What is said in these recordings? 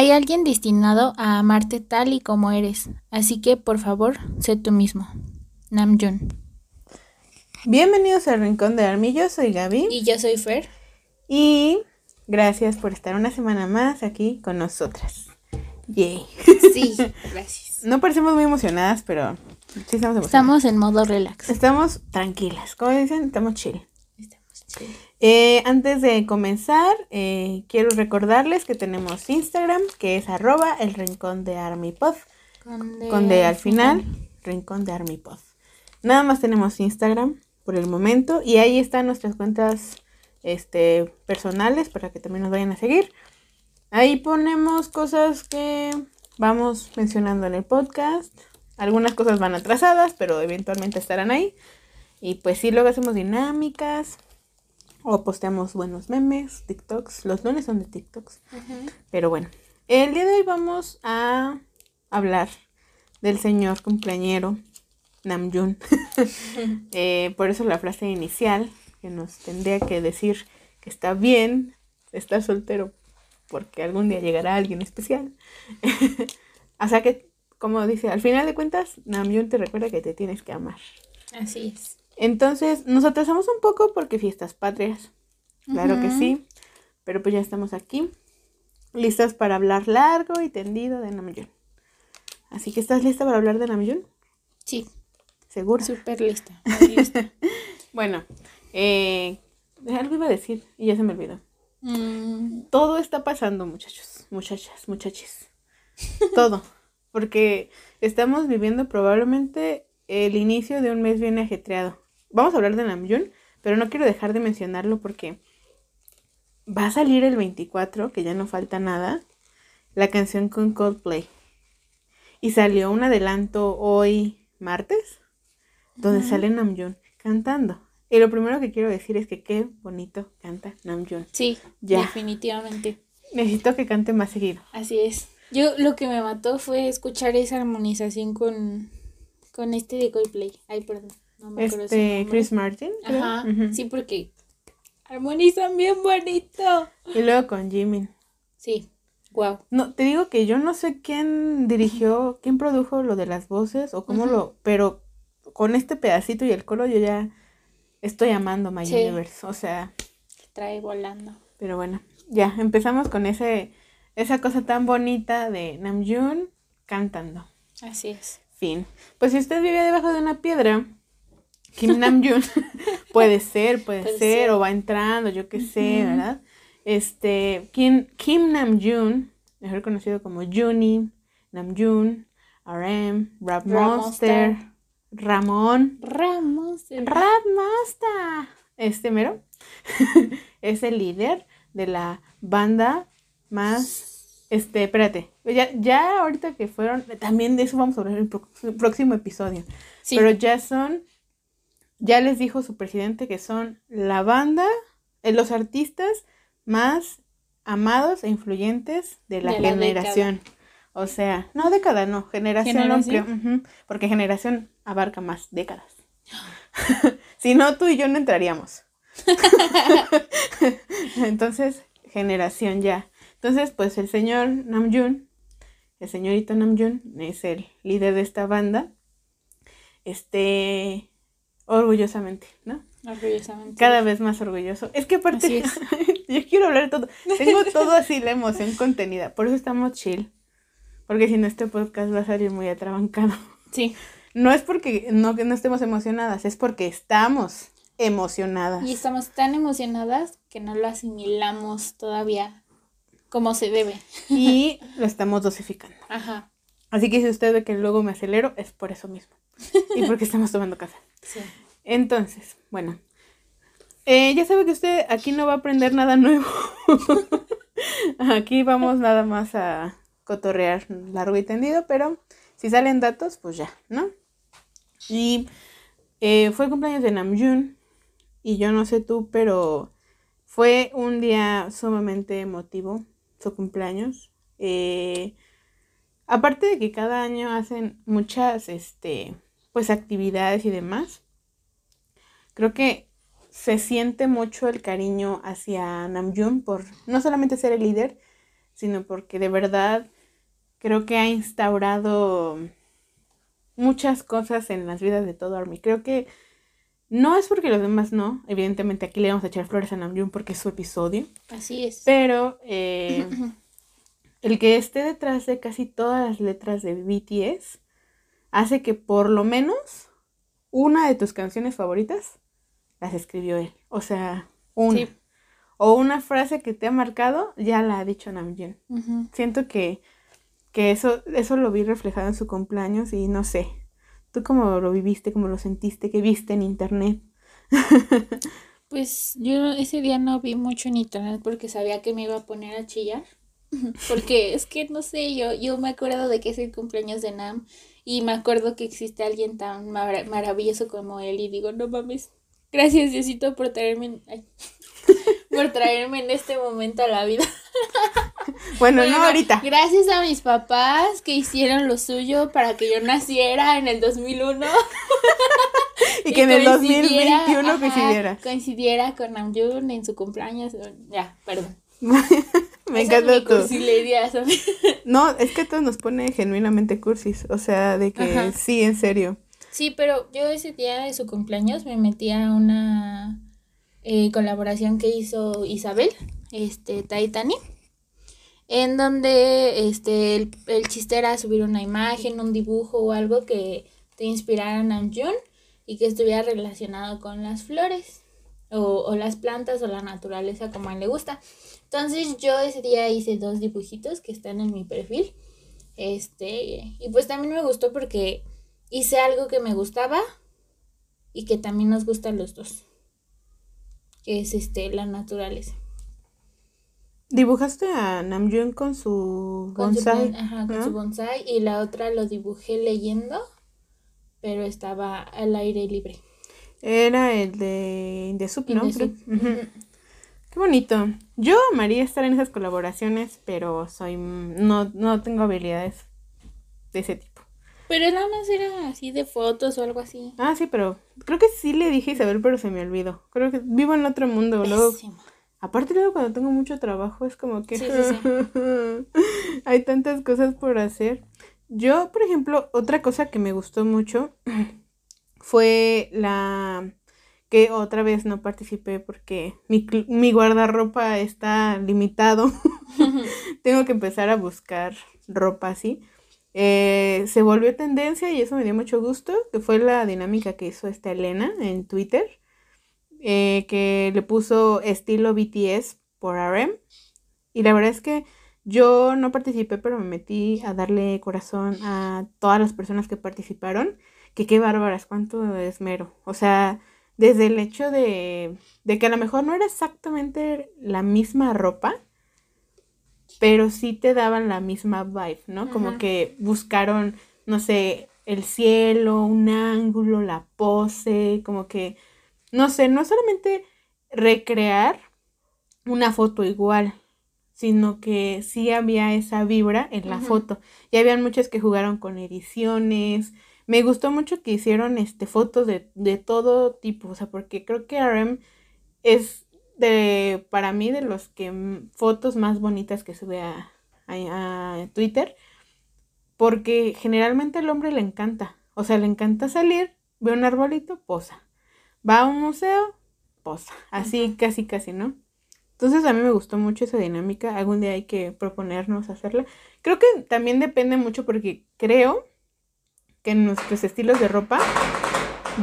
Hay alguien destinado a amarte tal y como eres, así que por favor, sé tú mismo. Namjoon. Bienvenidos al Rincón de Army, yo soy Gaby. Y yo soy Fer. Y gracias por estar una semana más aquí con nosotras. Yay. Sí, gracias. No parecemos muy emocionadas, pero sí estamos emocionadas. Estamos en modo relax. Estamos tranquilas, como dicen, estamos chill. Eh, antes de comenzar, eh, quiero recordarles que tenemos Instagram, que es arroba el rincón de Army Pod, con D al final, rincón de Army Pod. Nada más tenemos Instagram por el momento y ahí están nuestras cuentas este, personales para que también nos vayan a seguir. Ahí ponemos cosas que vamos mencionando en el podcast. Algunas cosas van atrasadas, pero eventualmente estarán ahí. Y pues sí, luego hacemos dinámicas o posteamos buenos memes, TikToks. Los lunes son de TikToks. Pero bueno, el día de hoy vamos a hablar del señor cumpleañero Namjoon. Eh, por eso la frase inicial que nos tendría que decir que está bien estar soltero porque algún día llegará alguien especial. o sea que, como dice, al final de cuentas, Namjoon te recuerda que te tienes que amar. Así es. Entonces, nos atrasamos un poco porque fiestas patrias. Claro que sí. Pero pues ya estamos aquí. Listas para hablar largo y tendido de Namjoon. Así que, ¿estás lista para hablar de Namjoon? Sí, ¿Segura? súper lista. lista. Bueno, eh, algo iba a decir y ya se me olvidó. Mm, Todo está pasando, muchachos, muchachas, muchachis. Todo. Porque estamos viviendo probablemente el inicio de un mes bien ajetreado. Vamos a hablar de Namjoon, pero no quiero dejar de mencionarlo porque va a salir el 24, que ya no falta nada, la canción con Coldplay. Y salió un adelanto hoy, martes, donde Ujú. sale Namjoon cantando. Y lo primero que quiero decir es que qué bonito canta Namjoon. sí, Ya. definitivamente. Necesito que cante más seguido. Así es. Yo lo que me mató fue escuchar esa armonización con, con este de Coldplay. Ay, perdón. No me Este. Chris Martin. creo. Ajá. Sí, porque armonizan bien bonito. Y luego con Jimin. Sí. Wow. No, te digo que yo no sé quién dirigió, quién produjo lo de las voces o cómo lo, pero con este pedacito y el coro yo ya estoy amando My Sí. Universe, o sea, Trae volando. pero bueno, ya empezamos con ese esa cosa tan bonita de Namjoon cantando. Así es. Fin. Pues si usted vive debajo de una piedra, Kim Namjoon puede ser, puede, Puede ser, ser. o va entrando, yo qué sé. ¿verdad? Este, Kim, Kim Namjoon, mejor conocido como Juni, Namjoon, RM, Rap Monster, Monster. Ramón, Ramos. el- Rap Monster, este mero, es el líder de la banda más, este, espérate, ya, ya ahorita que fueron, también de eso vamos a hablar en el próximo episodio. Sí. Pero ya son, ya les dijo su presidente que son la banda, eh, los artistas más amados e influyentes de la De la generación. O sea, no década, no, generación, ¿Generación? amplia, porque generación abarca más décadas. si no, tú y yo no entraríamos. Entonces, generación ya. Entonces, pues el señor Namjoon, el señorito Namjoon, es el líder de esta banda. Este, orgullosamente, ¿no? Orgullosamente. Cada vez más orgulloso. Es que aparte, es. yo quiero hablar de todo. Tengo todo así la emoción contenida. Por eso estamos chill. Porque si no, este podcast va a salir muy atrabancado. Sí. No es porque no, que no estemos emocionadas, es porque estamos emocionadas. Y estamos tan emocionadas que no lo asimilamos todavía como se debe. Y lo estamos dosificando. Ajá. Así que si usted ve que luego me acelero, es por eso mismo. Y porque estamos tomando café. Sí. Entonces, bueno. Eh, ya sabe que usted aquí no va a aprender nada nuevo. aquí vamos nada más a cotorrear largo y tendido, pero si salen datos, pues ya, ¿no? Y eh, fue el cumpleaños de Namjoon. Y yo no sé tú, pero fue un día sumamente emotivo, su cumpleaños. Eh, aparte de que cada año hacen muchas, este, pues actividades y demás, creo que se siente mucho el cariño hacia Namjoon por no solamente ser el líder, sino porque de verdad creo que ha instaurado muchas cosas en las vidas de todo Army. Creo que no es porque los demás no, evidentemente aquí le vamos a echar flores a Namjoon porque es su episodio. Así es. Pero eh, el que esté detrás de casi todas las letras de BTS hace que por lo menos una de tus canciones favoritas las escribió él. O sea, una. O una frase que te ha marcado, ya la ha dicho Namjoon. Siento que, que eso, eso lo vi reflejado en su cumpleaños y no sé. ¿Tú cómo lo viviste, cómo lo sentiste, qué viste en internet? pues yo ese día no vi mucho en internet porque sabía que me iba a poner a chillar. Porque es que no sé, yo, yo me acuerdo de que es el cumpleaños de Nam y me acuerdo que existe alguien tan maravilloso como él y digo, no mames, gracias Diosito por traerme, por traerme en este momento a la vida. Bueno, no ahorita. Gracias a mis papás que hicieron lo suyo para que yo naciera en el 2001. y que en el 2021 coincidiera. Coincidiera con Namjoon en su cumpleaños. Ya, perdón. Me encanta no, es que todo nos pone genuinamente cursis. O sea, de que sí, en serio. Sí, pero yo ese día de su cumpleaños me metí a una eh, colaboración que hizo Isabel, este, Taitani, en donde este, el, el, chiste era subir una imagen, un dibujo o algo que te inspirara a Namjoon y que estuviera relacionado con las flores o, o las plantas o la naturaleza como a él le gusta. Entonces yo ese día hice dos dibujitos que están en mi perfil. Este, y pues también me gustó porque hice algo que me gustaba y que también nos gusta a los dos. Que es este, la naturaleza. ¿Dibujaste a Namjoon con su bonsai? ajá, con su bonsai. Y la otra lo dibujé leyendo, pero estaba al aire libre. Era el de, de Sup, ¿no? Qué bonito. Yo amaría estar en esas colaboraciones, pero soy no, no tengo habilidades de ese tipo. Pero nada más era así de fotos o algo así. Ah, sí, pero creo que sí le dije Isabel, pero se me olvidó. Creo que vivo en otro mundo. Luego, aparte luego cuando tengo mucho trabajo es como que hay tantas cosas por hacer. Yo, por ejemplo, otra cosa que me gustó mucho fue la que otra vez no participé porque mi, mi guardarropa está limitado. Tengo que empezar a buscar ropa así. Eh, se volvió tendencia y eso me dio mucho gusto, que fue la dinámica que hizo esta Elena en Twitter, eh, que le puso estilo BTS por RM. Y la verdad es que yo no participé, pero me metí a darle corazón a todas las personas que participaron. Que qué bárbaras, cuánto esmero. O sea, desde el hecho de, de que a lo mejor no era exactamente la misma ropa, pero sí te daban la misma vibe, ¿no? Como que buscaron, no sé, el cielo, un ángulo, la pose, como que, no sé, no solamente recrear una foto igual, sino que sí había esa vibra en la foto. Y habían muchas que jugaron con ediciones, me gustó mucho que hicieron este, fotos de, de todo tipo, o sea, porque creo que RM es de, para mí, de los que fotos más bonitas que sube a, a, Twitter, porque generalmente al hombre le encanta, o sea, le encanta salir, ve un arbolito, posa, va a un museo, posa, así casi casi, ¿no? Entonces a mí me gustó mucho esa dinámica, algún día hay que proponernos hacerla. Creo que también depende mucho porque creo que nuestros estilos de ropa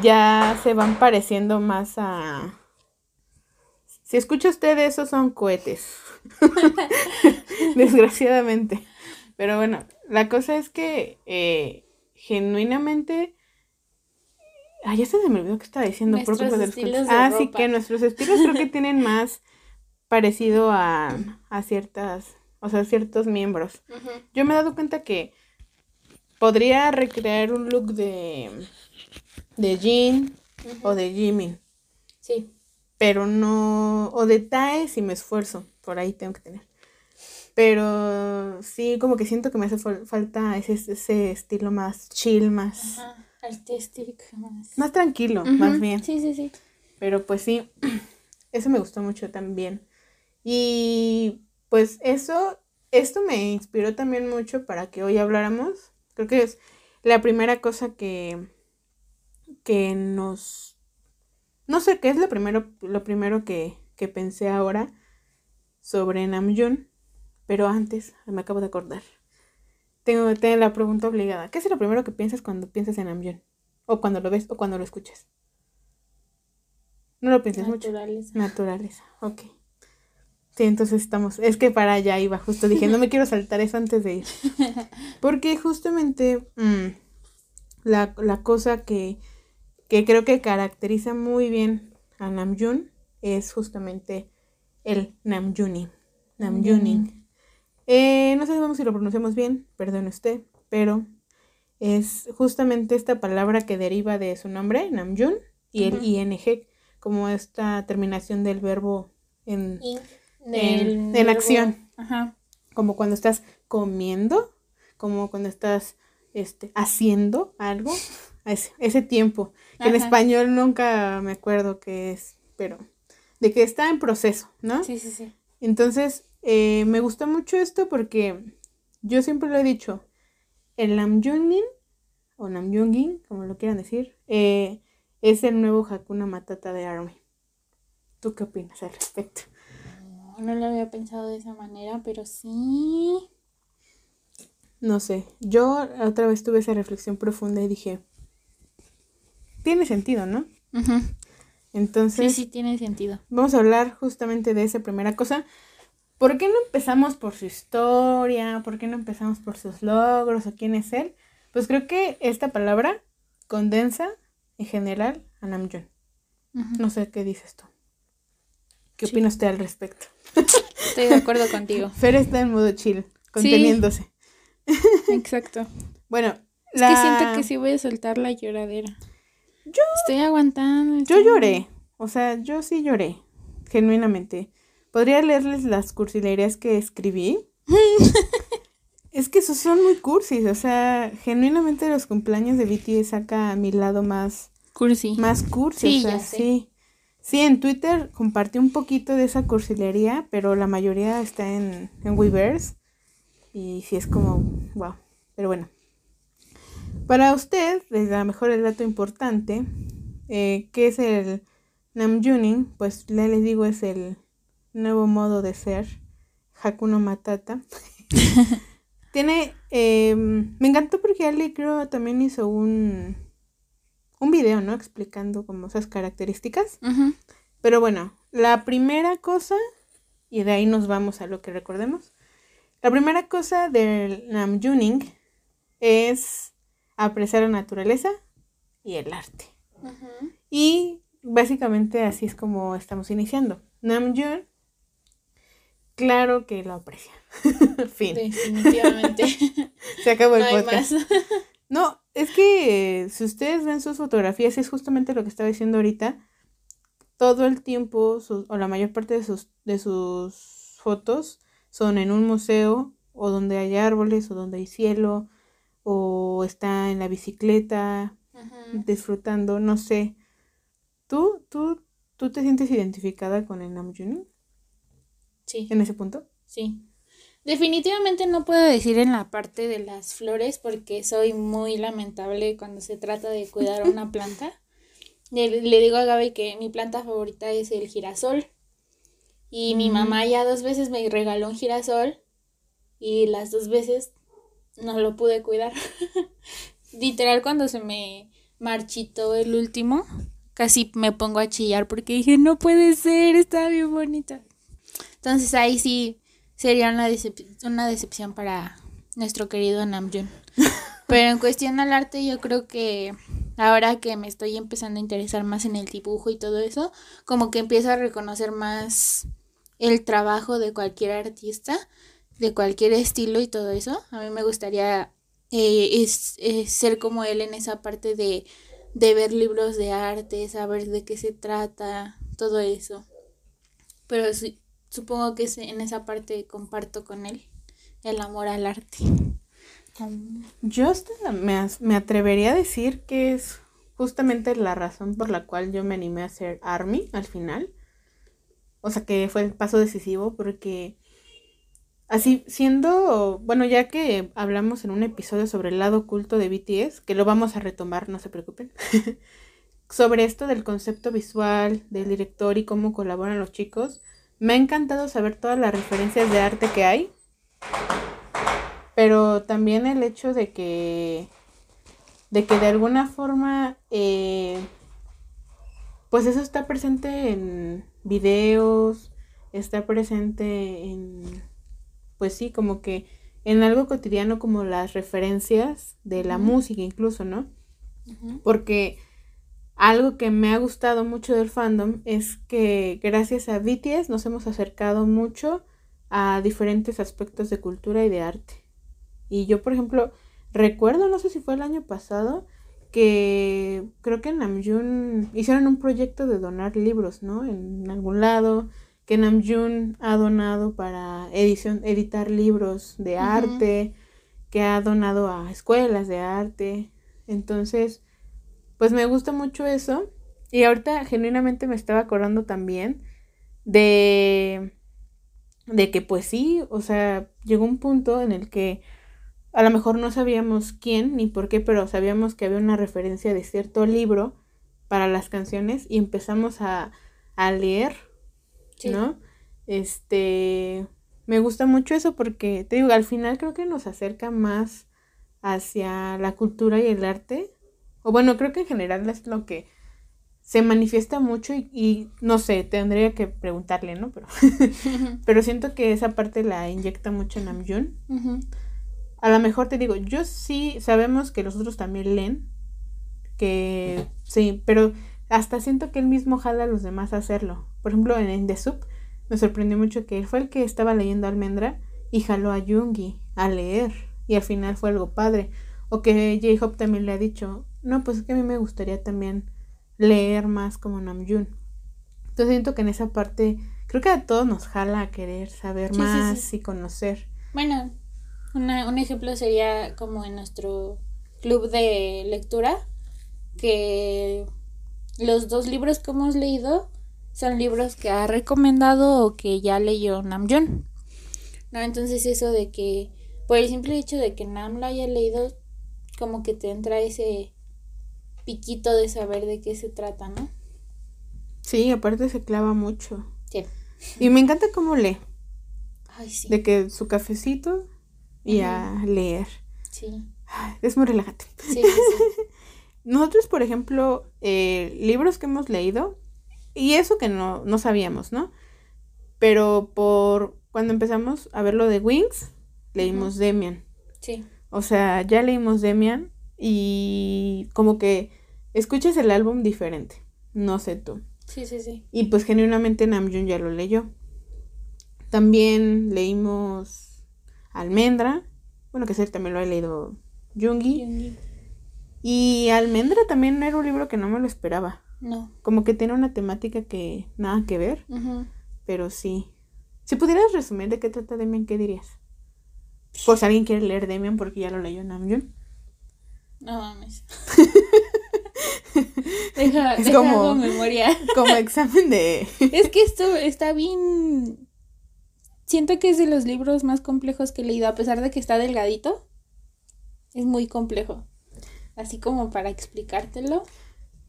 ya se van pareciendo más a... Si escucha usted esos son cohetes. Desgraciadamente. Pero bueno, la cosa es que eh, genuinamente... Ah, ya se me olvidó que estaba diciendo. ah, sí, que nuestros estilos creo que tienen más parecido a, a ciertas, o sea, ciertos miembros. Yo me he dado cuenta que podría recrear un look de, de Jean o de Jimmy. Sí. Pero no, o de Tae si me esfuerzo, por ahí tengo que tener. Pero sí, como que siento que me hace falta ese, ese estilo más chill, más... artístico, más... Más tranquilo, más bien. Sí, sí, sí. Pero pues sí, eso me gustó mucho también. Y pues eso esto me inspiró también mucho para que hoy habláramos. Creo que es la primera cosa que, que nos... No sé qué es lo primero, lo primero que, que pensé ahora sobre Namjoon, pero antes me acabo de acordar. Tengo, tengo la pregunta obligada. ¿Qué es lo primero que piensas cuando piensas en Namjoon? O cuando lo ves o cuando lo escuchas. No lo pienses mucho. Naturaleza. Naturaleza, ok. Sí, entonces estamos. Es que para allá iba, justo dije, no me quiero saltar eso antes de ir. Porque justamente mm, la, cosa que, que, creo que caracteriza muy bien a Namjoon es justamente el Namjooning. Namjooning. Eh, no sabemos si lo pronunciamos bien, perdone usted, pero es justamente esta palabra que deriva de su nombre, Namjoon, y el ing, como esta terminación del verbo en en, acción. Como cuando estás comiendo, como cuando estás este, haciendo algo, ese, ese tiempo. en español nunca me acuerdo qué es, pero de que está en proceso, ¿no? Sí, sí, sí. Entonces, eh, me gusta mucho esto porque yo siempre lo he dicho, el Namjoongin, o Namjoongin, como lo quieran decir, eh, es el nuevo Hakuna Matata de Army. ¿Tú qué opinas al respecto? No lo había pensado de esa manera, pero sí. No sé, yo otra vez tuve esa reflexión profunda y dije, tiene sentido, ¿no? Entonces... Sí, sí, tiene sentido. Vamos a hablar justamente de esa primera cosa. ¿Por qué no empezamos por su historia? ¿Por qué no empezamos por sus logros o quién es él? Pues creo que esta palabra condensa en general a Namjoon. No sé qué dices tú. ¿Qué opina usted al respecto? Estoy de acuerdo contigo. Fer está en modo chill, conteniéndose. exacto. bueno, es que siento que sí voy a soltar la lloradera. Yo estoy aguantando. Yo lloré. O sea, yo sí lloré. Genuinamente. Podría leerles las cursilerías que escribí. es que esos son muy cursis. O sea, genuinamente los cumpleaños de BTS saca a mi lado más. Cursi. Más cursi. o sea, sí. Sí, en Twitter compartí un poquito de esa cursilería, pero la mayoría está en, en Weverse. Y sí es como, wow. Pero bueno. Para usted, desde a lo mejor el dato importante, eh, que es el Namjooning, pues le les digo es el nuevo modo de ser, Hakuno Matata. Tiene, eh, me encantó porque Ali creo también hizo un, un video, ¿no? Explicando como esas características. Pero bueno, la primera cosa, y de ahí nos vamos a lo que recordemos. La primera cosa del Namjooning es apreciar la naturaleza y el arte. Y básicamente así es como estamos iniciando. Namjoon, claro que lo aprecia. fin. Definitivamente. Se acabó el podcast. No, es que si ustedes ven sus fotografías, es justamente lo que estaba diciendo ahorita. Todo el tiempo, o la mayor parte de sus, de sus fotos son en un museo, o donde hay árboles, o donde hay cielo, o está en la bicicleta, disfrutando, no sé. ¿Tú, tú, tú te sientes identificada con el Namjoon? Sí. ¿En ese punto? Sí. Definitivamente no puedo decir en la parte de las flores porque soy muy lamentable cuando se trata de cuidar una planta. Le, digo a Gaby que mi planta favorita es el girasol. Y mi mamá ya dos veces me regaló un girasol y las dos veces no lo pude cuidar. Literal cuando se me marchitó el último, casi me pongo a chillar porque dije, no puede ser, está bien bonita. Entonces ahí sí sería una, una decepción para nuestro querido Namjoon. Pero en cuestión al arte, yo creo que ahora que me estoy empezando a interesar más en el dibujo y todo eso, como que empiezo a reconocer más el trabajo de cualquier artista, de cualquier estilo y todo eso. A mí me gustaría eh, es, ser como él en esa parte de, de ver libros de arte, saber de qué se trata, todo eso. Pero sí, supongo que en esa parte comparto con él el amor al arte. Yo me, me atrevería a decir que es justamente la razón por la cual yo me animé a hacer Army al final. O sea que fue el paso decisivo porque así siendo, bueno, ya que hablamos en un episodio sobre el lado oculto de BTS, que lo vamos a retomar, no se preocupen, sobre esto del concepto visual, del director y cómo colaboran los chicos, me ha encantado saber todas las referencias de arte que hay, pero también el hecho de que, de que de alguna forma, eh, pues eso está presente en videos, está presente en, pues sí, como que en algo cotidiano como las referencias de la música incluso, ¿no? Porque algo que me ha gustado mucho del fandom es que gracias a BTS nos hemos acercado mucho a diferentes aspectos de cultura y de arte. Y yo, por ejemplo, recuerdo, no sé si fue el año pasado, que creo que en Namjoon hicieron un proyecto de donar libros, ¿no? En algún lado, que Namjoon ha donado para edición, editar libros de arte, que ha donado a escuelas de arte. Entonces, pues me gusta mucho eso. Y ahorita genuinamente me estaba acordando también de, de que pues sí, o sea, llegó un punto en el que a lo mejor no sabíamos quién ni por qué, pero sabíamos que había una referencia de cierto libro para las canciones y empezamos a, a leer, ¿no? Este, me gusta mucho eso porque, te digo, al final creo que nos acerca más hacia la cultura y el arte o bueno, creo que en general es lo que se manifiesta mucho y, no sé, tendría que preguntarle, ¿no? Pero, pero siento que esa parte la inyecta mucho en Namjoon. A lo mejor te digo, yo sí sabemos que los otros también leen, que sí, pero hasta siento que él mismo jala a los demás a hacerlo. Por ejemplo, en, en The Soup me sorprendió mucho que él fue el que estaba leyendo Almendra y jaló a Jungi a leer y al final fue algo padre. O que J-Hope también le ha dicho, no, pues es que a mí me gustaría también leer más como Namjoon. Entonces siento que en esa parte, creo que a todos nos jala a querer saber más y conocer. Bueno, un ejemplo sería como en nuestro club de lectura, que los dos libros que hemos leído son libros que ha recomendado o que ya leyó Namjoon. ¿No? Entonces eso de que, por el simple hecho de que Nam lo haya leído, como que te entra ese piquito de saber de qué se trata, ¿no? Sí, aparte se clava mucho. Sí. Y me encanta cómo lee. Ay, sí. De que su cafecito y a leer. Sí. Es muy relajante. Sí, sí, Nosotros, por ejemplo, eh, libros que hemos leído, y eso que no, no sabíamos, ¿no? Pero por cuando empezamos a ver lo de Wings, leímos Demian. Sí. O sea, ya leímos Demian y como que escuchas el álbum diferente. No sé tú. Sí, sí, sí. Y pues genuinamente Namjoon ya lo leyó. También leímos Almendra. Bueno, que sé, también lo ha leído Jungi. Y Almendra también era un libro que no me lo esperaba. No. Como que tiene una temática que nada que ver. Pero sí. Si pudieras resumir de qué trata Demian, ¿qué dirías? Si alguien quiere leer Demian porque ya lo leyó Namjoon. No mames. deja, es como, memoria. como examen de. es que esto está bien. Siento que es de los libros más complejos que he leído, a pesar de que está delgadito. Es muy complejo. Así como para explicártelo.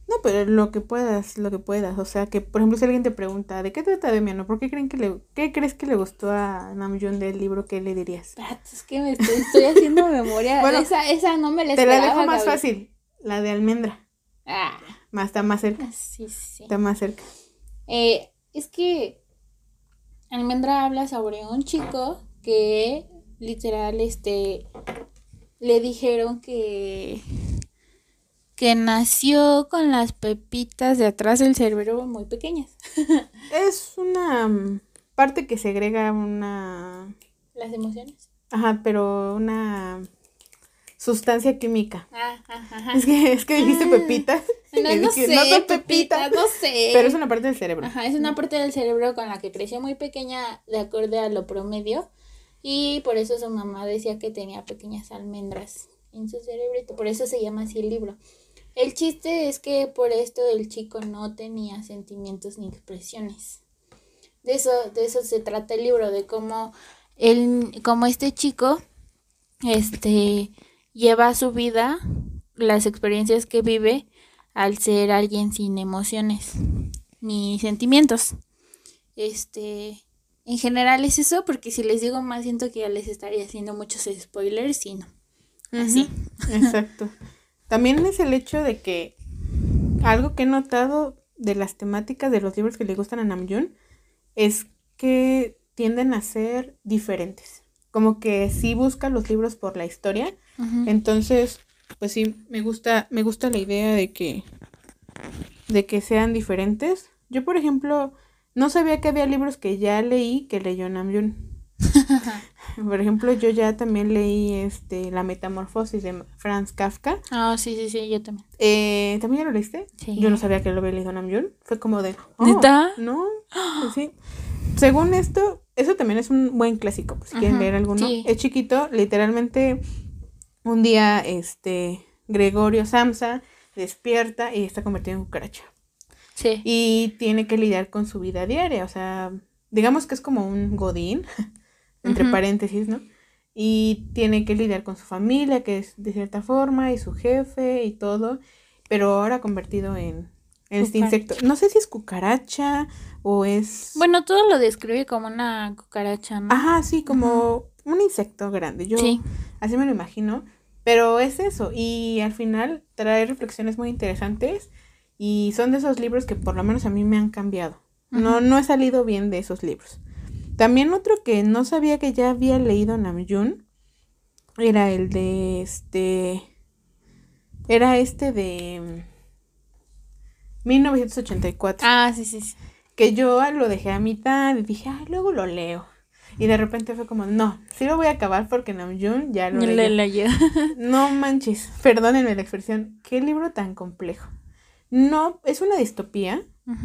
No, pero lo que puedas, lo que puedas. O sea, que por ejemplo, si alguien te pregunta, ¿de qué trata Demiano? ¿Por qué creen que le, qué crees que le gustó a Namjoon del libro? ¿Qué le dirías? es que me estoy, haciendo memoria. bueno, esa, esa no me la Te la dejo más fácil. La de almendra. Ah. Más, está más cerca. Ah, sí, sí. Está más cerca. Eh, es que Almendra habla sobre un chico que literal, este, le dijeron que que nació con las pepitas de atrás del cerebro muy pequeñas. es una mm, parte que segrega una... Las emociones. Ajá, pero una sustancia química. Ah, ajá, Es que, es que dijiste ah. pepitas. No, no sé, no son pepitas, no sé. Pero es una parte del cerebro. Ajá, es una parte del cerebro con la que creció muy pequeña de acuerdo a lo promedio. Y por eso su mamá decía que tenía pequeñas almendras en su cerebro. Por eso se llama así el libro. El chiste es que por esto el chico no tenía sentimientos ni expresiones. De eso, de eso se trata el libro, de cómo él, este chico, este, lleva su vida, las experiencias que vive, al ser alguien sin emociones ni sentimientos. Este, en general es eso, porque si les digo más, siento que ya les estaría haciendo muchos spoilers y no. Así. Exacto. También es el hecho de que algo que he notado de las temáticas de los libros que le gustan a Namjoon es que tienden a ser diferentes. Como que sí busca los libros por la historia. Entonces, pues sí, me gusta, me gusta la idea de que, de que sean diferentes. Yo, por ejemplo, no sabía que había libros que ya leí que leyó Namjoon. por ejemplo, yo ya también leí este La Metamorfosis de Franz Kafka. Ah, sí, sí, sí, yo también. Eh, ¿También ya lo leíste? Sí. Yo no sabía que lo había leído Namjoon. Fue como de... Oh, No, pues sí. Según esto, eso también es un buen clásico, pues, si quieren leer alguno. Es chiquito, literalmente un día, este, Gregorio Samsa despierta y está convertido en cucaracha. Sí. Y tiene que lidiar con su vida diaria, o sea, digamos que es como un godín, entre paréntesis, ¿no? Y tiene que lidiar con su familia, que es de cierta forma, y su jefe y todo, pero ahora convertido en, este insecto. No sé si es cucaracha o es... Bueno, todo lo describe como una cucaracha, ¿no? Ajá, sí, como un insecto grande. Yo así me lo imagino. Pero es eso, y al final trae reflexiones muy interesantes y son de esos libros que por lo menos a mí me han cambiado. No, no he salido bien de esos libros. También otro que no sabía que ya había leído Namjoon era el de este. Era este de 1984. Ah, sí, sí, sí. Que yo lo dejé a mitad y dije, ay, luego lo leo. Y de repente fue como, no, sí lo voy a acabar porque Namjoon ya lo leyó. no manches, perdónenme la expresión, qué libro tan complejo. No, es una distopía.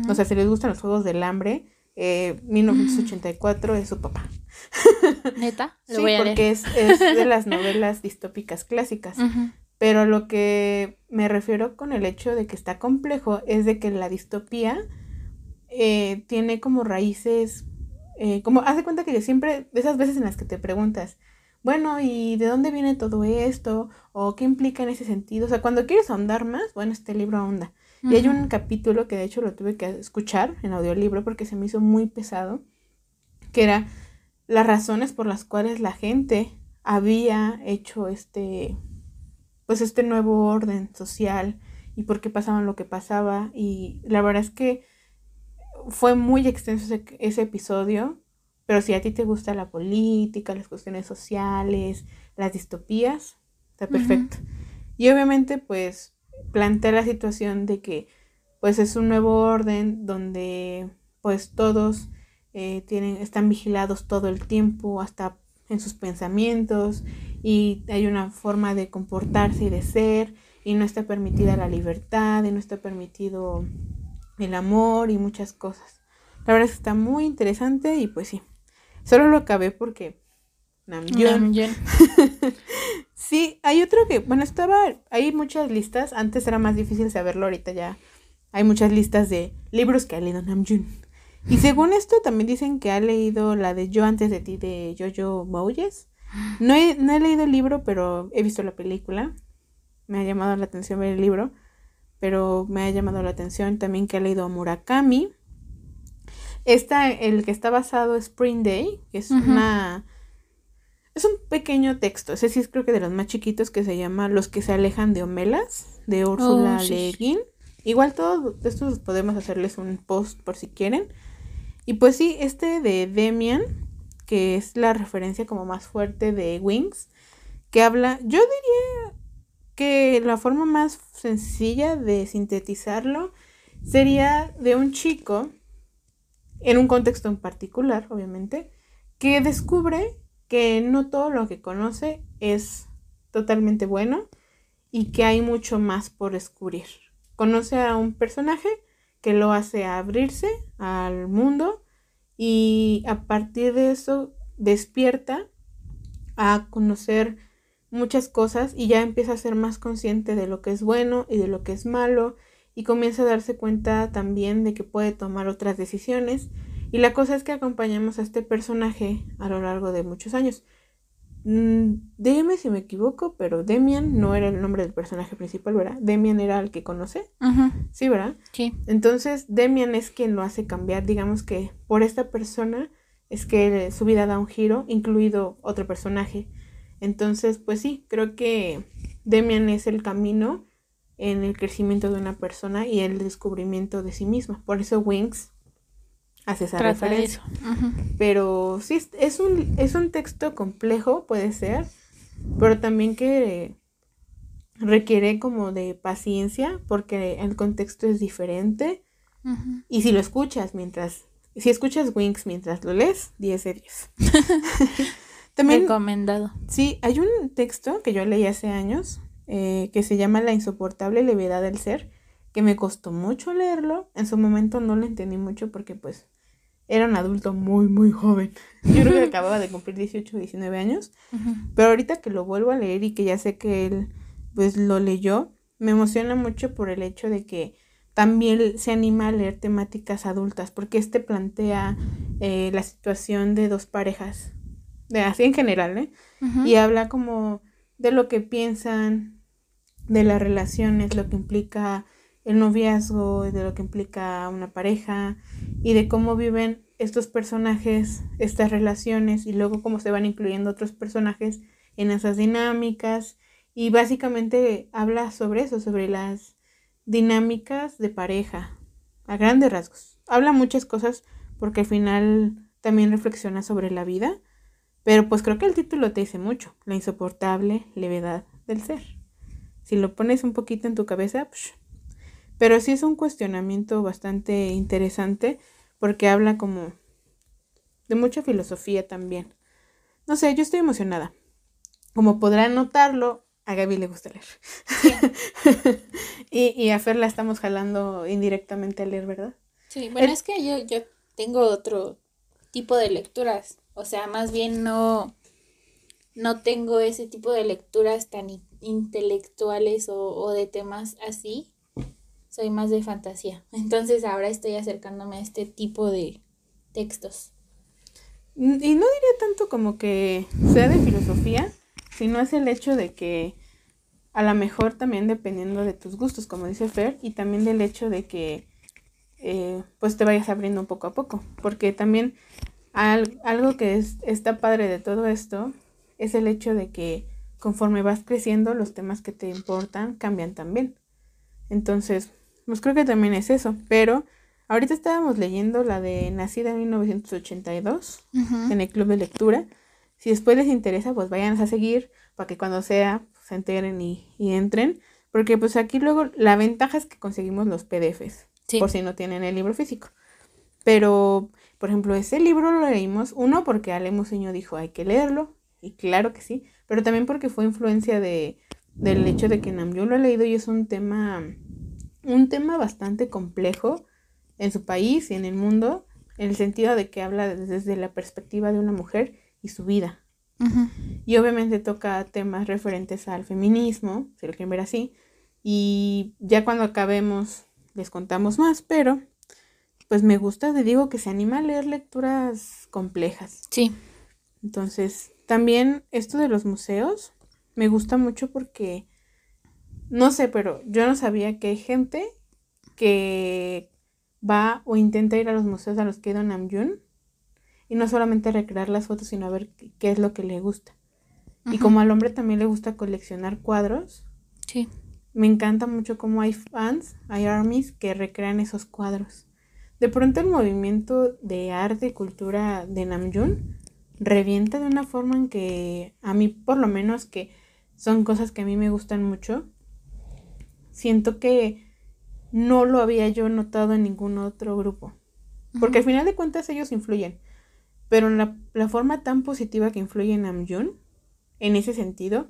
O sea, si les gustan los juegos del hambre, eh, 1984 es su papá. ¿Neta? sí, porque Es, es, de las novelas distópicas clásicas. Pero lo que me refiero con el hecho de que está complejo es de que la distopía eh, tiene como raíces eh, como, haz de cuenta que yo siempre, de esas veces en las que te preguntas, bueno, ¿y de dónde viene todo esto? ¿O qué implica en ese sentido? O sea, cuando quieres ahondar más, bueno, este libro ahonda. Y hay un capítulo que de hecho lo tuve que escuchar en audiolibro porque se me hizo muy pesado, que era las razones por las cuales la gente había hecho este, pues este nuevo orden social y por qué pasaban lo que pasaba. Y la verdad es que fue muy extenso ese, episodio, pero si a ti te gusta la política, las cuestiones sociales, las distopías, está perfecto. Y obviamente, pues, plantea la situación de que, pues, es un nuevo orden donde, pues, todos eh, tienen, están vigilados todo el tiempo, hasta en sus pensamientos, y hay una forma de comportarse y de ser, y no está permitida la libertad, y no está permitido el amor y muchas cosas. La verdad es que está muy interesante y pues sí. Solo lo acabé porque Namjoon. sí, hay otro que, bueno, estaba, hay muchas listas, antes era más difícil saberlo, ahorita ya hay muchas listas de libros que ha leído Namjoon. Y según esto también dicen que ha leído la de Yo antes de ti de Jojo Moyes. No he, no he leído el libro, pero he visto la película. Me ha llamado la atención ver el libro pero me ha llamado la atención también que ha leído Murakami. Está el que está basado Spring Day, que es una es un pequeño texto, ese sí es creo que de los más chiquitos que se llama Los que se alejan de Homelas de Úrsula oh, Le Guin. Igual todos estos podemos hacerles un post por si quieren. Y pues sí, este de Demian, que es la referencia como más fuerte de Wings, que habla, yo diría que la forma más sencilla de sintetizarlo sería de un chico, en un contexto en particular, obviamente, que descubre que no todo lo que conoce es totalmente bueno y que hay mucho más por descubrir. Conoce a un personaje que lo hace abrirse al mundo y a partir de eso despierta a conocer muchas cosas y ya empieza a ser más consciente de lo que es bueno y de lo que es malo y comienza a darse cuenta también de que puede tomar otras decisiones Y la cosa es que acompañamos a este personaje a lo largo de muchos años. Mm, dígame si me equivoco, pero Demian no era el nombre del personaje principal, ¿verdad? Demian era el que conoce. Sí, ¿verdad? Sí. Entonces, Demian es quien lo hace cambiar, digamos que por esta persona es que su vida da un giro, incluido otro personaje. Entonces, pues sí, creo que Demian es el camino en el crecimiento de una persona y el descubrimiento de sí misma. Por eso Wings hace esa referencia. Pero sí, es un, es un texto complejo, puede ser, pero también que requiere como de paciencia porque el contexto es diferente. Y si lo escuchas mientras, si escuchas Wings mientras lo lees, 10 de 10. también, Recomendado. Sí, hay un texto que yo leí hace años eh, que se llama La insoportable levedad del ser, que me costó mucho leerlo. En su momento no lo entendí mucho porque pues era un adulto muy, muy joven. Yo creo que acababa de cumplir 18 o 19 años. Pero ahorita que lo vuelvo a leer y que ya sé que él, pues, lo leyó, me emociona mucho por el hecho de que también se anima a leer temáticas adultas, porque este plantea eh, la situación de dos parejas, de así en general, ¿eh? Y habla como de lo que piensan, de las relaciones, lo que implica el noviazgo, de lo que implica una pareja y de cómo viven estos personajes, estas relaciones y luego cómo se van incluyendo otros personajes en esas dinámicas y básicamente habla sobre eso, sobre las dinámicas de pareja a grandes rasgos. Habla muchas cosas porque al final también reflexiona sobre la vida, pero pues creo que el título te dice mucho, la insoportable levedad del ser. Si lo pones un poquito en tu cabeza, pero sí es un cuestionamiento bastante interesante porque habla como de mucha filosofía también. No sé, yo estoy emocionada. Como podrán notarlo, a Gaby le gusta leer. y, y, a Fer la estamos jalando indirectamente a leer, ¿verdad? Sí, bueno, es que yo, yo tengo otro tipo de lecturas. O sea, más bien no, no tengo ese tipo de lecturas tan intelectuales o, o de temas así soy más de fantasía. Entonces ahora estoy acercándome a este tipo de textos. Y no diría tanto como que sea de filosofía, sino es el hecho de que a lo mejor también dependiendo de tus gustos, como dice Fer, y también del hecho de que eh, pues te vayas abriendo poco a poco. Porque también algo que es, está padre de todo esto es el hecho de que conforme vas creciendo los temas que te importan cambian también. Entonces, pues creo que también es eso, pero ahorita estábamos leyendo la de Nacida en 1982 en el club de lectura. Si después les interesa, pues vayan a seguir para que cuando sea pues, se enteren y, entren. Porque pues aquí luego la ventaja es que conseguimos los PDFs, por si no tienen el libro físico. Pero, por ejemplo, ese libro lo leímos, uno porque Ale Museño dijo hay que leerlo, y claro que sí, pero también porque fue influencia de, del hecho de que Namjoon lo ha leído y es un tema un tema bastante complejo en su país y en el mundo, en el sentido de que habla desde la perspectiva de una mujer y su vida. Y obviamente toca temas referentes al feminismo, si lo quieren ver así, y ya cuando acabemos les contamos más, pero pues me gusta, te digo que se anima a leer lecturas complejas. Sí. Entonces, también esto de los museos me gusta mucho porque no sé, pero yo no sabía que hay gente que va o intenta ir a los museos a los que ha ido Namjoon y no solamente recrear las fotos, sino a ver qué es lo que le gusta. Y como al hombre también le gusta coleccionar cuadros, sí. me encanta mucho cómo hay fans, hay armies que recrean esos cuadros. De pronto el movimiento de arte y cultura de Namjoon revienta de una forma en que a mí por lo menos que son cosas que a mí me gustan mucho, siento que no lo había yo notado en ningún otro grupo. Porque al final de cuentas ellos influyen. Pero la, la forma tan positiva que influye en Amjun, en ese sentido,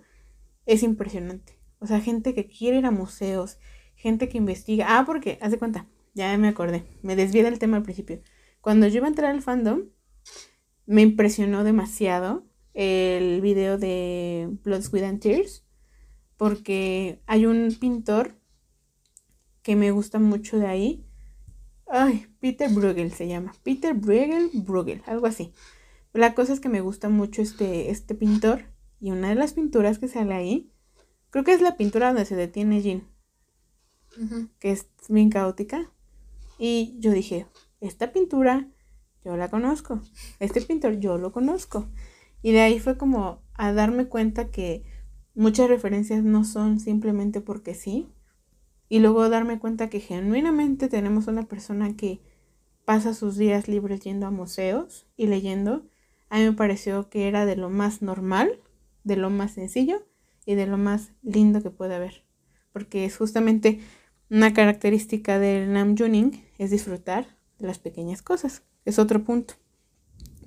es impresionante. O sea, gente que quiere ir a museos, gente que investiga. Ah, porque, haz de cuenta, ya me acordé, me desvié del tema al principio. Cuando yo iba a entrar al fandom, me impresionó demasiado el video de Blood, Sweat and Tears porque hay un pintor que me gusta mucho de ahí, Ay, Peter Bruegel se llama. Peter Bruegel, Bruegel, algo así. La cosa es que me gusta mucho este, este pintor. Y una de las pinturas que sale ahí, creo que es la pintura donde se detiene Jean. Que es bien caótica. Y yo dije, esta pintura yo la conozco. Este pintor yo lo conozco. Y de ahí fue como a darme cuenta que muchas referencias no son simplemente porque sí. Y luego darme cuenta que genuinamente tenemos una persona que pasa sus días libres yendo a museos y leyendo. A mí me pareció que era de lo más normal, de lo más sencillo y de lo más lindo que puede haber. Porque es justamente una característica del Namjuning es disfrutar de las pequeñas cosas. Es otro punto.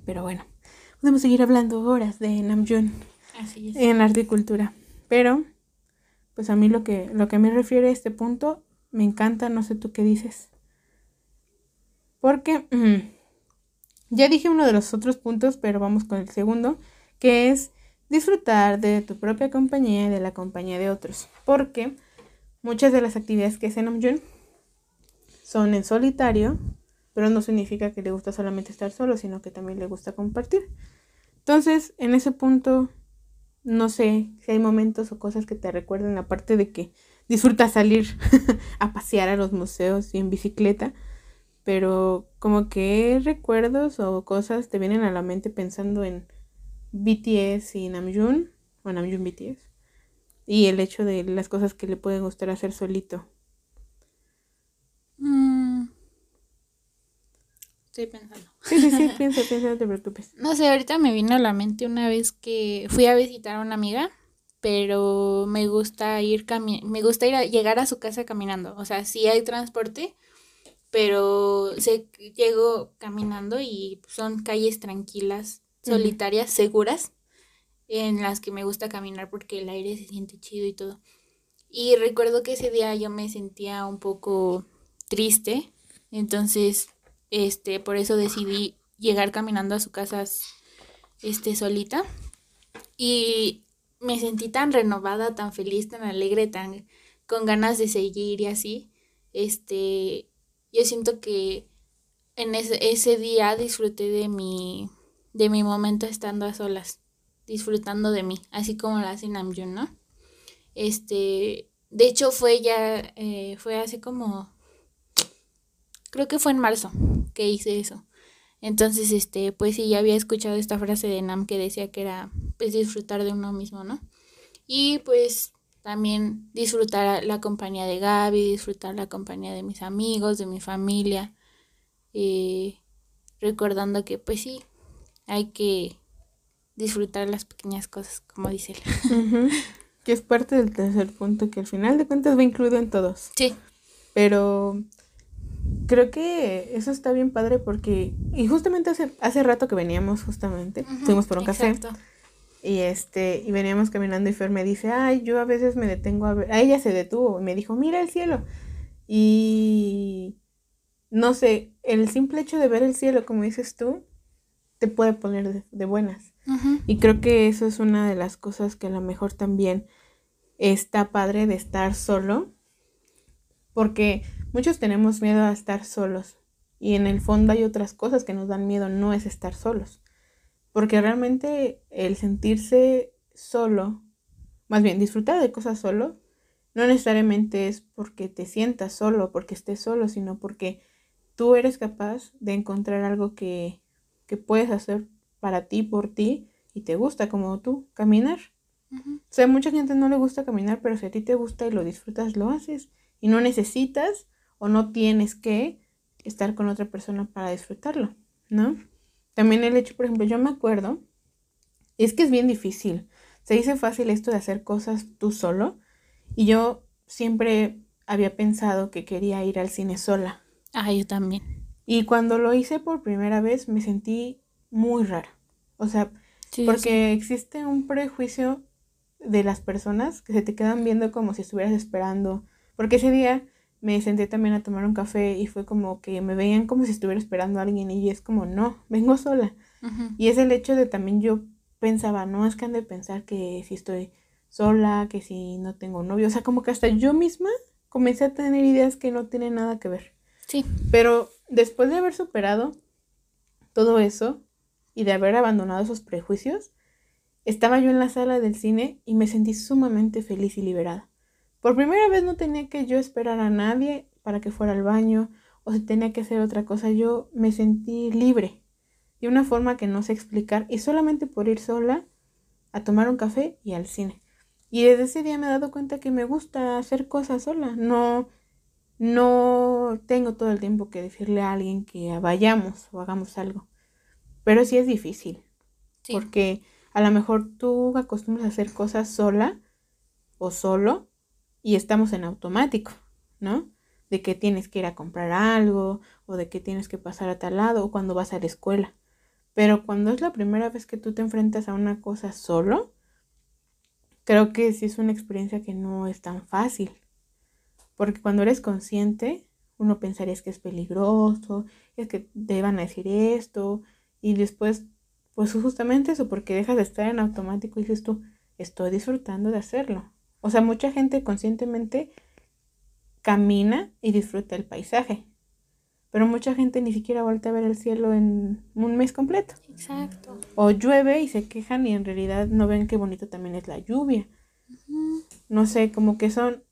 Pero bueno, podemos seguir hablando horas de Namjoon En arte y. Pero, pues a mí lo que, lo que me refiere a este punto, me encanta, no sé tú qué dices. Porque ya dije uno de los otros puntos, pero vamos con el segundo, que es disfrutar de tu propia compañía y de la compañía de otros. Porque muchas de las actividades que hace Namjoon son en solitario, pero no significa que le gusta solamente estar solo, sino que también le gusta compartir. Entonces, en ese punto, no sé si hay momentos o cosas que te recuerden, aparte de que disfruta salir a pasear a los museos y en bicicleta, pero como que recuerdos o cosas te vienen a la mente pensando en BTS y Namjoon, o Namjoon BTS, y el hecho de las cosas que le pueden gustar hacer solito. Mm. Pensando. Sí, sí, sí, piensa, piensa, no te preocupes. No sé, ahorita me vino a la mente una vez que fui a visitar a una amiga, pero me gusta ir cami me gusta ir a llegar a su casa caminando. O sea, sí hay transporte, pero se llego caminando y son calles tranquilas, solitarias, seguras, en las que me gusta caminar porque el aire se siente chido y todo. Y recuerdo que ese día yo me sentía un poco triste, entonces este por eso decidí llegar caminando a su casa este solita y me sentí tan renovada, tan feliz, tan alegre, tan con ganas de seguir y así. Este, yo siento que en ese, ese día disfruté de mi de mi momento estando a solas, disfrutando de mí, así como lo hace Namjoon, ¿no? Este, de hecho fue ya, eh, fue hace como, creo que fue en marzo que hice eso. Entonces, este, pues sí, ya había escuchado esta frase de Nam que decía que era, pues, disfrutar de uno mismo, ¿no? Y pues también disfrutar la compañía de Gaby, disfrutar la compañía de mis amigos, de mi familia, eh, recordando que pues sí, hay que disfrutar las pequeñas cosas, como dice él. Que es parte del tercer punto que al final de cuentas va incluido en todos. Sí. Pero creo que eso está bien padre porque, y justamente hace, hace rato que veníamos, justamente, fuimos por un café. Exacto. Y este, y veníamos caminando y Fer me dice, ay, yo a veces me detengo a ver, a ella se detuvo y me dijo, mira el cielo. Y no sé, el simple hecho de ver el cielo, como dices tú, te puede poner de, de buenas. Y creo que eso es una de las cosas que a lo mejor también está padre de estar solo, porque muchos tenemos miedo a estar solos y en el fondo hay otras cosas que nos dan miedo, no es estar solos, porque realmente el sentirse solo, más bien disfrutar de cosas solo, no necesariamente es porque te sientas solo, porque estés solo, sino porque tú eres capaz de encontrar algo que, que puedes hacer para ti, por ti, y te gusta como tú, caminar. Ujú. O sea, a mucha gente no le gusta caminar, pero si a ti te gusta y lo disfrutas, lo haces. Y no necesitas o no tienes que estar con otra persona para disfrutarlo, ¿no? También el hecho, por ejemplo, yo me acuerdo, es que es bien difícil. Se dice fácil esto de hacer cosas tú solo. Y yo siempre había pensado que quería ir al cine sola. Ah, yo también. Y cuando lo hice por primera vez me sentí muy rara. O sea, Sí, porque existe un prejuicio de las personas que se te quedan viendo como si estuvieras esperando. Porque ese día me senté también a tomar un café y fue como que me veían como si estuviera esperando a alguien y es como, no, vengo sola. Y es el hecho de también yo pensaba, no es que han de pensar que si estoy sola, que si no tengo novio. O sea, como que hasta yo misma comencé a tener ideas que no tienen nada que ver. Sí. Pero después de haber superado todo eso y de haber abandonado esos prejuicios, estaba yo en la sala del cine y me sentí sumamente feliz y liberada. Por primera vez no tenía que yo esperar a nadie para que fuera al baño o si tenía que hacer otra cosa. Yo me sentí libre de una forma que no sé explicar y solamente por ir sola a tomar un café y al cine. Y desde ese día me he dado cuenta que me gusta hacer cosas sola. No, no tengo todo el tiempo que decirle a alguien que vayamos o hagamos algo. Pero sí es difícil. Porque a lo mejor tú acostumbras a hacer cosas sola o solo y estamos en automático, ¿no? De que tienes que ir a comprar algo o de que tienes que pasar a tal lado o cuando vas a la escuela. Pero cuando es la primera vez que tú te enfrentas a una cosa solo, creo que sí es una experiencia que no es tan fácil. Porque cuando eres consciente, uno pensaría es que es peligroso, es que te van a decir esto, y después, pues justamente eso, porque dejas de estar en automático y dices tú, estoy disfrutando de hacerlo. O sea, mucha gente conscientemente camina y disfruta el paisaje. Pero mucha gente ni siquiera vuelve a ver el cielo en un mes completo. Exacto. O llueve y se quejan y en realidad no ven qué bonito también es la lluvia. No sé, como que son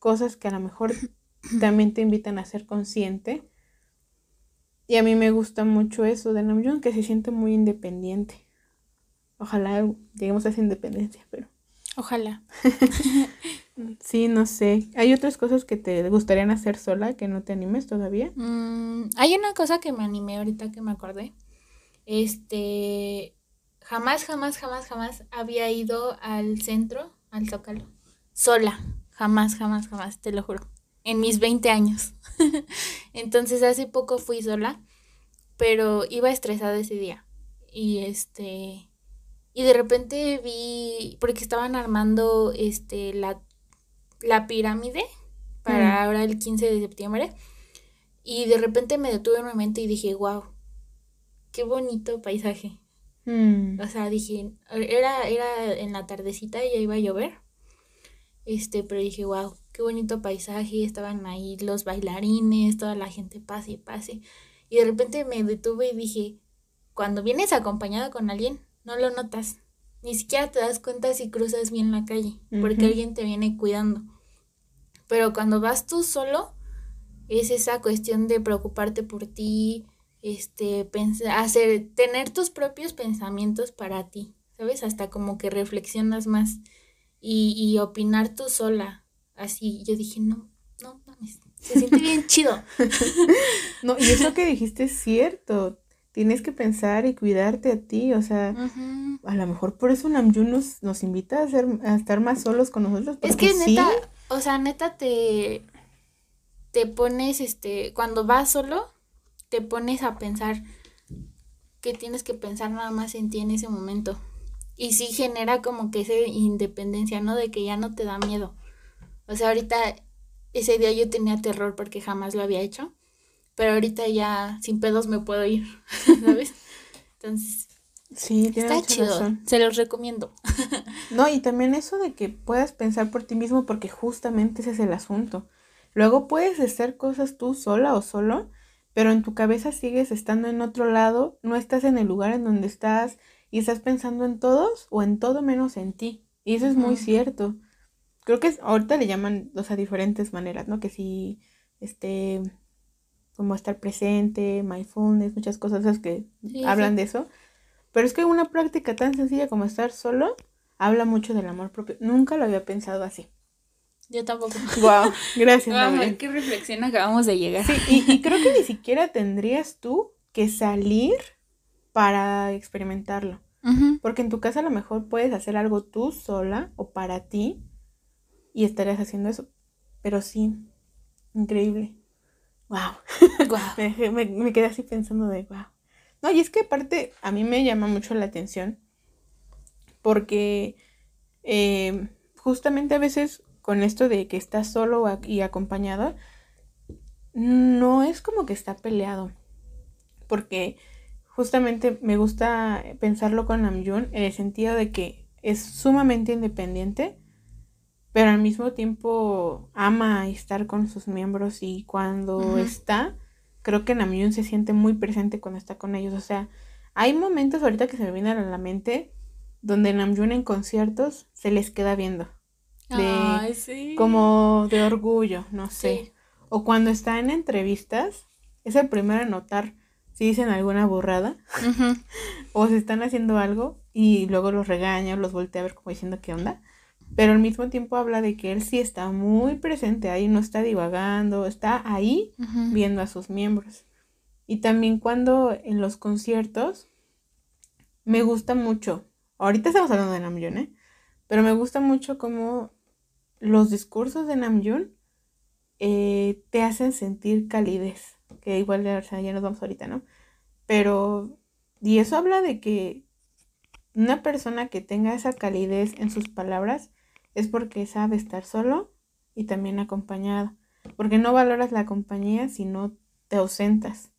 cosas que a lo mejor también te invitan a ser consciente. Y a mí me gusta mucho eso de Namjoon, que se siente muy independiente. Ojalá lleguemos a esa independencia, pero... Ojalá. Sí, no sé. ¿Hay otras cosas que te gustarían hacer sola que no te animes todavía? Mm, hay una cosa que me animé ahorita que me acordé. Este, jamás, jamás, jamás, jamás había ido al centro, al Zócalo, sola. Jamás, jamás, jamás, te lo juro. En mis 20 años. Entonces hace poco fui sola, pero iba estresada ese día. Y este, y de repente vi, porque estaban armando este, la la pirámide para mm. ahora el 15 de septiembre. Y de repente me detuve en mi mente y dije, wow, qué bonito paisaje. Mm. O sea, dije, era, era en la tardecita y ya iba a llover. Este, pero dije, wow, qué bonito paisaje. Estaban ahí los bailarines, toda la gente pase y pase. Y de repente me detuve y dije, cuando vienes acompañado con alguien, no lo notas ni siquiera te das cuenta si cruzas bien la calle, porque alguien te viene cuidando. Pero cuando vas tú solo, es esa cuestión de preocuparte por ti, este, pensar, hacer, tener tus propios pensamientos para ti, ¿sabes? Hasta como que reflexionas más y, y opinar tú sola. Así, yo dije, no, no mames, se siente bien chido. no, y eso que dijiste es cierto tienes que pensar y cuidarte a ti, o sea, a lo mejor por eso Namjoon nos, nos invita a, ser, a estar más solos con nosotros. Es que neta, o sea, neta te, te pones, este, cuando vas solo, te pones a pensar que tienes que pensar nada más en ti en ese momento. Y sí genera como que esa independencia, ¿no? De que ya no te da miedo. O sea, ahorita ese día yo tenía terror porque jamás lo había hecho pero ahorita ya sin pedos me puedo ir, ¿sabes? Entonces, sí, está chido, se los recomiendo. no, y también eso de que puedas pensar por ti mismo porque justamente ese es el asunto. Luego puedes hacer cosas tú sola o solo, pero en tu cabeza sigues estando en otro lado, no estás en el lugar en donde estás y estás pensando en todos o en todo menos en ti. Y eso es muy cierto. Creo que ahorita le llaman, o sea, diferentes maneras, ¿no? Que si, este, como estar presente, mindfulness, muchas cosas que hablan de eso. Pero es que una práctica tan sencilla como estar solo habla mucho del amor propio. Nunca lo había pensado así. Yo tampoco. Wow, gracias. Wow, qué reflexión acabamos de llegar. Sí, y, creo que ni siquiera tendrías tú que salir para experimentarlo. Porque en tu casa a lo mejor puedes hacer algo tú sola o para ti y estarías haciendo eso. Pero sí, increíble wow. me, quedé así pensando de wow. No, y es que aparte a mí me llama mucho la atención porque em, justamente a veces con esto de que estás solo y acompañado, no es como que está peleado. Porque justamente me gusta pensarlo con Namjoon en el sentido de que es sumamente independiente pero al mismo tiempo ama estar con sus miembros y cuando está, creo que Namjoon se siente muy presente cuando está con ellos. O sea, hay momentos ahorita que se me vienen a la mente donde Namjoon en conciertos se les queda viendo. De, Como de orgullo, no sé. O cuando está en entrevistas, es el primero en notar si dicen alguna burrada o si están haciendo algo y luego los regaña o los voltea a ver como diciendo qué onda. Pero al mismo tiempo habla de que él sí está muy presente ahí, no está divagando, está ahí viendo a sus miembros. Y también cuando en los conciertos me gusta mucho, ahorita estamos hablando de Namjoon, ¿eh? Pero me gusta mucho como los discursos de Namjoon eh, te hacen sentir calidez, que igual ya nos vamos ahorita, ¿no? Pero, y eso habla de que una persona que tenga esa calidez en sus palabras es porque sabe estar solo y también acompañado. Porque no valoras la compañía si no te ausentas.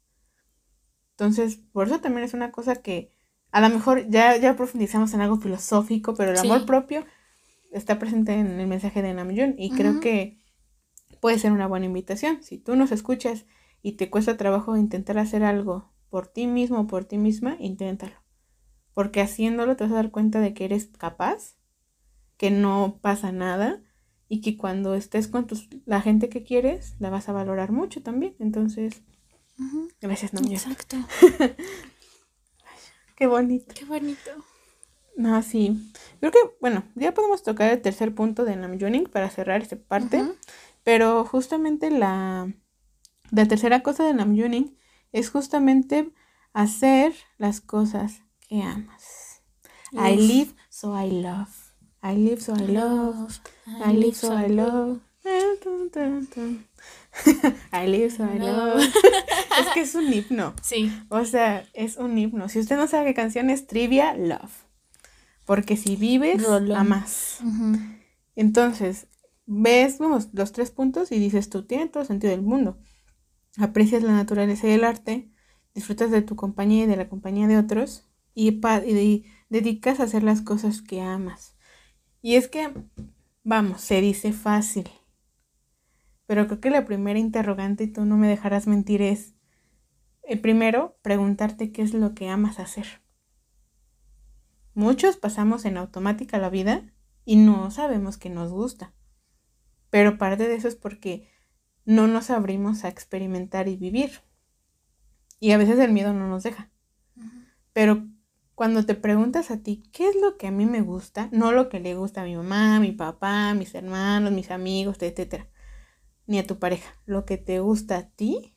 Entonces, por eso también es una cosa que a lo mejor ya, ya profundizamos en algo filosófico, pero el amor propio está presente en el mensaje de Namjoon y creo que puede ser una buena invitación. Si tú nos escuchas y te cuesta trabajo intentar hacer algo por ti mismo o por ti misma, inténtalo. Porque haciéndolo te vas a dar cuenta de que eres capaz que no pasa nada y que cuando estés con tus, la gente que quieres, la vas a valorar mucho también. Entonces, gracias, Namjoon. Exacto. qué bonito. Qué bonito. No, sí. Creo que, bueno, ya podemos tocar el tercer punto de Namjooning para cerrar esta parte. Pero justamente la, la tercera cosa de Namjooning es justamente hacer las cosas que amas. I live, so I love. I live so I love. I live so I love. I live so I love. es que es un himno. Sí. O sea, es un himno. Si usted no sabe qué canción es, trivia, love. Porque si vives, amas. Entonces, ves los tres puntos y dices, tú tienes todo el sentido del mundo. Aprecias la naturaleza y el arte, disfrutas de tu compañía y de la compañía de otros y, y dedicas a hacer las cosas que amas. Y es que, vamos, se dice fácil. Pero creo que la primera interrogante, y tú no me dejarás mentir, es, el primero, preguntarte qué es lo que amas hacer. Muchos pasamos en automática la vida y no sabemos que nos gusta. Pero parte de eso es porque no nos abrimos a experimentar y vivir. Y a veces el miedo no nos deja. Pero cuando te preguntas a ti, ¿qué es lo que a mí me gusta? No lo que le gusta a mi mamá, a mi papá, a mis hermanos, mis amigos, etcétera, ni a tu pareja. Lo que te gusta a ti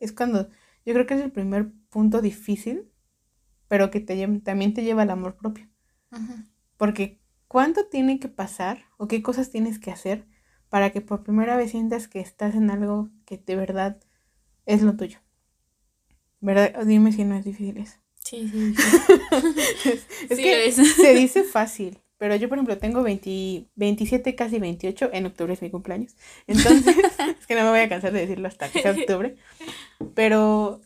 es cuando yo creo que es el primer punto difícil, pero que te, también te lleva al amor propio. Porque ¿cuánto tiene que pasar o qué cosas tienes que hacer para que por primera vez sientas que estás en algo que de verdad es lo tuyo? ¿Verdad? Dime si no es difícil eso. Sí, sí. es, que se dice fácil, pero yo, por ejemplo, tengo 27, casi 28, en octubre es mi cumpleaños. Entonces, es que no me voy a cansar de decirlo hasta que sea octubre. Pero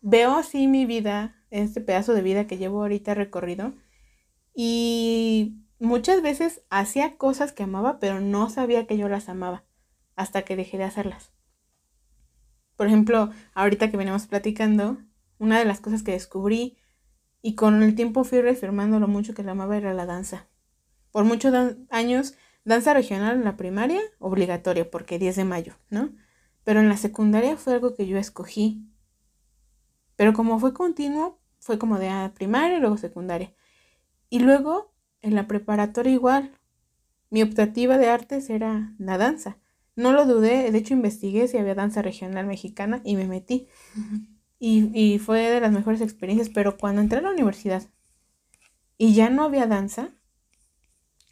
veo así mi vida, este pedazo de vida que llevo ahorita recorrido, y muchas veces hacía cosas que amaba, pero no sabía que yo las amaba, hasta que dejé de hacerlas. Por ejemplo, ahorita que venimos platicando, una de las cosas que descubrí y con el tiempo fui reafirmando lo mucho que la amaba era la danza. Por muchos años, danza regional en la primaria, obligatoria, porque 10 de mayo, ¿no? Pero en la secundaria fue algo que yo escogí. Pero como fue continuo, fue como de ah, primaria y luego secundaria. Y luego, en la preparatoria igual, mi optativa de artes era la danza. No lo dudé, de hecho investigué si había danza regional mexicana y me metí. Y, fue de las mejores experiencias, pero cuando entré a la universidad y ya no había danza,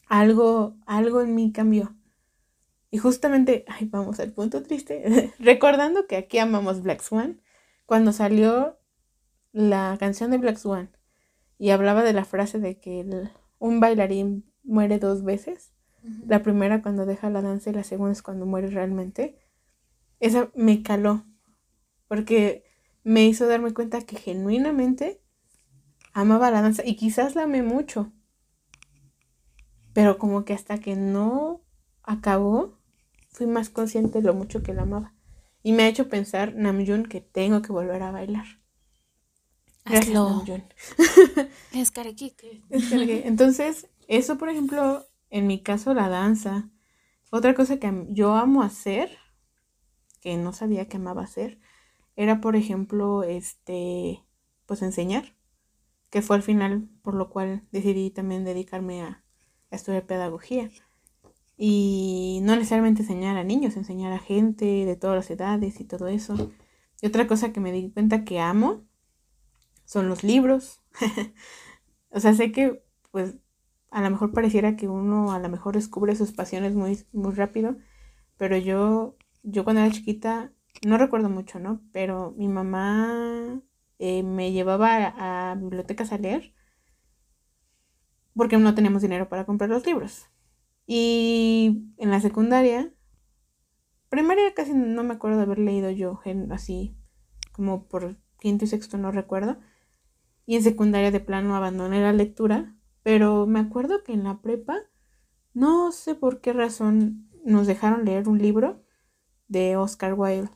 algo, algo en mí cambió. Y justamente, ay, vamos al punto triste, recordando que aquí amamos Black Swan, cuando salió la canción de Black Swan y hablaba de la frase de que un bailarín muere dos veces, la primera cuando deja la danza y la segunda es cuando muere realmente, esa me caló, porque me hizo darme cuenta que genuinamente amaba la danza y quizás la amé mucho. Pero como que hasta que no acabó, fui más consciente de lo mucho que la amaba. Y me ha hecho pensar, Namjoon, que tengo que volver a bailar. Gracias, Namjoon. Entonces, eso, por ejemplo, en mi caso, la danza. Otra cosa que yo amo hacer, que no sabía que amaba hacer, era, por ejemplo, este, pues enseñar, que fue al final por lo cual decidí también dedicarme a, a estudiar pedagogía. Y no necesariamente enseñar a niños, enseñar a gente de todas las edades y todo eso. Y otra cosa que me di cuenta que amo son los libros. o sea, sé que pues a lo mejor pareciera que uno a lo mejor descubre sus pasiones muy, muy rápido, pero yo, yo cuando era chiquita, no recuerdo mucho, ¿no? Pero mi mamá eh, me llevaba a, bibliotecas a leer porque no teníamos dinero para comprar los libros. Y en la secundaria, primaria casi no me acuerdo de haber leído yo así como por quinto y sexto, no recuerdo. Y en secundaria de plano abandoné la lectura, pero me acuerdo que en la prepa, no sé por qué razón, nos dejaron leer un libro de Oscar Wilde.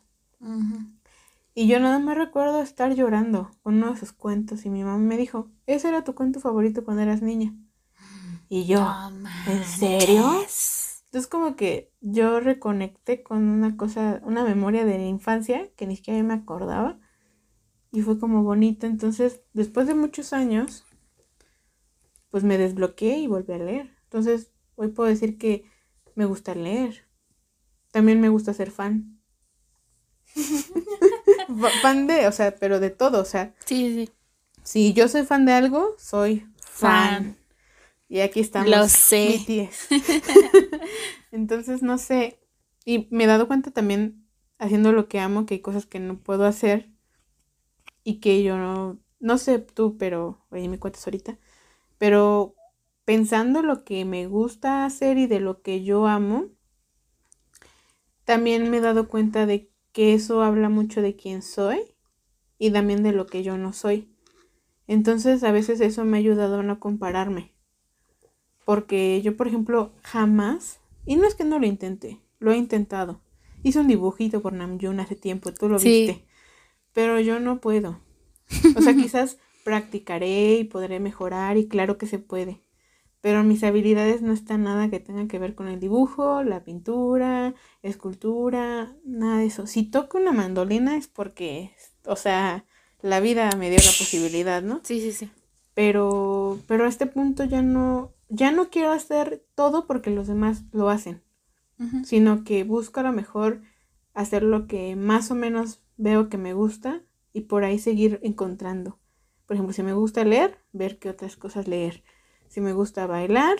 Y yo nada más recuerdo estar llorando con uno de sus cuentos y mi mamá me dijo, ese era tu cuento favorito cuando eras niña. Y yo, ¿en serio? Entonces como que yo reconecté con una cosa, una memoria de la infancia que ni siquiera me acordaba y fue como bonito. Entonces, después de muchos años, pues me desbloqueé y volví a leer. Entonces, hoy puedo decir que me gusta leer. También me gusta ser fan. Fan de, o sea, pero de todo, o sea. Sí, sí. Si yo soy fan de algo, soy fan. Y aquí estamos. Lo sé. Entonces, no sé. Y me he dado cuenta también, haciendo lo que amo, que hay cosas que no puedo hacer y que yo no, no sé tú, pero, oye, me cuentas ahorita, pero pensando lo que me gusta hacer y de lo que yo amo, también me he dado cuenta de que eso habla mucho de quién soy y también de lo que yo no soy. Entonces a veces eso me ha ayudado a no compararme. Porque yo, por ejemplo, jamás, y no es que no lo intente, lo he intentado. Hice un dibujito por Namjoon hace tiempo, tú lo viste. Pero yo no puedo. O sea, quizás practicaré y podré mejorar y claro que se puede. Pero mis habilidades no están nada que tenga que ver con el dibujo, la pintura, escultura, nada de eso. Si toco una mandolina es porque, o sea, la vida me dio la posibilidad, ¿no? Sí, sí, sí. Pero, pero a este punto ya no, ya no quiero hacer todo porque los demás lo hacen, sino que busco a lo mejor hacer lo que más o menos veo que me gusta y por ahí seguir encontrando. Por ejemplo, si me gusta leer, ver qué otras cosas leer. Si me gusta bailar,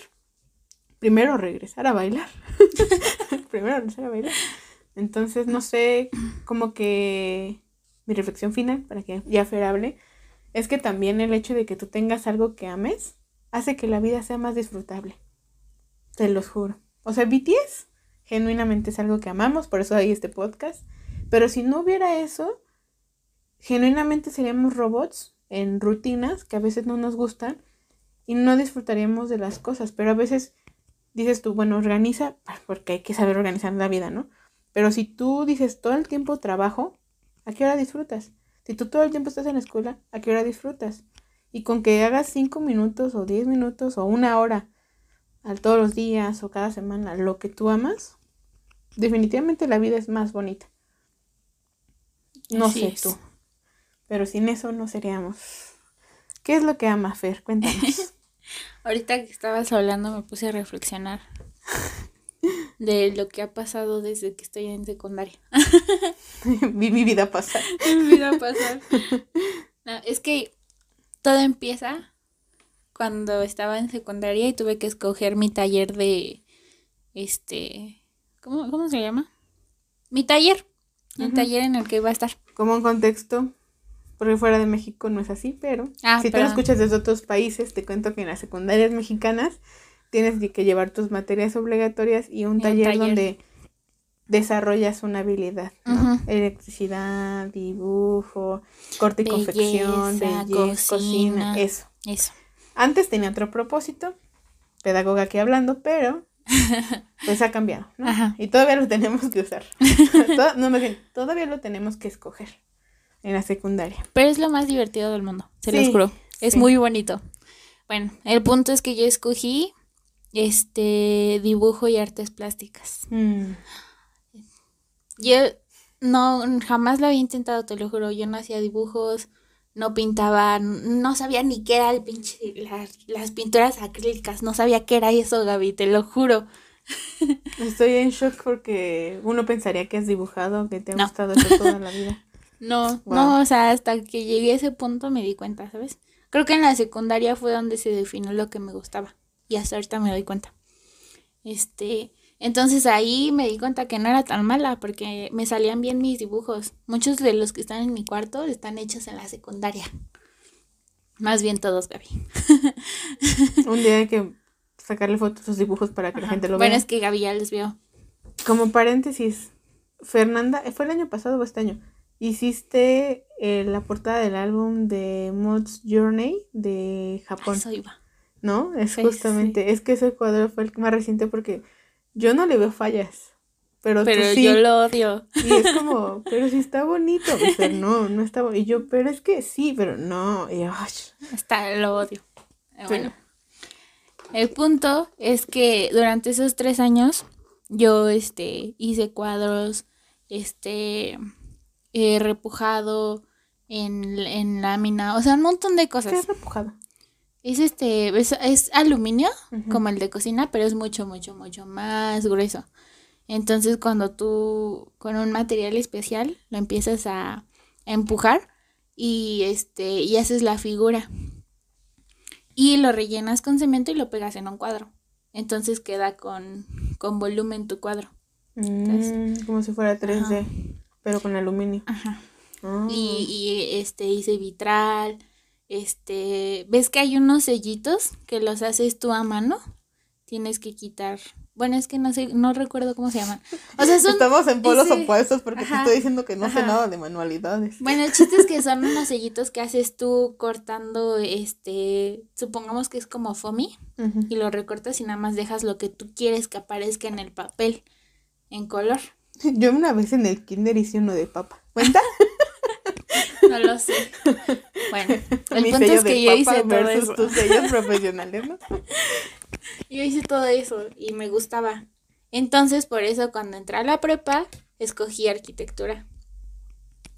primero regresar a bailar. primero regresar a bailar. Entonces, no sé, como que mi reflexión final, para que ya Fer hable, es que también el hecho de que tú tengas algo que ames hace que la vida sea más disfrutable. Te los juro. O sea, BTS genuinamente es algo que amamos, por eso hay este podcast. Pero si no hubiera eso, genuinamente seríamos robots en rutinas que a veces no nos gustan y no disfrutaríamos de las cosas. Pero a veces dices tú, bueno, organiza, porque hay que saber organizar la vida, ¿no? Pero si tú dices todo el tiempo trabajo, ¿a qué hora disfrutas? Si tú todo el tiempo estás en la escuela, ¿a qué hora disfrutas? Y con que hagas cinco minutos o diez minutos o una hora al todos los días o cada semana lo que tú amas, definitivamente la vida es más bonita. No sé tú. Pero sin eso no seríamos. ¿Qué es lo que ama Fer? Cuéntanos. Ahorita que estabas hablando me puse a reflexionar de lo que ha pasado desde que estoy en secundaria. Vi mi vida pasar. mi vida pasar. es que todo empieza cuando estaba en secundaria y tuve que escoger mi taller de este ¿cómo, cómo se llama? Mi taller. El taller en el que iba a estar. Como un contexto, porque fuera de México no es así, pero ah, si tú lo escuchas desde otros países, te cuento que en las secundarias mexicanas tienes que llevar tus materias obligatorias y un, taller, donde desarrollas una habilidad, Electricidad, dibujo, corte y confección, belleza, cocina, eso. Eso. Antes tenía otro propósito, pedagoga aquí hablando, pero pues ha cambiado, ¿no? Y todavía lo tenemos que usar. no, bien, todavía lo tenemos que escoger en la secundaria. Pero es lo más divertido del mundo, se lo juro. Es muy bonito. Bueno, el punto es que yo escogí este dibujo y artes plásticas. Mm. Yo no jamás lo había intentado, te lo juro. Yo no hacía dibujos, no pintaba, no sabía ni qué era el pinche, las, pinturas acrílicas, no sabía qué era eso, Gaby, te lo juro. Estoy en shock porque uno pensaría que has dibujado, que te ha gustado eso toda la vida. No, no, o sea, hasta que llegué a ese punto me di cuenta, ¿sabes? Creo que en la secundaria fue donde se definió lo que me gustaba y hasta ahorita me doy cuenta. Este, entonces ahí me di cuenta que no era tan mala porque me salían bien mis dibujos. Muchos de los que están en mi cuarto están hechos en la secundaria. Más bien todos, Gaby. Un día hay que sacarle fotos a sus dibujos para que la gente lo vea. Bueno, es que Gaby ya les vio. Como paréntesis, Fernanda, ¿fue el año pasado o este año? Hiciste eh, la portada del álbum de Mods Journey de Japón. Eso iba. ¿No? Es justamente, es que ese cuadro fue el más reciente porque yo no le veo fallas. Pero, pero sí. yo lo odio. Y es como, pero sí está bonito. O sea, no, no está bonito. Y yo, pero es que sí, pero no. Y Está, lo odio. Bueno. El punto es que durante esos tres años yo este hice cuadros, este he repujado en, en lámina, o sea, un montón de cosas. ¿Qué es repujado? Es este, es, aluminio, como el de cocina, pero es mucho, mucho, mucho más grueso. Entonces cuando tú con un material especial lo empiezas a, empujar y este y haces la figura y lo rellenas con cemento y lo pegas en un cuadro. Entonces queda con, con volumen tu cuadro. Mm, como si fuera 3D, pero con aluminio. Ajá. Ah. Y, y este hice vitral, este, ¿ves que hay unos sellitos que los haces tú a mano? Tienes que quitar. Bueno, es que no sé, no recuerdo cómo se llaman. O sea, Estamos en polos opuestos porque te estoy diciendo que no sé nada de manualidades. Bueno, el chiste es que son unos sellitos que haces tú cortando, este, supongamos que es como foamy, y lo recortas y nada más dejas lo que tú quieres que aparezca en el papel, en color. Yo una vez en el kinder hice uno de papa. ¿Cuenta? no lo sé. Bueno, el punto es que yo hice todo eso. tus sellos profesionales, ¿no? Yo hice todo eso y me gustaba. Entonces, por eso cuando entré a la prepa, escogí arquitectura.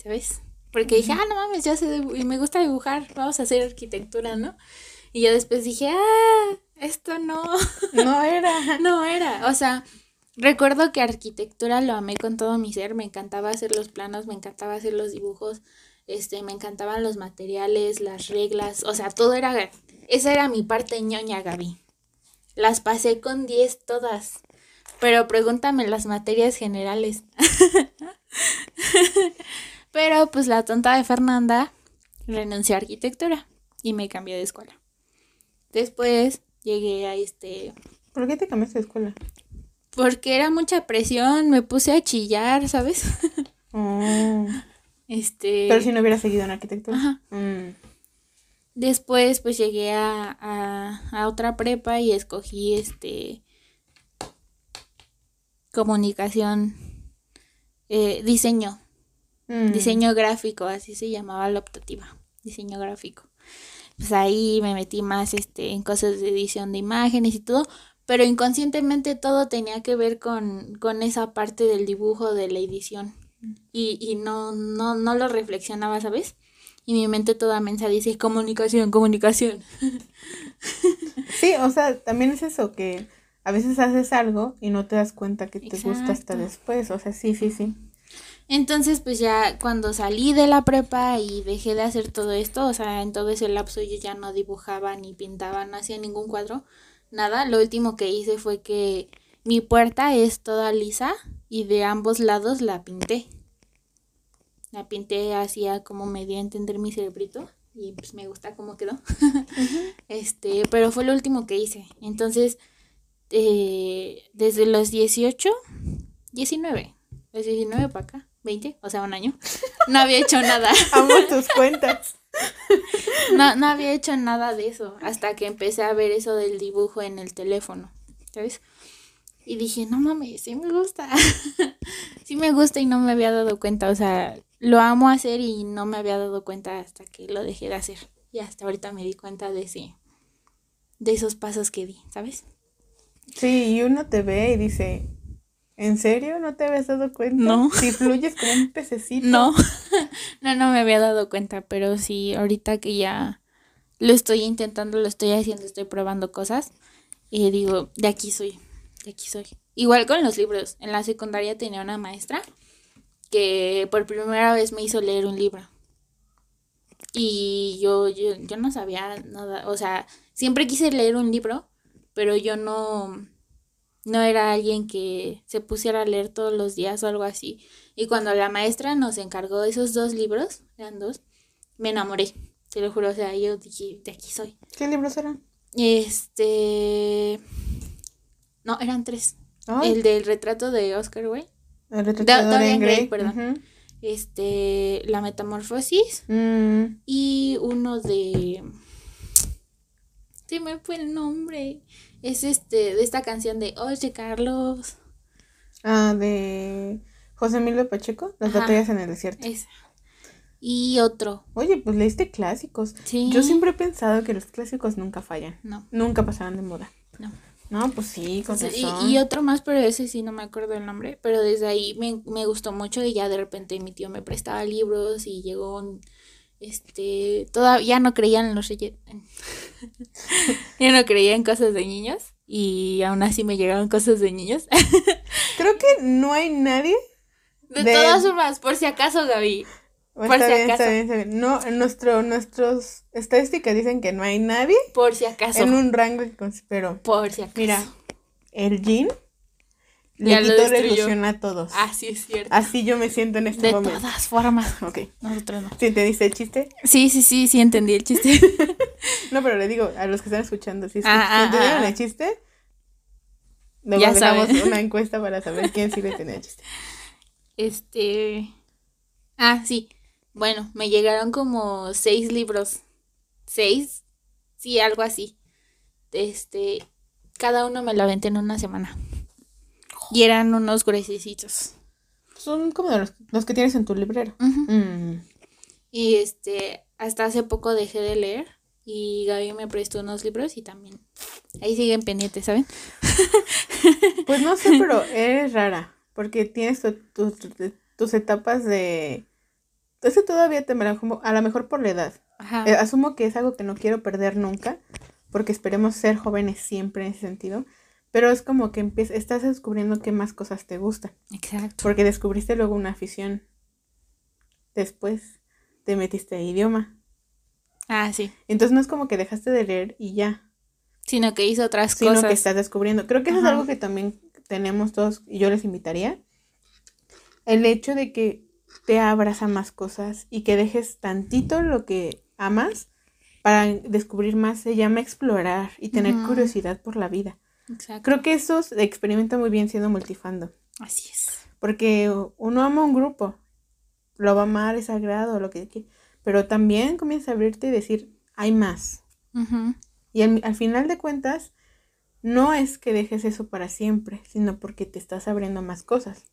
¿Sabes? Porque dije, ah, no mames, ya sé, y me gusta dibujar, vamos a hacer arquitectura, ¿no? Y yo después dije, ah, esto no. No era. no era. O sea, recuerdo que arquitectura lo amé con todo mi ser, me encantaba hacer los planos, me encantaba hacer los dibujos, este, me encantaban los materiales, las reglas, o sea, todo era, esa era mi parte ñoña, Gaby. Las pasé con 10 todas, pero pregúntame las materias generales. pero pues la tonta de Fernanda renunció a arquitectura y me cambié de escuela. Después llegué a este... ¿Por qué te cambiaste de escuela? Porque era mucha presión, me puse a chillar, ¿sabes? Oh. Este. Pero si no hubiera seguido en arquitectura. Ajá. Mm. Después, pues llegué a, a, otra prepa y escogí este. Comunicación. Eh, diseño. Mm. Diseño gráfico, así se llamaba la optativa. Diseño gráfico. Pues ahí me metí más este, en cosas de edición de imágenes y todo, pero inconscientemente todo tenía que ver con, con esa parte del dibujo de la edición y, y no, no, no lo reflexionaba, ¿sabes? Y mi mente toda mensa dice comunicación, comunicación. Sí, o sea, también es eso, que a veces haces algo y no te das cuenta que te gusta hasta después, o sea, sí, sí, sí. Entonces, pues ya cuando salí de la prepa y dejé de hacer todo esto, o sea, en todo ese lapso yo ya no dibujaba ni pintaba, no hacía ningún cuadro, nada, lo último que hice fue que mi puerta es toda lisa y de ambos lados la pinté. La pinté así como me di a entender mi cerebrito y pues me gusta cómo quedó. este, pero fue lo último que hice. Entonces, eh, desde los 18, 19, los 19 para acá, 20, o sea, un año, no había hecho nada. Amo tus cuentas. no, no había hecho nada de eso hasta que empecé a ver eso del dibujo en el teléfono, ¿sabes? Y dije, no mames, sí me gusta. sí me gusta y no me había dado cuenta. O sea, lo amo hacer y no me había dado cuenta hasta que lo dejé de hacer. Y hasta ahorita me di cuenta de ese, de esos pasos que di, ¿sabes? Sí, y uno te ve y dice, ¿en serio no te habías dado cuenta? No. Si fluyes como un pececito. No, no, no me había dado cuenta, pero sí, ahorita que ya lo estoy intentando, lo estoy haciendo, estoy probando cosas, y digo, de aquí soy aquí soy. Igual con los libros. En la secundaria tenía una maestra que por primera vez me hizo leer un libro. Y yo, yo, yo no sabía nada. O sea, siempre quise leer un libro, pero yo no, no era alguien que se pusiera a leer todos los días o algo así. Y cuando la maestra nos encargó esos dos libros, eran dos, me enamoré. Te lo juro, o sea, yo dije, de aquí soy. ¿Qué libros eran? Este. No, eran tres. El del retrato de Oscar Wilde. El retrato de Dorian Gray, perdón. Este, La Metamorfosis. Mm. Y uno de. Sí, me fue el nombre. Es este, de esta canción de Oye, Carlos. Ah, de José Emilio Pacheco, Las batallas en el desierto. Esa. Y otro. Oye, pues leíste clásicos. Sí. Yo siempre he pensado que los clásicos nunca fallan. No. Nunca pasarán de moda. No. No, pues sí, con Y, otro más, pero ese sí no me acuerdo el nombre. Pero desde ahí me, me gustó mucho y ya de repente mi tío me prestaba libros y llegó un, este, todavía no creían en los reyes. ya no creía en cosas de niños y aún así me llegaron cosas de niños. Creo que no hay nadie. De, de... todas formas, por si acaso, Gaby. Por si acaso. No, nuestro, nuestros estadísticas dicen que no hay nadie. Por si acaso. En un rango que pero Por si acaso. Mira, el jean le quitó la ilusión a todos. Así es cierto. Así yo me siento en este momento. De todas formas. Ok. Nosotros no. ¿Sí te dice el chiste? Sí, sí, sí, sí entendí el chiste. no, pero le digo a los que están escuchando, si, ah, ah, entendieron ah, el chiste, luego dejamos una encuesta para saber quién sí le tenía el chiste. Este. Ah, sí. Bueno, me llegaron como seis libros. ¿Seis? Sí, algo así. Este, cada uno me lo aventé en una semana. Y eran unos gruesecitos. Son como los, que tienes en tu librero. Mm. Y este, hasta hace poco dejé de leer. Y Gaby me prestó unos libros y también. Ahí siguen pendientes, ¿saben? pues no sé, pero eres rara. Porque tienes tus etapas de eso todavía te me a lo mejor por la edad. Eh, asumo que es algo que no quiero perder nunca, porque esperemos ser jóvenes siempre en ese sentido. Pero es como que empiezas, estás descubriendo qué más cosas te gustan. Exacto. Porque descubriste luego una afición. Después te metiste a idioma. Ah, sí. Entonces no es como que dejaste de leer y ya. Sino que hizo otras cosas. Sino que estás descubriendo. Creo que eso es algo que también tenemos todos y yo les invitaría. El hecho de que te abras a más cosas y que dejes tantito lo que amas para descubrir más se llama explorar y tener curiosidad por la vida. Exacto. Creo que eso se experimenta muy bien siendo multifando. Así es. Porque uno ama un grupo, lo va a amar, es sagrado, lo que pero también comienza a abrirte y decir, hay más. Y al, final de cuentas, no es que dejes eso para siempre, sino porque te estás abriendo más cosas.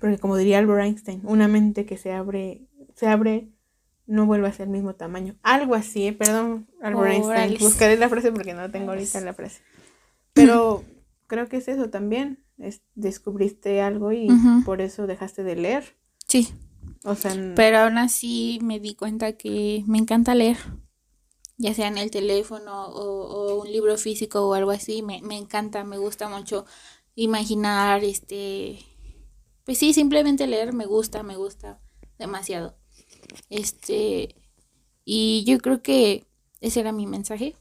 Porque como diría Albert Einstein, una mente que se abre, se abre, no vuelve a ser el mismo tamaño. Algo así, ¿eh? perdón, Albert Einstein. Buscaré la frase porque no tengo ahorita la frase. Pero creo que es eso también. Es, descubriste algo y por eso dejaste de leer. Sí. O sea, pero aún así me di cuenta que me encanta leer. Ya sea en el teléfono o, un libro físico o algo así, me, me encanta, me gusta mucho imaginar, este, pues sí, simplemente leer me gusta, me gusta demasiado. Este, y yo creo que ese era mi mensaje.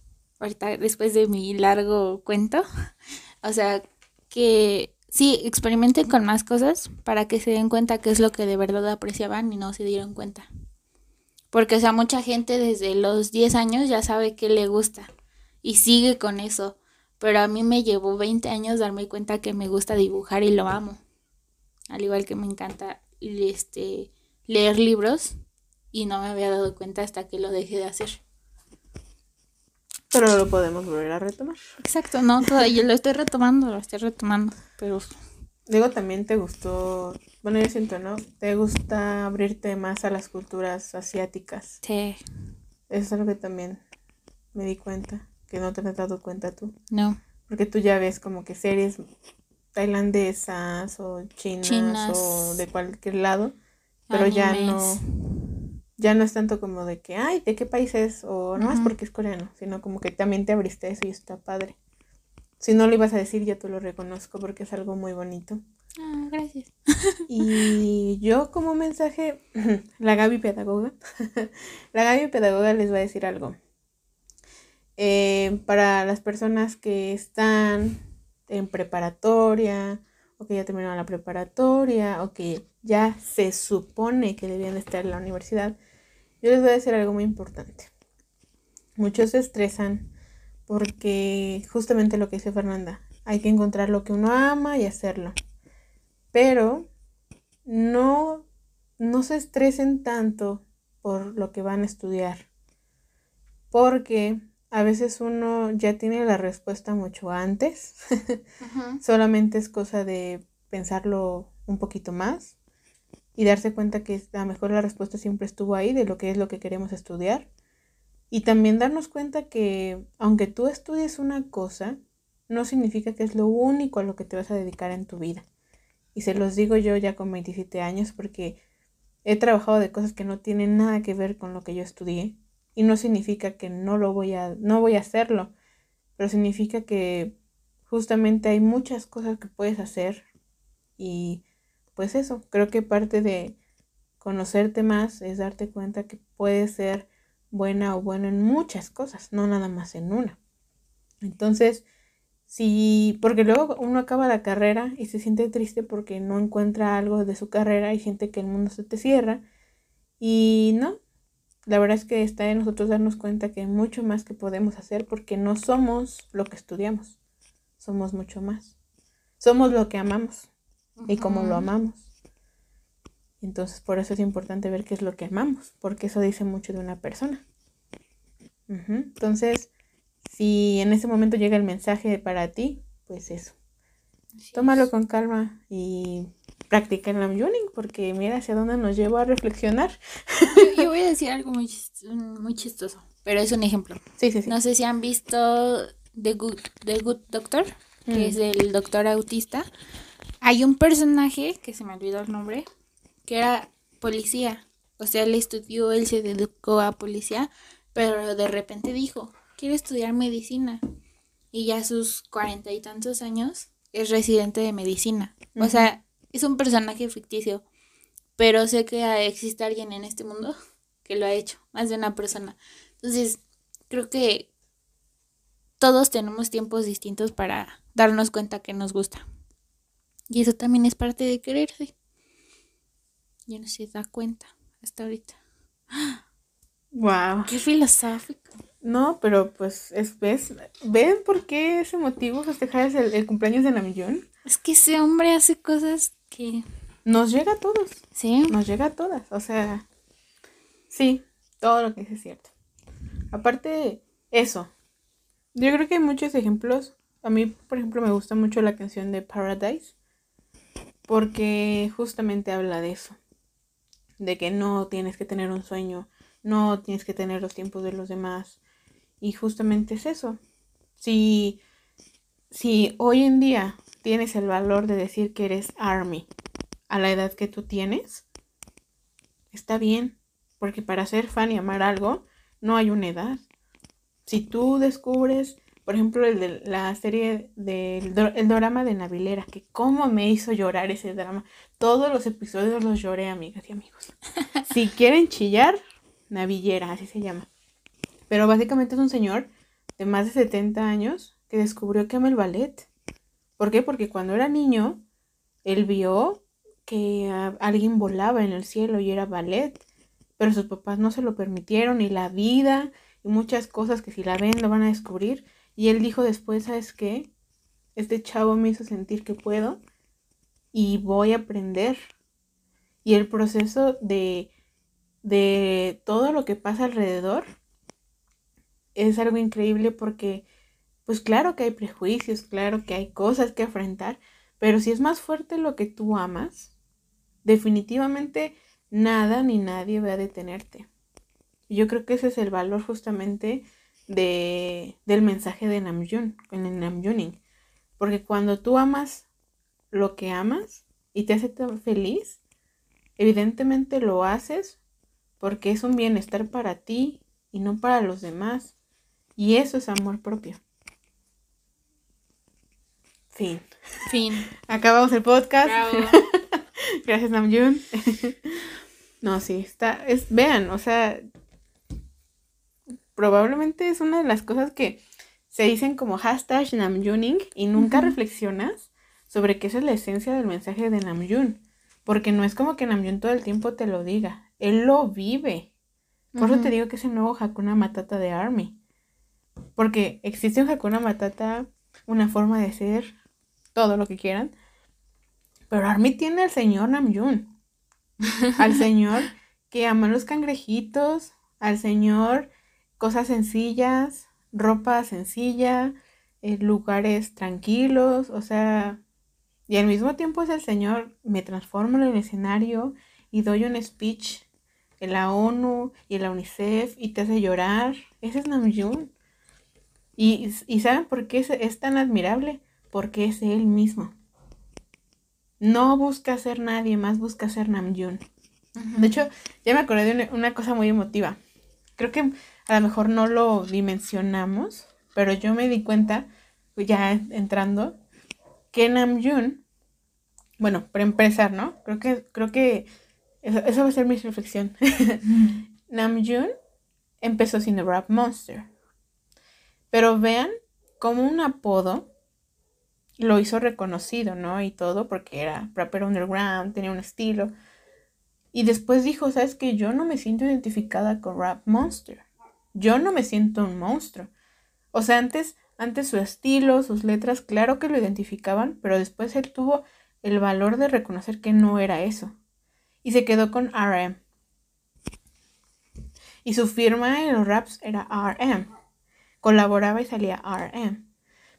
Ahorita, después de mi largo cuento. O sea, que sí, experimenten con más cosas para que se den cuenta qué es lo que de verdad apreciaban y no se dieron cuenta. Porque, o sea, mucha gente desde los 10 años ya sabe qué le gusta y sigue con eso. Pero a mí me llevó 20 años darme cuenta que me gusta dibujar y lo amo al igual que me encanta este, leer libros, y no me había dado cuenta hasta que lo dejé de hacer. Pero lo podemos volver a retomar. Exacto, no, todavía lo estoy retomando, lo estoy retomando, pero... Luego también te gustó, bueno, yo siento, ¿no? Te gusta abrirte más a las culturas asiáticas. Sí. Eso es algo que también me di cuenta, que no te has dado cuenta tú. No. Porque tú ya ves como que series tailandesas o chinas, o de cualquier lado, pero ya no ya no es tanto como de que, ay, ¿de qué país es? O no es porque es coreano, sino como que también te abriste eso y está padre. Si no lo ibas a decir, ya tú lo reconozco porque es algo muy bonito. Ah, gracias. Y yo como mensaje, la Gaby pedagoga, la Gaby pedagoga les va a decir algo. Eh, para las personas que están en preparatoria, que ya terminaron la preparatoria, o que ya se supone que debían estar en la universidad, yo les voy a decir algo muy importante. Muchos se estresan porque justamente lo que dice Fernanda, hay que encontrar lo que uno ama y hacerlo. Pero no, no se estresen tanto por lo que van a estudiar. Porque a veces uno ya tiene la respuesta mucho antes. Solamente es cosa de pensarlo un poquito más y darse cuenta que a lo mejor la respuesta siempre estuvo ahí de lo que es lo que queremos estudiar. Y también darnos cuenta que aunque tú estudies una cosa, no significa que es lo único a lo que te vas a dedicar en tu vida. Y se los digo yo ya con 27 años porque he trabajado de cosas que no tienen nada que ver con lo que yo estudié. Y no significa que no lo voy a, no voy a hacerlo, pero significa que justamente hay muchas cosas que puedes hacer y pues eso, creo que parte de conocerte más es darte cuenta que puedes ser buena o bueno en muchas cosas, no nada más en una. Entonces, si, porque luego uno acaba la carrera y se siente triste porque no encuentra algo de su carrera y siente que el mundo se te cierra. Y no, la verdad es que está en nosotros darnos cuenta que hay mucho más que podemos hacer porque no somos lo que estudiamos, somos mucho más. Somos lo que amamos y cómo lo amamos. Entonces, por eso es importante ver qué es lo que amamos, porque eso dice mucho de una persona. Entonces, si en ese momento llega el mensaje para ti, pues eso. Tómalo con calma y practica el namjuning, porque mira hacia dónde nos lleva a reflexionar. Yo, voy a decir algo muy, muy chistoso, pero es un ejemplo. Sí, sí, sí. No sé si han visto The Good, The Good Doctor, que mm. es el doctor autista. Hay un personaje, que se me olvidó el nombre, que era policía. O sea, él estudió, él se dedicó a policía, pero de repente dijo, quiero estudiar medicina. Y ya a sus cuarenta y tantos años es residente de medicina. O sea, es un personaje ficticio, pero sé que existe alguien en este mundo que lo ha hecho, más de una persona. Entonces, creo que todos tenemos tiempos distintos para darnos cuenta que nos gusta. Y eso también es parte de quererse. Y no se da cuenta hasta ahorita. Wow. Qué filosófico. No, pero pues es, ves, ¿ven por qué ese motivo festejar el, el cumpleaños de Namillón? Es que ese hombre hace cosas que nos llega a todos. Sí. Nos llega a todas. O sea, sí, todo lo que es cierto. Aparte, eso. Yo creo que hay muchos ejemplos. A mí, por ejemplo, me gusta mucho la canción de Paradise porque justamente habla de eso, de que no tienes que tener un sueño, no tienes que tener los tiempos de los demás. Y justamente es eso. Si, si hoy en día tienes el valor de decir que eres Army a la edad que tú tienes, está bien, porque para ser fan y amar algo no hay una edad. Si tú descubres por ejemplo, el de la serie del el drama de Navilera, que cómo me hizo llorar ese drama. Todos los episodios los lloré, amigas y amigos. si quieren chillar, Navillera, así se llama. Pero básicamente es un señor de más de 70 años que descubrió que ama el ballet. ¿Por qué? Porque cuando era niño, él vio que alguien volaba en el cielo y era ballet, pero sus papás no se lo permitieron y la vida y muchas cosas que si la ven lo van a descubrir y él dijo después, ¿sabes qué? Este chavo me hizo sentir que puedo y voy a aprender. Y el proceso de de todo lo que pasa alrededor es algo increíble porque, pues claro que hay prejuicios, claro que hay cosas que afrontar, pero si es más fuerte lo que tú amas, definitivamente nada ni nadie va a detenerte. Yo creo que ese es el valor justamente de, del mensaje de Namjoon, en el Namjooning. Porque cuando tú amas lo que amas y te hace feliz, evidentemente lo haces porque es un bienestar para ti y no para los demás. Y eso es amor propio. Fin. Fin. Acabamos el podcast. Gracias, Namjoon. no, sí, está. Es, vean, o sea, probablemente es una de las cosas que se dicen como hashtag Namjooning y nunca reflexionas sobre qué es la esencia del mensaje de Namjoon. Porque no es como que Namjoon todo el tiempo te lo diga. Él lo vive. Por eso te digo que es el nuevo Hakuna Matata de Army. Porque existe un Hakuna Matata, una forma de ser, todo lo que quieran. Pero Army tiene al señor Namjoon. al señor que ama los cangrejitos, al señor cosas sencillas, ropa sencilla, eh, lugares tranquilos, o sea, y al mismo tiempo es el Señor, me transformo en el escenario y doy un speech en la ONU y en la UNICEF y te hace llorar. Ese es Namjoon. Y, y ¿saben por qué es, tan admirable? Porque es él mismo. No busca ser nadie más, busca ser Namjoon. De hecho, ya me acordé de una cosa muy emotiva. Creo que a lo mejor no lo dimensionamos, pero yo me di cuenta, ya entrando, que Namjoon, bueno, para empezar, ¿no? Creo que, creo que eso, va a ser mi reflexión. Namjoon empezó siendo Rap Monster. Pero vean como un apodo lo hizo reconocido, ¿no? Y todo, porque era rapper underground, tenía un estilo. Y después dijo, ¿sabes qué? Yo no me siento identificada con Rap Monster yo no me siento un monstruo. O sea, antes, antes su estilo, sus letras, claro que lo identificaban, pero después él tuvo el valor de reconocer que no era eso. Y se quedó con RM. Y su firma en los raps era RM. Colaboraba y salía RM.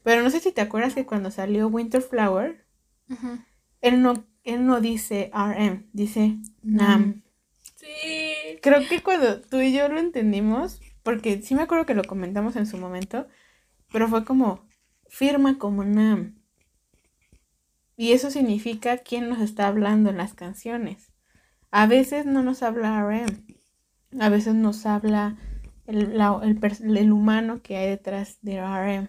Pero no sé si te acuerdas que cuando salió Winter Flower, él, no, él no dice RM, dice Nam. Sí. Creo que cuando tú y yo lo entendimos, porque sí me acuerdo que lo comentamos en su momento, pero fue como firma como Nam. Y eso significa quién nos está hablando en las canciones. A veces no nos habla RM, a veces nos habla el, el, humano que hay detrás de RM.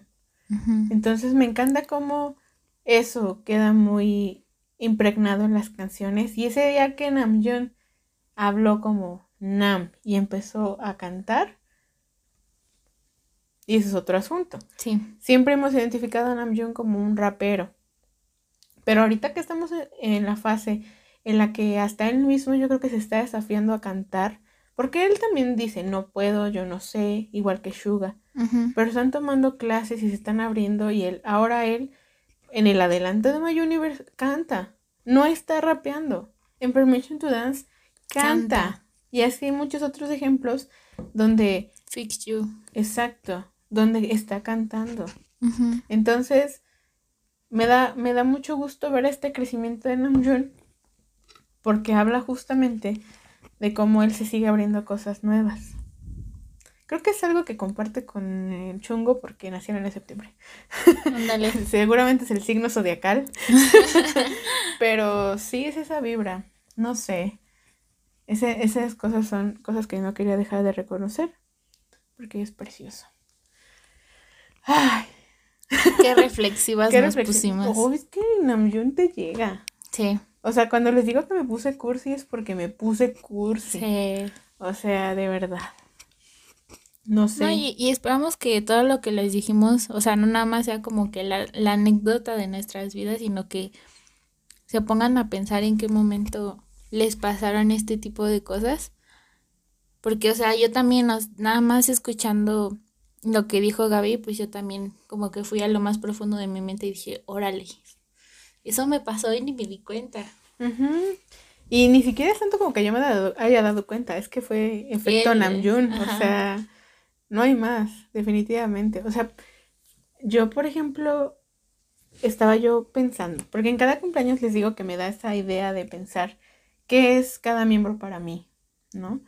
Entonces me encanta cómo eso queda muy impregnado en las canciones. Y ese día que Namjoon habló como Nam y empezó a cantar, y ese es otro asunto. Sí. Siempre hemos identificado a Namjoon como un rapero. Pero ahorita que estamos en la fase en la que hasta él mismo yo creo que se está desafiando a cantar, porque él también dice, no puedo, yo no sé, igual que Suga. Pero están tomando clases y se están abriendo y él, ahora él, en el adelante de My Universe, canta. No está rapeando. En Permission to Dance, canta. Y así muchos otros ejemplos donde... Fix You. Exacto donde está cantando. Entonces, me da, me da mucho gusto ver este crecimiento de Namjoon porque habla justamente de cómo él se sigue abriendo cosas nuevas. Creo que es algo que comparte con el Chungo porque nacieron en septiembre. Ándale. Seguramente es el signo zodiacal. Pero sí es esa vibra. No sé. Ese, esas cosas son cosas que no quería dejar de reconocer porque es precioso. Ay. Qué reflexivas nos pusimos. Oh, es que Namjoon te llega. Sí. O sea, cuando les digo que me puse cursi es porque me puse cursi. Sí. O sea, de verdad. No sé. y, esperamos que todo lo que les dijimos, o sea, no nada más sea como que la, la anécdota de nuestras vidas, sino que se pongan a pensar en qué momento les pasaron este tipo de cosas. Porque, o sea, yo también, nada más escuchando lo que dijo Gaby, pues yo también como que fui a lo más profundo de mi mente y dije, órale, eso me pasó y ni me di cuenta. Y ni siquiera es tanto como que yo me haya dado cuenta, es que fue efecto Namjoon, o sea, no hay más, definitivamente. O sea, yo, por ejemplo, estaba yo pensando, porque en cada cumpleaños les digo que me da esa idea de pensar qué es cada miembro para mí, ¿no?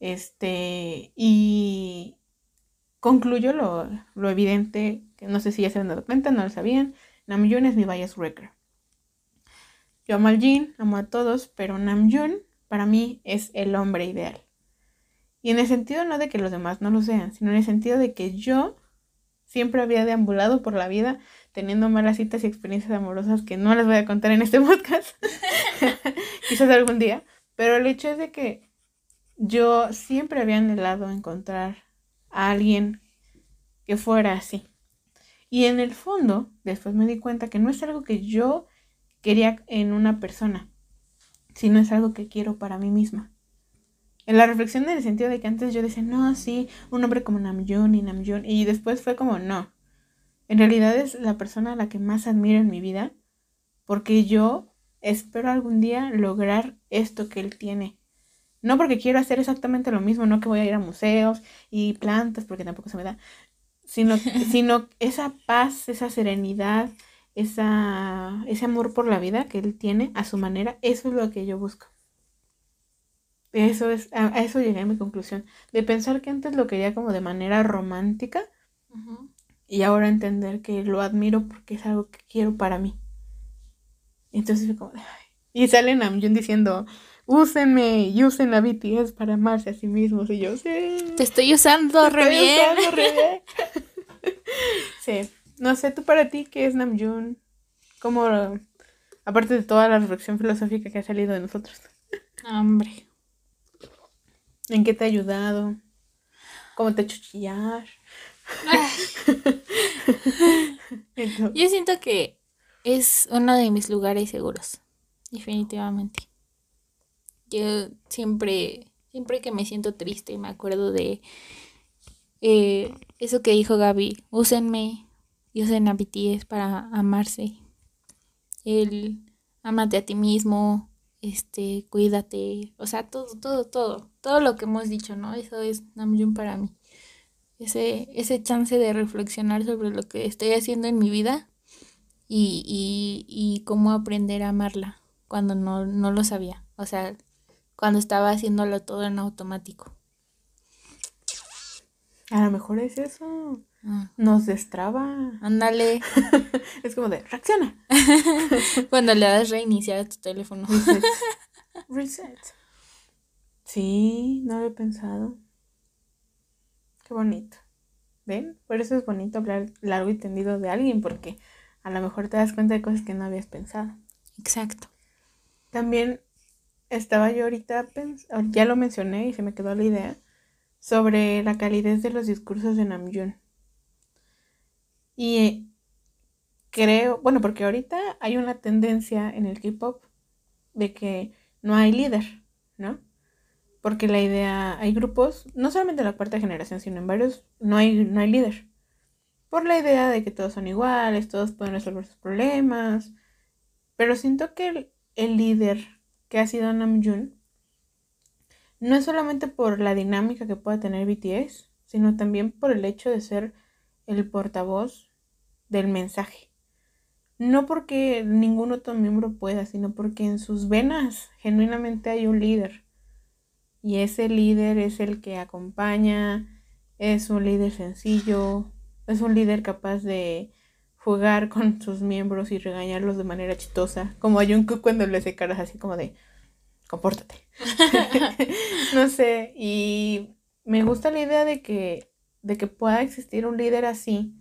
Este, y concluyo lo, lo evidente, que no sé si ya se han dado cuenta, no lo sabían, Namjoon es mi bias wrecker. Yo amo al Jin, amo a todos, pero Namjoon para mí es el hombre ideal. Y en el sentido no de que los demás no lo sean, sino en el sentido de que yo siempre había deambulado por la vida teniendo malas citas y experiencias amorosas que no les voy a contar en este podcast, quizás algún día, pero el hecho es de que yo siempre había anhelado encontrar a alguien que fuera así. Y en el fondo, después me di cuenta que no es algo que yo quería en una persona, sino es algo que quiero para mí misma. En la reflexión en el sentido de que antes yo decía, no, sí, un hombre como Namjoon y Namjoon, y después fue como, no, en realidad es la persona a la que más admiro en mi vida, porque yo espero algún día lograr esto que él tiene. No porque quiero hacer exactamente lo mismo, no que voy a ir a museos y plantas, porque tampoco se me da, sino, sino esa paz, esa serenidad, esa, ese amor por la vida que él tiene a su manera, eso es lo que yo busco. Eso es, a, eso llegué a mi conclusión, de pensar que antes lo quería como de manera romántica y ahora entender que lo admiro porque es algo que quiero para mí. Entonces como, y sale Namjoon diciendo, úsenme y usen la BTS para amarse a sí mismos y yo, sí. Te estoy usando re bien. Usando re bien. sí. No sé, tú para ti, ¿qué es Namjoon? ¿Cómo, aparte de toda la reflexión filosófica que ha salido de nosotros? Hombre. ¿En qué te ha ayudado? ¿Cómo te ha hecho chillar? Yo siento que es uno de mis lugares seguros, definitivamente. Yo siempre, siempre que me siento triste, me acuerdo de eh, eso que dijo Gaby, úsenme, y usen a BTS para amarse. El amate a ti mismo, este, cuídate, o sea, todo, todo, todo, todo lo que hemos dicho, ¿no? Eso es Namjoon para mí. Ese, ese chance de reflexionar sobre lo que estoy haciendo en mi vida y, y, y cómo aprender a amarla cuando no, no lo sabía. O sea, cuando estaba haciéndolo todo en automático. A lo mejor es eso. Ah. Nos destraba. Ándale. es como de, reacciona. Cuando le das reiniciar a tu teléfono. Reset. Reset. Sí, no había pensado. Qué bonito. ¿Ven? Por eso es bonito hablar largo y tendido de alguien, porque a lo mejor te das cuenta de cosas que no habías pensado. Exacto. También estaba yo ahorita, ya lo mencioné y se me quedó la idea, sobre la calidez de los discursos de Namjoon. Y creo, bueno, porque ahorita hay una tendencia en el K-pop de que no hay líder, ¿no? Porque la idea, hay grupos, no solamente en la cuarta generación, sino en varios, no hay, no hay líder. Por la idea de que todos son iguales, todos pueden resolver sus problemas. Pero siento que el, el líder que ha sido Namjoon no es solamente por la dinámica que pueda tener BTS, sino también por el hecho de ser el portavoz del mensaje. No porque ningún otro miembro pueda, sino porque en sus venas genuinamente hay un líder. Y ese líder es el que acompaña, es un líder sencillo, es un líder capaz de jugar con sus miembros y regañarlos de manera chistosa, como a Jungkook cuando le hace caras así como de compórtate. no sé, y me gusta la idea de que de que pueda existir un líder así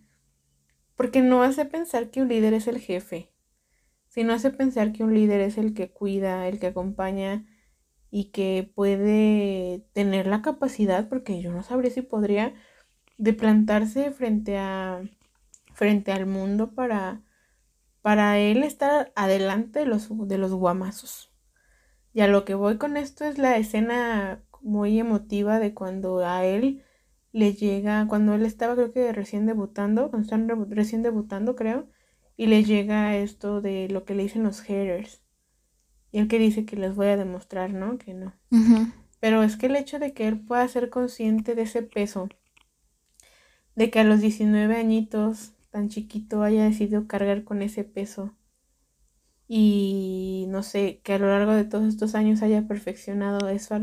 porque no hace pensar que un líder es el jefe, sino hace pensar que un líder es el que cuida, el que acompaña y que puede tener la capacidad, porque yo no sabría si podría, de plantarse frente a frente al mundo para para él estar adelante de los, de los guamazos. Y a lo que voy con esto es la escena muy emotiva de cuando a él le llega, cuando él estaba creo que recién debutando, cuando están recién debutando creo, y le llega esto de lo que le dicen los haters. Y el que dice que les voy a demostrar, ¿no? Que no. Pero es que el hecho de que él pueda ser consciente de ese peso, de que a los 19 añitos, tan chiquito, haya decidido cargar con ese peso, y no sé, que a lo largo de todos estos años haya perfeccionado eso,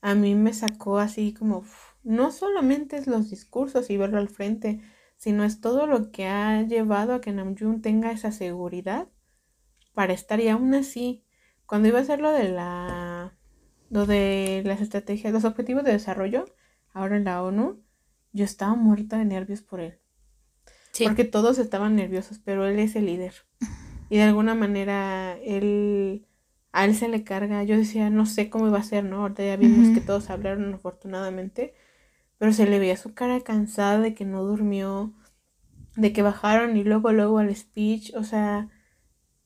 a mí me sacó así como, no solamente es los discursos y verlo al frente, sino es todo lo que ha llevado a que Namjoon tenga esa seguridad para estar y aún así, cuando iba a hacer lo de la lo de las estrategias, los objetivos de desarrollo, ahora en la ONU, yo estaba muerta de nervios por él. Porque todos estaban nerviosos, pero él es el líder. Y de alguna manera él a él se le carga. Yo decía, no sé cómo iba a ser, ¿no? Ahorita ya vimos que todos hablaron afortunadamente, pero se le veía su cara cansada de que no durmió, de que bajaron y luego luego al speech, o sea,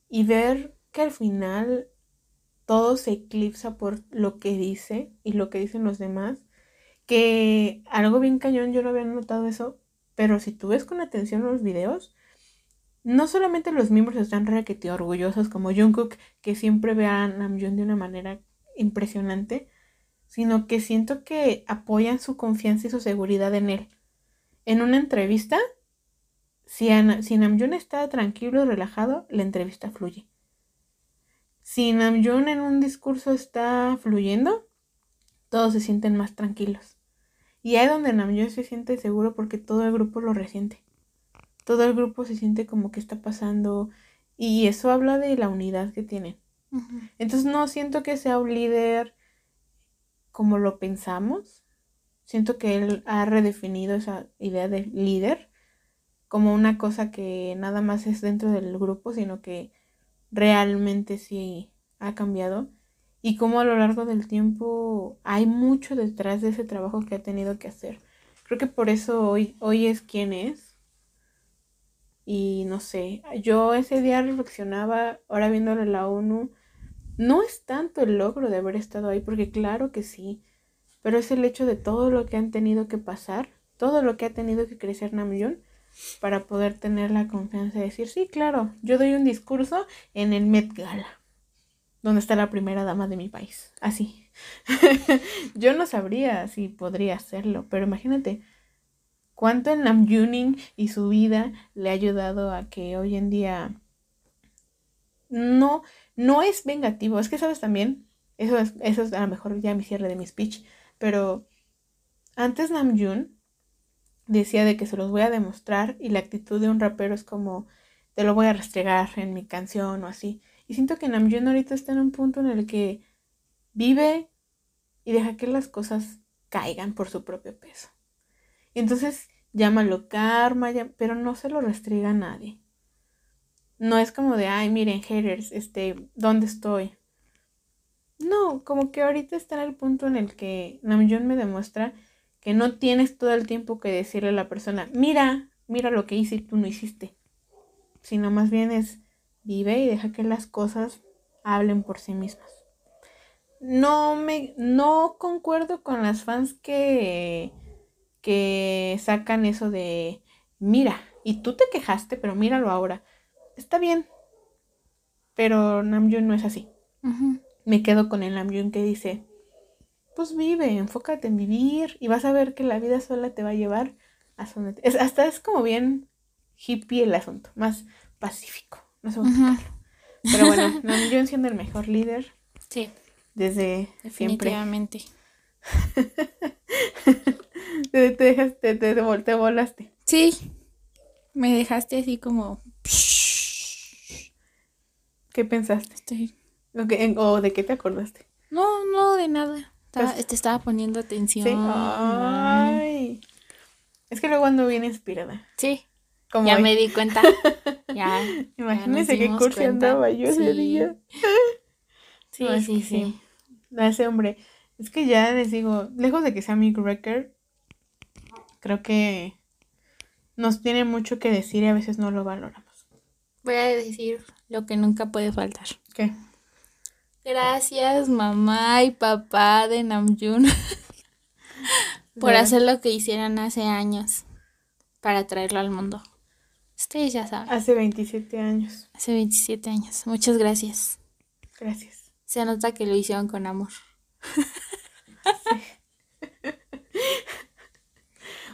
y ver que al final todo se eclipsa por lo que dice y lo que dicen los demás, que algo bien cañón, yo no había notado eso, pero si tú ves con atención los videos, no solamente los miembros están requete orgullosos como Jungkook, que siempre ve a Namjoon de una manera impresionante, sino que siento que apoyan su confianza y su seguridad en él. En una entrevista, si, si Namjoon está tranquilo y relajado, la entrevista fluye. Si Namjoon en un discurso está fluyendo, todos se sienten más tranquilos. Y ahí donde Namjoon se siente seguro porque todo el grupo lo resiente. Todo el grupo se siente como que está pasando y eso habla de la unidad que tienen. Entonces no siento que sea un líder como lo pensamos. Siento que él ha redefinido esa idea de líder como una cosa que nada más es dentro del grupo, sino que realmente sí ha cambiado y como a lo largo del tiempo hay mucho detrás de ese trabajo que ha tenido que hacer. Creo que por eso hoy, hoy es quien es. Y no sé, yo ese día reflexionaba, ahora viéndole la ONU, no es tanto el logro de haber estado ahí, porque claro que sí, pero es el hecho de todo lo que han tenido que pasar, todo lo que ha tenido que crecer Namjoon para poder tener la confianza de decir, sí, claro, yo doy un discurso en el Met Gala, donde está la primera dama de mi país. Así. yo no sabría si podría hacerlo, pero imagínate cuánto en Namjooning y su vida le ha ayudado a que hoy en día no, no es vengativo. Es que sabes también, eso es, eso es a lo mejor ya mi cierre de mi speech, pero antes Namjoon decía de que se los voy a demostrar y la actitud de un rapero es como te lo voy a restregar en mi canción o así. Y siento que Namjoon ahorita está en un punto en el que vive y deja que las cosas caigan por su propio peso. Entonces llámalo karma, pero no se lo restriega a nadie. No es como de, ay, miren, haters, este, ¿dónde estoy? No, como que ahorita está en el punto en el que Namjoon me demuestra que no tienes todo el tiempo que decirle a la persona, mira, mira lo que hice y tú no hiciste, sino más bien es vive y deja que las cosas hablen por sí mismas. No me no concuerdo con las fans que que sacan eso de mira, y tú te quejaste, pero míralo ahora. Está bien. Pero Namjoon no es así. Me quedo con el Namjoon que dice, pues vive, enfócate en vivir y vas a ver que la vida sola te va a llevar a donde es, hasta es como bien hippie el asunto, más pacífico, no sé cómo Pero bueno, yo siendo el mejor líder. Sí. Desde Definitivamente. te, te, dejaste, te, te, volaste. Sí. Me dejaste así como. ¿Qué pensaste? Estoy... ¿O de qué te acordaste? No, no, de nada. Estaba, pues te estaba poniendo atención. Sí. Ay. Es que luego ando bien inspirada. Sí. Como ya me di cuenta. ya. Imagínese qué curso andaba yo ese día. sí, sí, sí, ese hombre. Es que ya les digo, lejos de que sea mi Wrecker, creo que nos tiene mucho que decir y a veces no lo valoramos. Voy a decir lo que nunca puede faltar. ¿Qué? Gracias mamá y papá de Namjoon por hacer lo que hicieron hace años para traerlo al mundo. Ustedes ya saben. Hace 27 años. Hace 27 años. Muchas gracias. Gracias. se nota que lo hicieron con amor.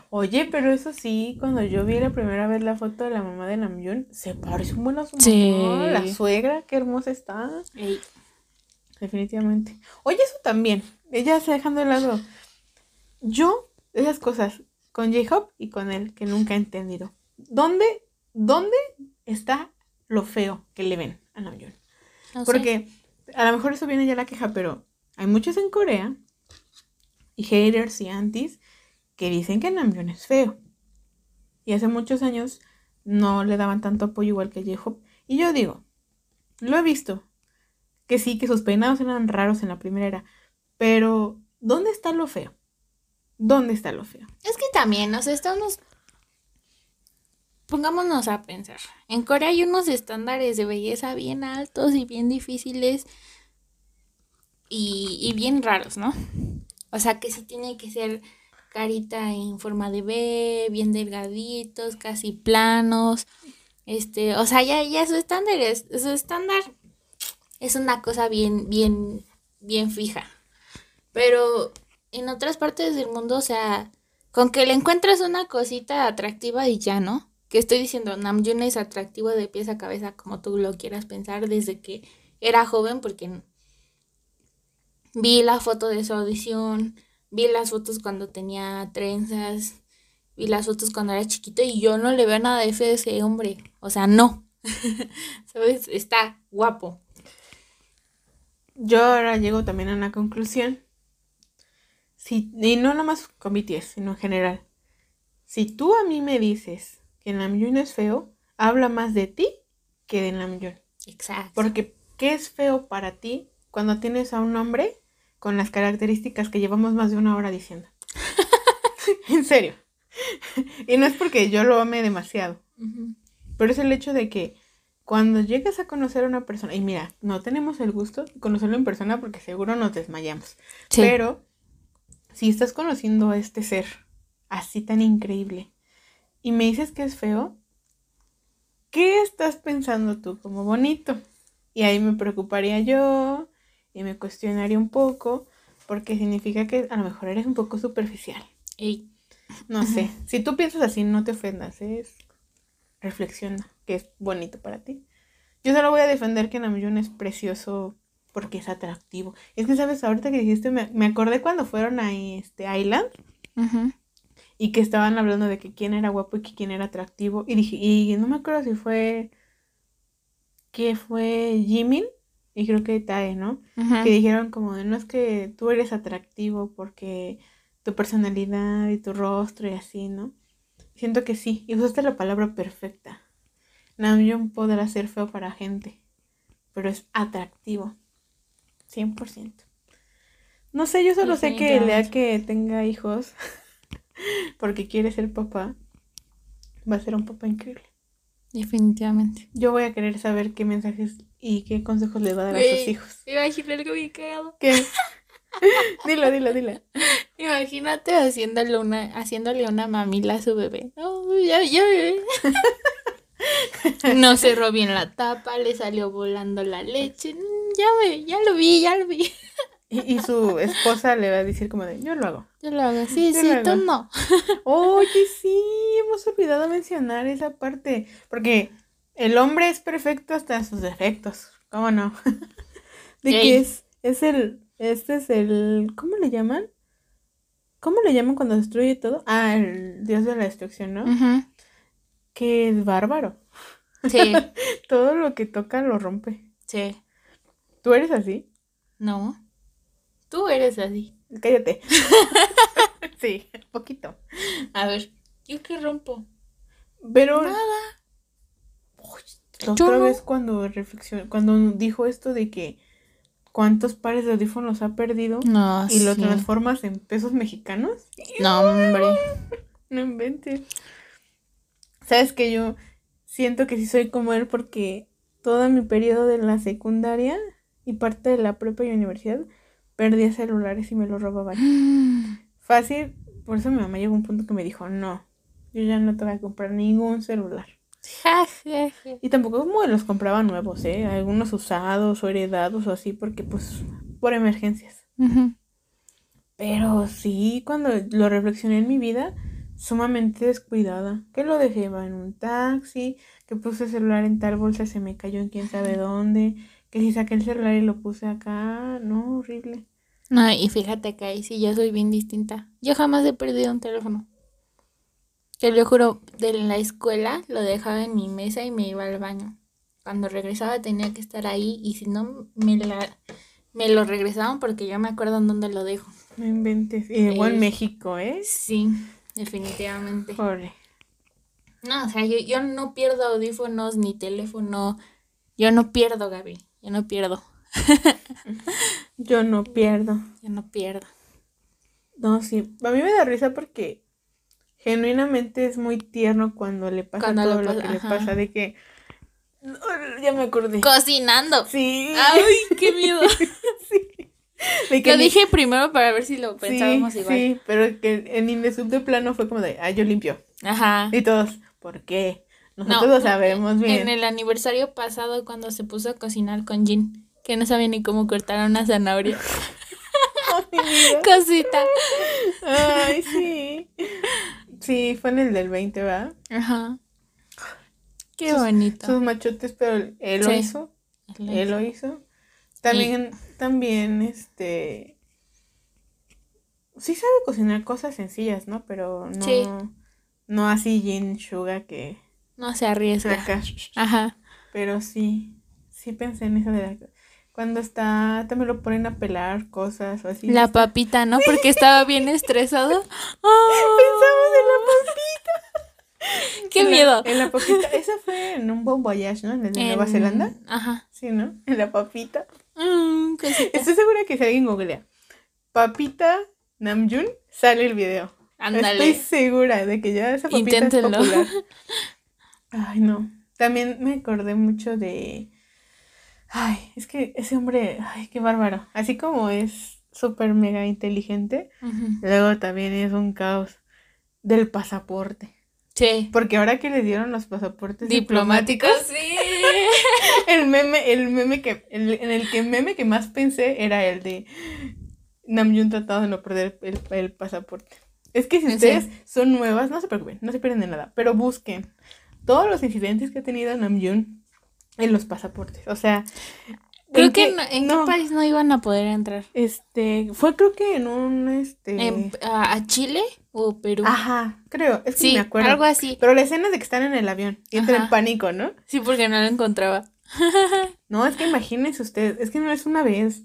Oye, pero eso sí, cuando yo vi la primera vez la foto de la mamá de Namjoon, se parece un buen a su mamá, la suegra, qué hermosa está. Definitivamente. Oye, eso también, ella se dejando de lado. Yo, esas cosas, con J-Hop y con él, que nunca he entendido. ¿Dónde, dónde está lo feo que le ven a Namjoon? Porque a lo mejor eso viene ya la queja, pero hay muchos en Corea y haters y antis que dicen que Namjoon es feo. Y hace muchos años no le daban tanto apoyo igual que J-Hope. Y yo digo, lo he visto, que sí, que sus peinados eran raros en la primera era, pero ¿dónde está lo feo? ¿Dónde está lo feo? Es que también, o sea, estamos... Pongámonos a pensar. En Corea hay unos estándares de belleza bien altos y bien difíciles y, y bien raros, ¿no? O sea, que sí tiene que ser carita en forma de B, bien delgaditos, casi planos. Este, o sea, ya, ya su estándar es, su estándar es una cosa bien, bien, bien fija. Pero en otras partes del mundo, o sea, con que le encuentras una cosita atractiva y ya, ¿no? Que estoy diciendo, Namjoon es atractivo de pies a cabeza, como tú lo quieras pensar, desde que era joven, porque vi la foto de su audición, vi las fotos cuando tenía trenzas, vi las fotos cuando era chiquito y yo no le veo nada de feo a ese hombre. O sea, no. ¿Sabes? Está guapo. Yo ahora llego también a una conclusión. Si, y no nomás con BTS, sino en general. Si tú a mí me dices que Namjoon es feo, habla más de ti que de Namjoon. Exacto. Porque, ¿qué es feo para ti cuando tienes a un hombre con las características que llevamos más de una hora diciendo. en serio. y no es porque yo lo ame demasiado, pero es el hecho de que cuando llegas a conocer a una persona, y mira, no tenemos el gusto de conocerlo en persona porque seguro nos desmayamos, pero si estás conociendo a este ser así tan increíble y me dices que es feo, ¿qué estás pensando tú como bonito? Y ahí me preocuparía yo, y me cuestionaría un poco porque significa que a lo mejor eres un poco superficial. Y no sé, si tú piensas así, no te ofendas, es reflexiona que es bonito para ti. Yo solo voy a defender que Namjoon es precioso porque es atractivo. Es que, ¿sabes? Ahorita que dijiste, me, acordé cuando fueron a este Island y que estaban hablando de que quién era guapo y que quién era atractivo. Y dije, y no me acuerdo si fue, que fue Jimin y creo que Tae, ¿no? Que dijeron como, no es que tú eres atractivo porque tu personalidad y tu rostro y así, ¿no? Siento que sí, y usaste la palabra perfecta. Namjoon podrá ser feo para gente, pero es atractivo. 100%. No sé, yo solo sé que el día que tenga hijos, porque quiere ser papá, va a ser un papá increíble. Definitivamente. Yo voy a querer saber qué mensajes y qué consejos le va a dar a sus hijos. Imagínate algo bien cagado. ¿Qué? dilo, dilo, dilo. Imagínate haciéndole una, haciéndole una mamila a su bebé. Oh, ya, ya, bebé. no cerró bien la tapa, le salió volando la leche. Mm, ya ve, ya lo vi, ya lo vi. Y, su esposa le va a decir como de, yo lo hago. Yo lo hago, sí, sí, tú no. Oye, sí, hemos olvidado mencionar esa parte. Porque el hombre es perfecto hasta sus defectos. ¿Cómo no? de que es, es el, este es el, ¿cómo le llaman? ¿Cómo le llaman cuando destruye todo? Ah, el dios de la destrucción, ¿no? Que es bárbaro. Sí. todo lo que toca lo rompe. Sí. ¿Tú eres así? No. Tú eres así. Cállate. sí, poquito. A ver, ¿yo qué rompo? Pero. Nada. Otra vez cuando reflexionó, cuando dijo esto de que cuántos pares de audífonos ha perdido no, y lo transformas en pesos mexicanos. No, hombre. No inventes. Sabes que yo siento que sí soy como él porque todo mi periodo de la secundaria y parte de la propia y universidad perdía celulares y me los robaban. Fácil, por eso mi mamá llegó a un punto que me dijo, no, yo ya no te voy a comprar ningún celular. Y tampoco como los compraba nuevos, ¿eh? Algunos usados o heredados o así, porque pues por emergencias. Pero sí, cuando lo reflexioné en mi vida, sumamente descuidada. Que lo dejé en un taxi, que puse el celular en tal bolsa, se me cayó en quién sabe dónde, que si saqué el celular y lo puse acá, no, horrible. No, y fíjate que ahí sí yo soy bien distinta. Yo jamás he perdido un teléfono. Te lo juro, de la escuela lo dejaba en mi mesa y me iba al baño. Cuando regresaba tenía que estar ahí y si no me la me lo regresaban porque yo me acuerdo en dónde lo dejo. Me inventes. Y igual en México, ¿eh? Sí, definitivamente. Pobre. No, o sea, yo, yo no pierdo audífonos ni teléfono. Yo no pierdo, Gaby. Yo no pierdo. yo no pierdo. Yo no pierdo. No, sí. A mí me da risa porque genuinamente es muy tierno cuando le pasa todo lo que le pasa. De que ya me acordé. Cocinando. Sí. Ay, qué miedo. sí. lo dije primero para ver si lo pensábamos igual. Sí, pero que en Indesub de plano fue como de, ah, yo limpio. Ajá. Y todos, ¿por qué? Nosotros lo sabemos bien. En el aniversario pasado, cuando se puso a cocinar con Jin, que no sabía ni cómo cortar una zanahoria. Cosita. Ay, sí. Sí, fue en el del 20, ¿verdad? Ajá. Qué bonito. Sus machotes, pero él lo hizo. Él lo hizo. También, también, este. Sí sabe cocinar cosas sencillas, ¿no? Pero no. No así Jin Suga que. No se arriesga. Ajá. Pero sí. Sí pensé en eso de la. Cuando está, también lo ponen a pelar cosas o así. La papita, ¿no? Porque estaba bien estresado. Pensamos en la papita. ¡Qué miedo! En la papita. Esa fue en un Bon Voyage, ¿no? En, el de Nueva Zelanda. Ajá. Sí, ¿no? En la papita. Mm, Estoy segura que si alguien googlea papita Namjoon, sale el video. Ándale. Estoy segura de que ya esa papita es popular. Ay, no. También me acordé mucho de... Ay, es que ese hombre, ay, qué bárbaro. Así como es súper mega inteligente, luego también es un caos del pasaporte. Sí. Porque ahora que le dieron los pasaportes diplomáticos, sí. el meme, el meme que, en el que meme que más pensé era el de Namjoon tratado de no perder el, pasaporte. Es que si ustedes son nuevas, no se preocupen, no se pierden de nada, pero busquen todos los incidentes que ha tenido Namjoon en los pasaportes. O sea, Creo que en, qué país no iban a poder entrar. Este, fue creo que en un este a, Chile o Perú. Ajá, creo, es que sí, me acuerdo. Algo así. Pero la escena de que están en el avión y entra en pánico, ¿no? Sí, porque no lo encontraba. no, es que imagínense ustedes, es que no es una vez,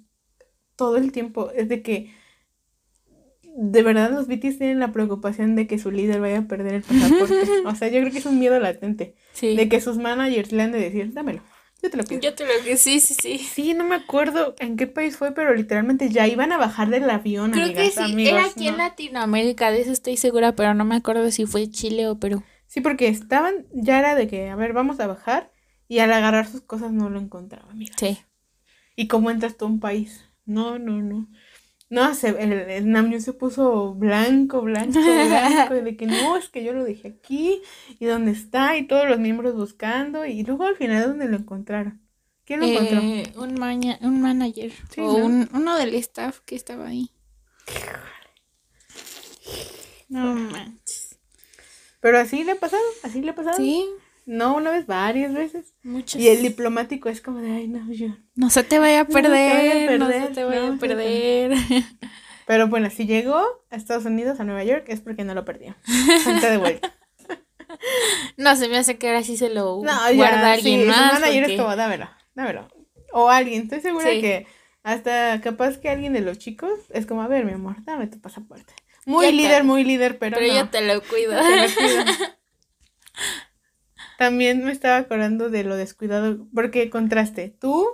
todo el tiempo, es de que de verdad los BTS tienen la preocupación de que su líder vaya a perder el pasaporte. o sea, yo creo que es un miedo latente. Sí. De que sus managers le han de decir, dámelo. Yo te lo pido. Yo te lo que sí, sí, sí. Sí, no me acuerdo en qué país fue, pero literalmente ya iban a bajar del avión, Creo que sí, era aquí en Latinoamérica, de eso estoy segura, pero no me acuerdo si fue Chile o Perú. Sí, porque estaban, ya era de que, a ver, vamos a bajar, y al agarrar sus cosas no lo encontraba, amiga. Sí. ¿Y cómo entras tú a un país? No, no, no. No, se, el, el se puso blanco, blanco, blanco, de que no, es que yo lo dejé aquí, y dónde está, y todos los miembros buscando, y luego al final, ¿dónde lo encontraron? ¿Quién lo encontró? Eh, un, un manager, o un, uno del staff que estaba ahí. No manches. Pero así le ha pasado, así le ha pasado. Sí. No una vez, varias veces. Muchas. Y el diplomático es como de, ay, no, yo. No se te vaya a perder. No, se te vaya a perder. Pero bueno, si llegó a Estados Unidos, a Nueva York, es porque no lo perdió. Gente de vuelta. no, se me hace que ahora sí se lo guarda alguien más. Su manager es como, dámelo, dámelo. O alguien, estoy segura que hasta capaz que alguien de los chicos es como, a ver, mi amor, dame tu pasaporte. Muy líder, muy líder, pero. Pero yo te lo cuido. Te lo cuido. También me estaba acordando de lo descuidado, porque contraste, tú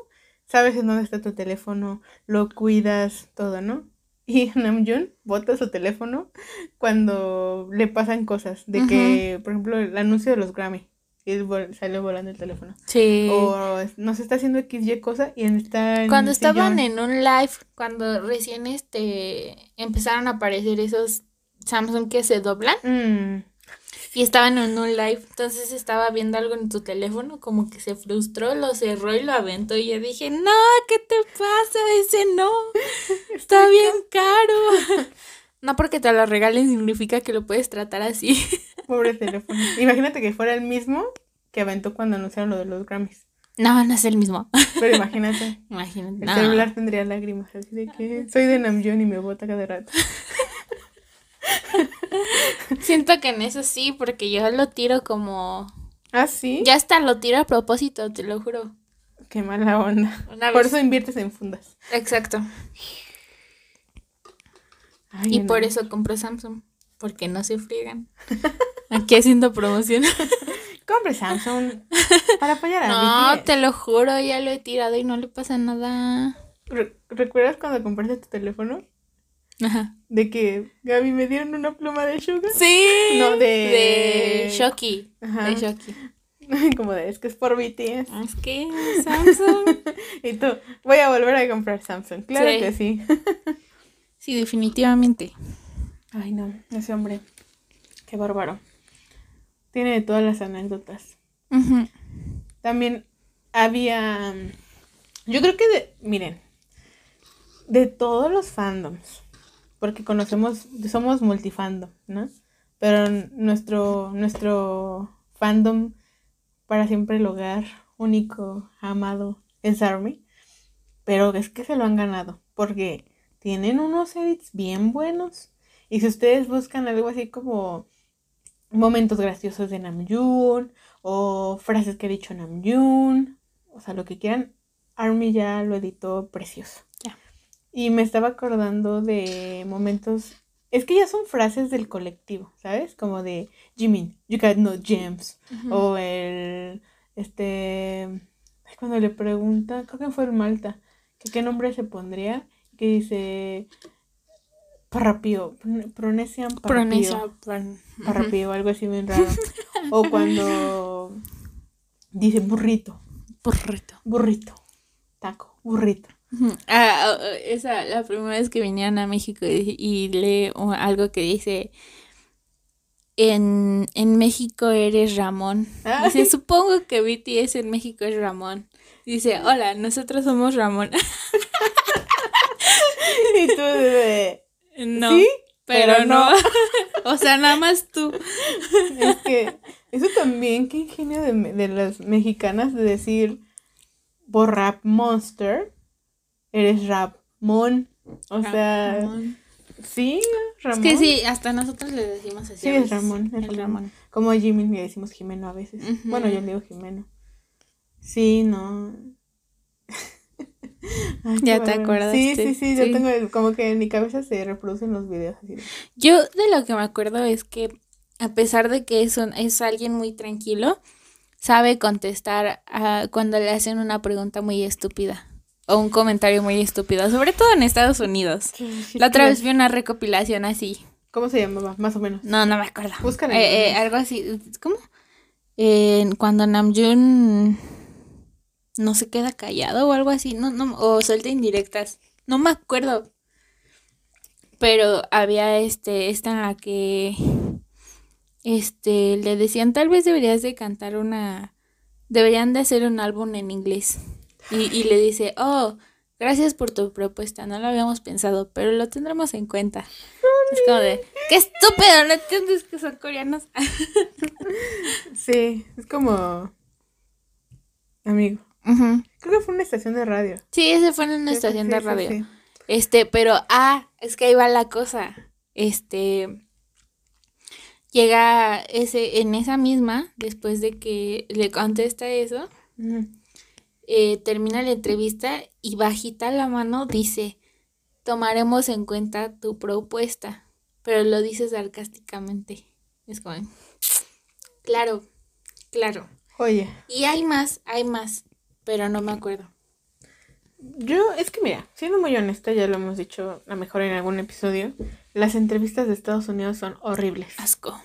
sabes en dónde está tu teléfono, lo cuidas, todo, ¿no? Y Namjoon bota su teléfono cuando le pasan cosas, de que, por ejemplo, el anuncio de los Grammy, y sale volando el teléfono. Sí. O no se está haciendo XY cosa y está en Cuando estaban en un live, cuando recién este empezaron a aparecer esos Samsung que se doblan. Mm. Y estaban en un live, entonces estaba viendo algo en tu teléfono, como que se frustró, lo cerró y lo aventó y yo dije, no, ¿qué te pasa? Ese no, está bien caro. No porque te lo regalen significa que lo puedes tratar así. Pobre teléfono. Imagínate que fuera el mismo que aventó cuando anunciaron lo de los Grammys. No, no es el mismo. Pero imagínate. Imagínate. El celular tendría lágrimas, así de que soy de Namjoon y me bota cada rato. Siento que en eso sí, porque yo lo tiro como. ¿Ah, sí? Ya hasta lo tiro a propósito, te lo juro. Qué mala onda. por eso inviertes en fundas. Exacto. y por eso compro Samsung, porque no se friegan. Aquí haciendo promoción. Compre Samsung para apoyar a No, te lo juro, ya lo he tirado y no le pasa nada. ¿Recuerdas cuando compraste tu teléfono? Ajá. De que Gaby me dieron una pluma de Sugar. Sí. No, de. De Shocky. Ajá. De Shocky. Como de, es que es por BTS. Es que Samsung. y tú, voy a volver a comprar Samsung. Claro que sí. sí, definitivamente. Ay, no, ese hombre. Qué bárbaro. Tiene todas las anécdotas. También había. Yo creo que, de, miren, de todos los fandoms porque conocemos, somos multifandom, ¿no? Pero nuestro, nuestro fandom para siempre el hogar único, amado, es Army. Pero es que se lo han ganado, porque tienen unos edits bien buenos. Y si ustedes buscan algo así como momentos graciosos de Namjoon o frases que ha dicho Namjoon, o sea, lo que quieran, Army ya lo editó precioso. Y me estaba acordando de momentos. Es que ya son frases del colectivo, ¿sabes? Como de Jimin, you got no gems. O el. Este. Cuando le pregunta, creo que fue el Malta, que qué nombre se pondría, que dice. Parrapío, Pronesian Parrapío. Parrapío, algo así bien raro. o cuando dice burrito. Burrito. Burrito. Taco, burrito. Ah, esa, la primera vez que vinieron a México y, y lee algo que dice, en, en México eres Ramón. Dice, supongo que BTS en México es Ramón. Dice, hola, nosotros somos Ramón. y tú de... No, pero, no. o sea, nada más tú. es que eso también, qué ingenio de, de las mexicanas de decir por rap monster eres Ramón. O sea, sí, Ramón. Es que sí, hasta nosotros le decimos así. Sí, es Ramón. Es Ramón. Como Jimmy le decimos Jimeno a veces. Bueno, yo le digo Jimeno. Sí, no. ya te acuerdas. Sí, sí, sí, yo tengo como que en mi cabeza se reproducen los videos así. Yo de lo que me acuerdo es que a pesar de que es, es alguien muy tranquilo, sabe contestar a, cuando le hacen una pregunta muy estúpida o un comentario muy estúpido, sobre todo en Estados Unidos. la otra vez vi una recopilación así. ¿Cómo se llamaba? Más o menos. No, no me acuerdo. Buscan eh, eh, algo así. ¿Cómo? Eh, cuando Namjoon no se queda callado o algo así, no, no, o suelta indirectas. No me acuerdo. Pero había este, esta en la que este le decían tal vez deberías de cantar una deberían de hacer un álbum en inglés. Y, le dice, oh, gracias por tu propuesta, no lo habíamos pensado, pero lo tendremos en cuenta. Es como de, qué estúpido, no entiendes que son coreanos. sí, es como amigo. Creo que fue una estación de radio. Sí, ese fue en una estación de radio. este, pero, ah, es que ahí va la cosa. Este, llega ese, en esa misma, después de que le contesta eso, eh, termina la entrevista y bajita la mano dice, tomaremos en cuenta tu propuesta, pero lo dice sarcásticamente. Es como, claro, claro. Oye. Y hay más, hay más, pero no me acuerdo. Yo, es que mira, siendo muy honesta, ya lo hemos dicho a lo mejor en algún episodio, las entrevistas de Estados Unidos son horribles. Asco.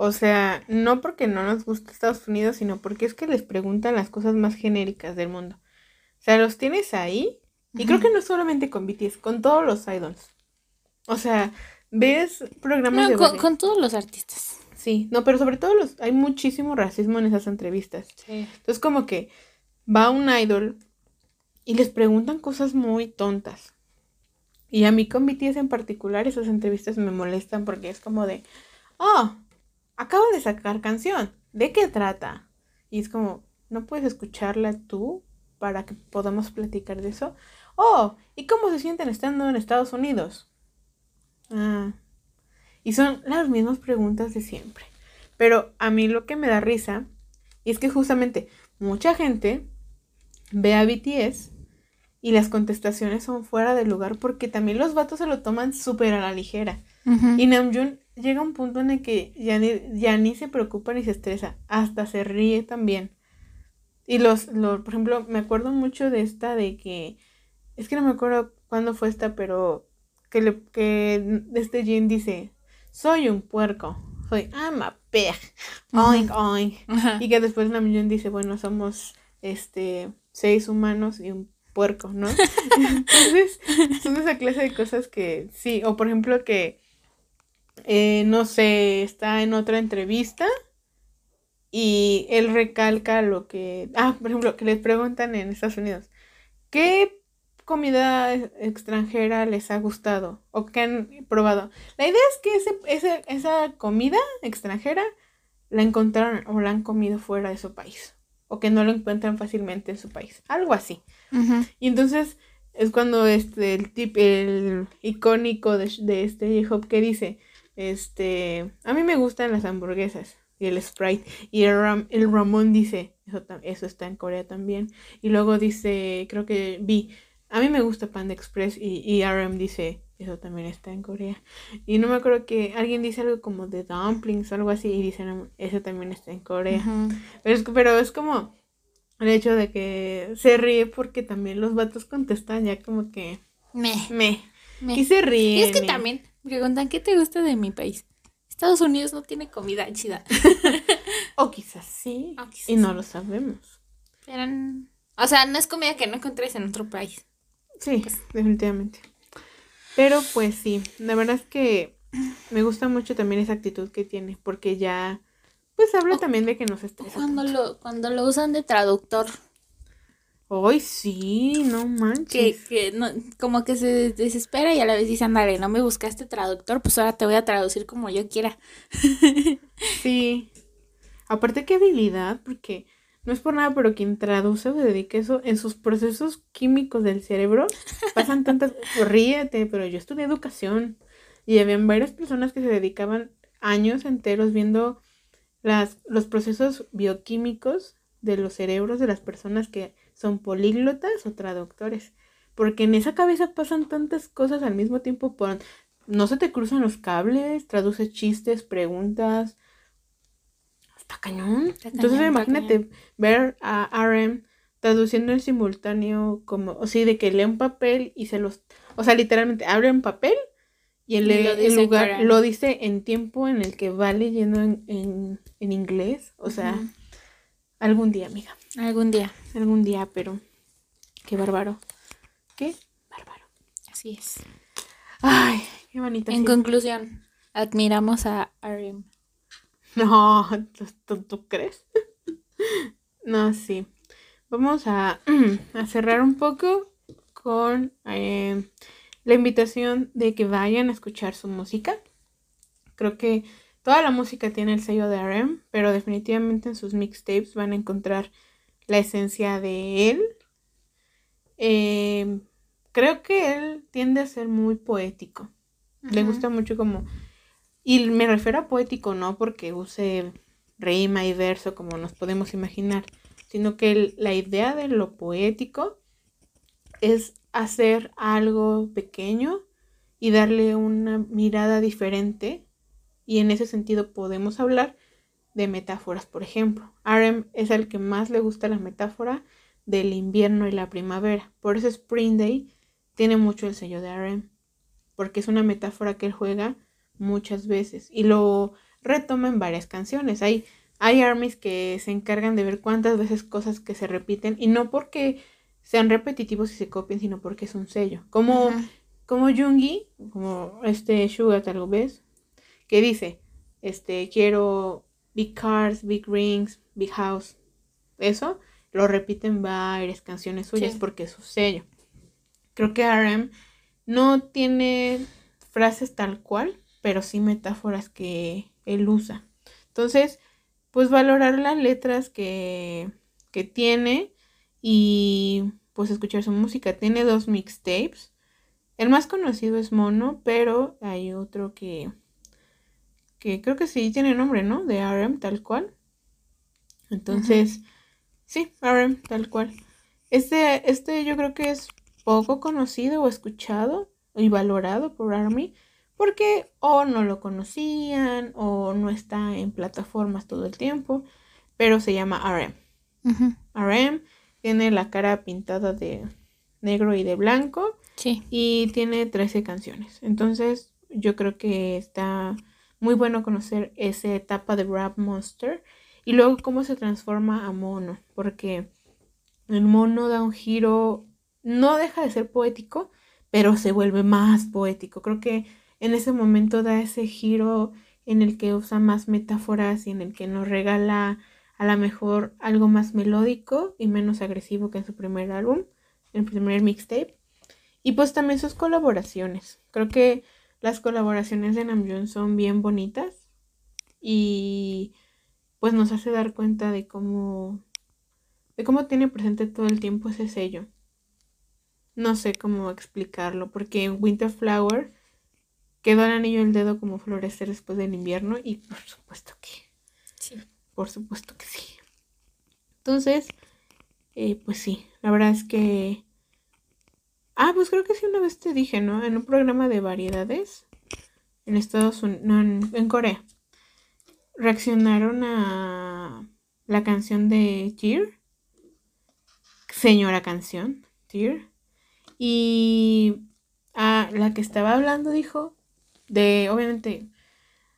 O sea, no porque no nos guste Estados Unidos, sino porque es que les preguntan las cosas más genéricas del mundo. O sea, los tienes ahí. Y creo que no solamente con BTS, con todos los idols. O sea, ves programas de con, con, todos los artistas. Sí, no, pero sobre todo los, hay muchísimo racismo en esas entrevistas. Sí. Entonces como que va un idol y les preguntan cosas muy tontas. Y a mí con BTS en particular esas entrevistas me molestan porque es como de, oh, acaba de sacar canción, ¿de qué trata? Y es como, ¿no puedes escucharla tú para que podamos platicar de eso? Oh, ¿y cómo se sienten estando en Estados Unidos? Ah, y son las mismas preguntas de siempre. Pero a mí lo que me da risa es que justamente mucha gente ve a BTS y las contestaciones son fuera de lugar porque también los vatos se lo toman súper a la ligera. Y Namjoon llega un punto en el que ya ni, ya ni se preocupa ni se estresa, hasta se ríe también. Y los, los, por ejemplo, me acuerdo mucho de esta de que, es que no me acuerdo cuándo fue esta, pero que, le, que este Jin dice, soy un puerco, soy I'm a pig, oink oink. Y que después Namjoon dice, bueno, somos este seis humanos y un puerco, ¿no? Entonces, son esa clase de cosas que sí, o por ejemplo que, eh, no sé, está en otra entrevista y él recalca lo que, ah, por ejemplo, que les preguntan en Estados Unidos, ¿qué comida extranjera les ha gustado o que han probado? La idea es que ese, esa comida extranjera la encontraron o la han comido fuera de su país o que no lo encuentran fácilmente en su país, algo así. Y entonces es cuando este el tip el icónico de, de este J-Hop que dice, este, a mí me gustan las hamburguesas y el Sprite y el, el Ramón dice, eso, eso está en Corea también. Y luego dice, creo que vi, a mí me gusta Panda Express y, y RM dice, eso también está en Corea. Y no me acuerdo que alguien dice algo como de dumplings o algo así y dicen, eso también está en Corea. pero, es, pero es como el hecho de que se ríe porque también los vatos contestan ya como que... Me. Me. Y se ríen. Y es que también preguntan, ¿qué te gusta de mi país? Estados Unidos no tiene comida chida. o quizás sí. y no lo sabemos. Pero, o sea, no es comida que no encontres en otro país. Sí, pues. definitivamente. Pero pues sí, la verdad es que me gusta mucho también esa actitud que tiene, porque ya, pues habla también de que no se estresa. Cuando lo, cuando lo usan de traductor. Ay, sí, no manches. Que, no, como que se desespera y a la vez dice, ándale, no me buscaste traductor, pues ahora te voy a traducir como yo quiera. sí. Aparte, qué habilidad, porque no es por nada, pero quien traduce o dedica eso en sus procesos químicos del cerebro, pasan tantas, ríete, pero yo estudié educación y habían varias personas que se dedicaban años enteros viendo las, los procesos bioquímicos de los cerebros de las personas que son políglotas o traductores. Porque en esa cabeza pasan tantas cosas al mismo tiempo. Por, no se te cruzan los cables, traduces chistes, preguntas, está cañón. Entonces imagínate ver a RM traduciendo en simultáneo como, o sí, de que lee un papel y se los, o sea, literalmente abre un papel y el, el lugar lo dice en tiempo en el que va leyendo en, en, en inglés, o sea, algún día, amiga. Algún día. Algún día, pero qué bárbaro. Qué bárbaro. Así es. Ay, qué bonita. En conclusión, admiramos a RM. No, ¿tú, crees? no, sí. Vamos a, cerrar un poco con eh, la invitación de que vayan a escuchar su música. Creo que toda la música tiene el sello de RM, pero definitivamente en sus mixtapes van a encontrar la esencia de él. Eh, creo que él tiende a ser muy poético. Le gusta mucho como y me refiero a poético no porque use rima y verso como nos podemos imaginar, sino que la idea de lo poético es hacer algo pequeño y darle una mirada diferente. Y en ese sentido podemos hablar de metáforas, por ejemplo. RM es el que más le gusta la metáfora del invierno y la primavera. Por eso Spring Day tiene mucho el sello de RM, porque es una metáfora que él juega muchas veces y lo retoma en varias canciones. Hay, hay armies que se encargan de ver cuántas veces cosas que se repiten y no porque sean repetitivos y se copien, sino porque es un sello. Como, como Jungi, como este Suga tal vez, que dice, este, quiero big cars, big rings, big house. Eso lo repiten varias canciones suyas porque es su sello. Creo que RM no tiene frases tal cual, pero sí metáforas que él usa. Entonces, pues valorar las letras que, que tiene y pues escuchar su música. Tiene dos mixtapes. El más conocido es Mono, pero hay otro que, que creo que sí tiene nombre, ¿no? De RM, tal cual. Entonces, sí, RM, tal cual. Este, este yo creo que es poco conocido o escuchado y valorado por Army porque o no lo conocían o no está en plataformas todo el tiempo, pero se llama RM. RM tiene la cara pintada de negro y de blanco. Sí. Y tiene 13 canciones. Entonces, yo creo que está muy bueno conocer esa etapa de Rap Monster. Y luego cómo se transforma a mono. Porque el mono da un giro. No deja de ser poético, pero se vuelve más poético. Creo que en ese momento da ese giro en el que usa más metáforas y en el que nos regala a lo mejor algo más melódico y menos agresivo que en su primer álbum, en el primer mixtape. Y pues también sus colaboraciones. Creo que las colaboraciones de Namjoon son bien bonitas y pues nos hace dar cuenta de cómo de cómo tiene presente todo el tiempo ese sello. No sé cómo explicarlo, porque en Winter Flower quedó el anillo el dedo como florecer después del invierno y por supuesto que sí. Por supuesto que sí. Entonces, eh, pues sí, la verdad es que... Ah, pues creo que sí una vez te dije, ¿no? En un programa de variedades en Estados Unidos, no, en, Corea, reaccionaron a la canción de Tear, señora canción, Tear, y a la que estaba hablando dijo de, obviamente,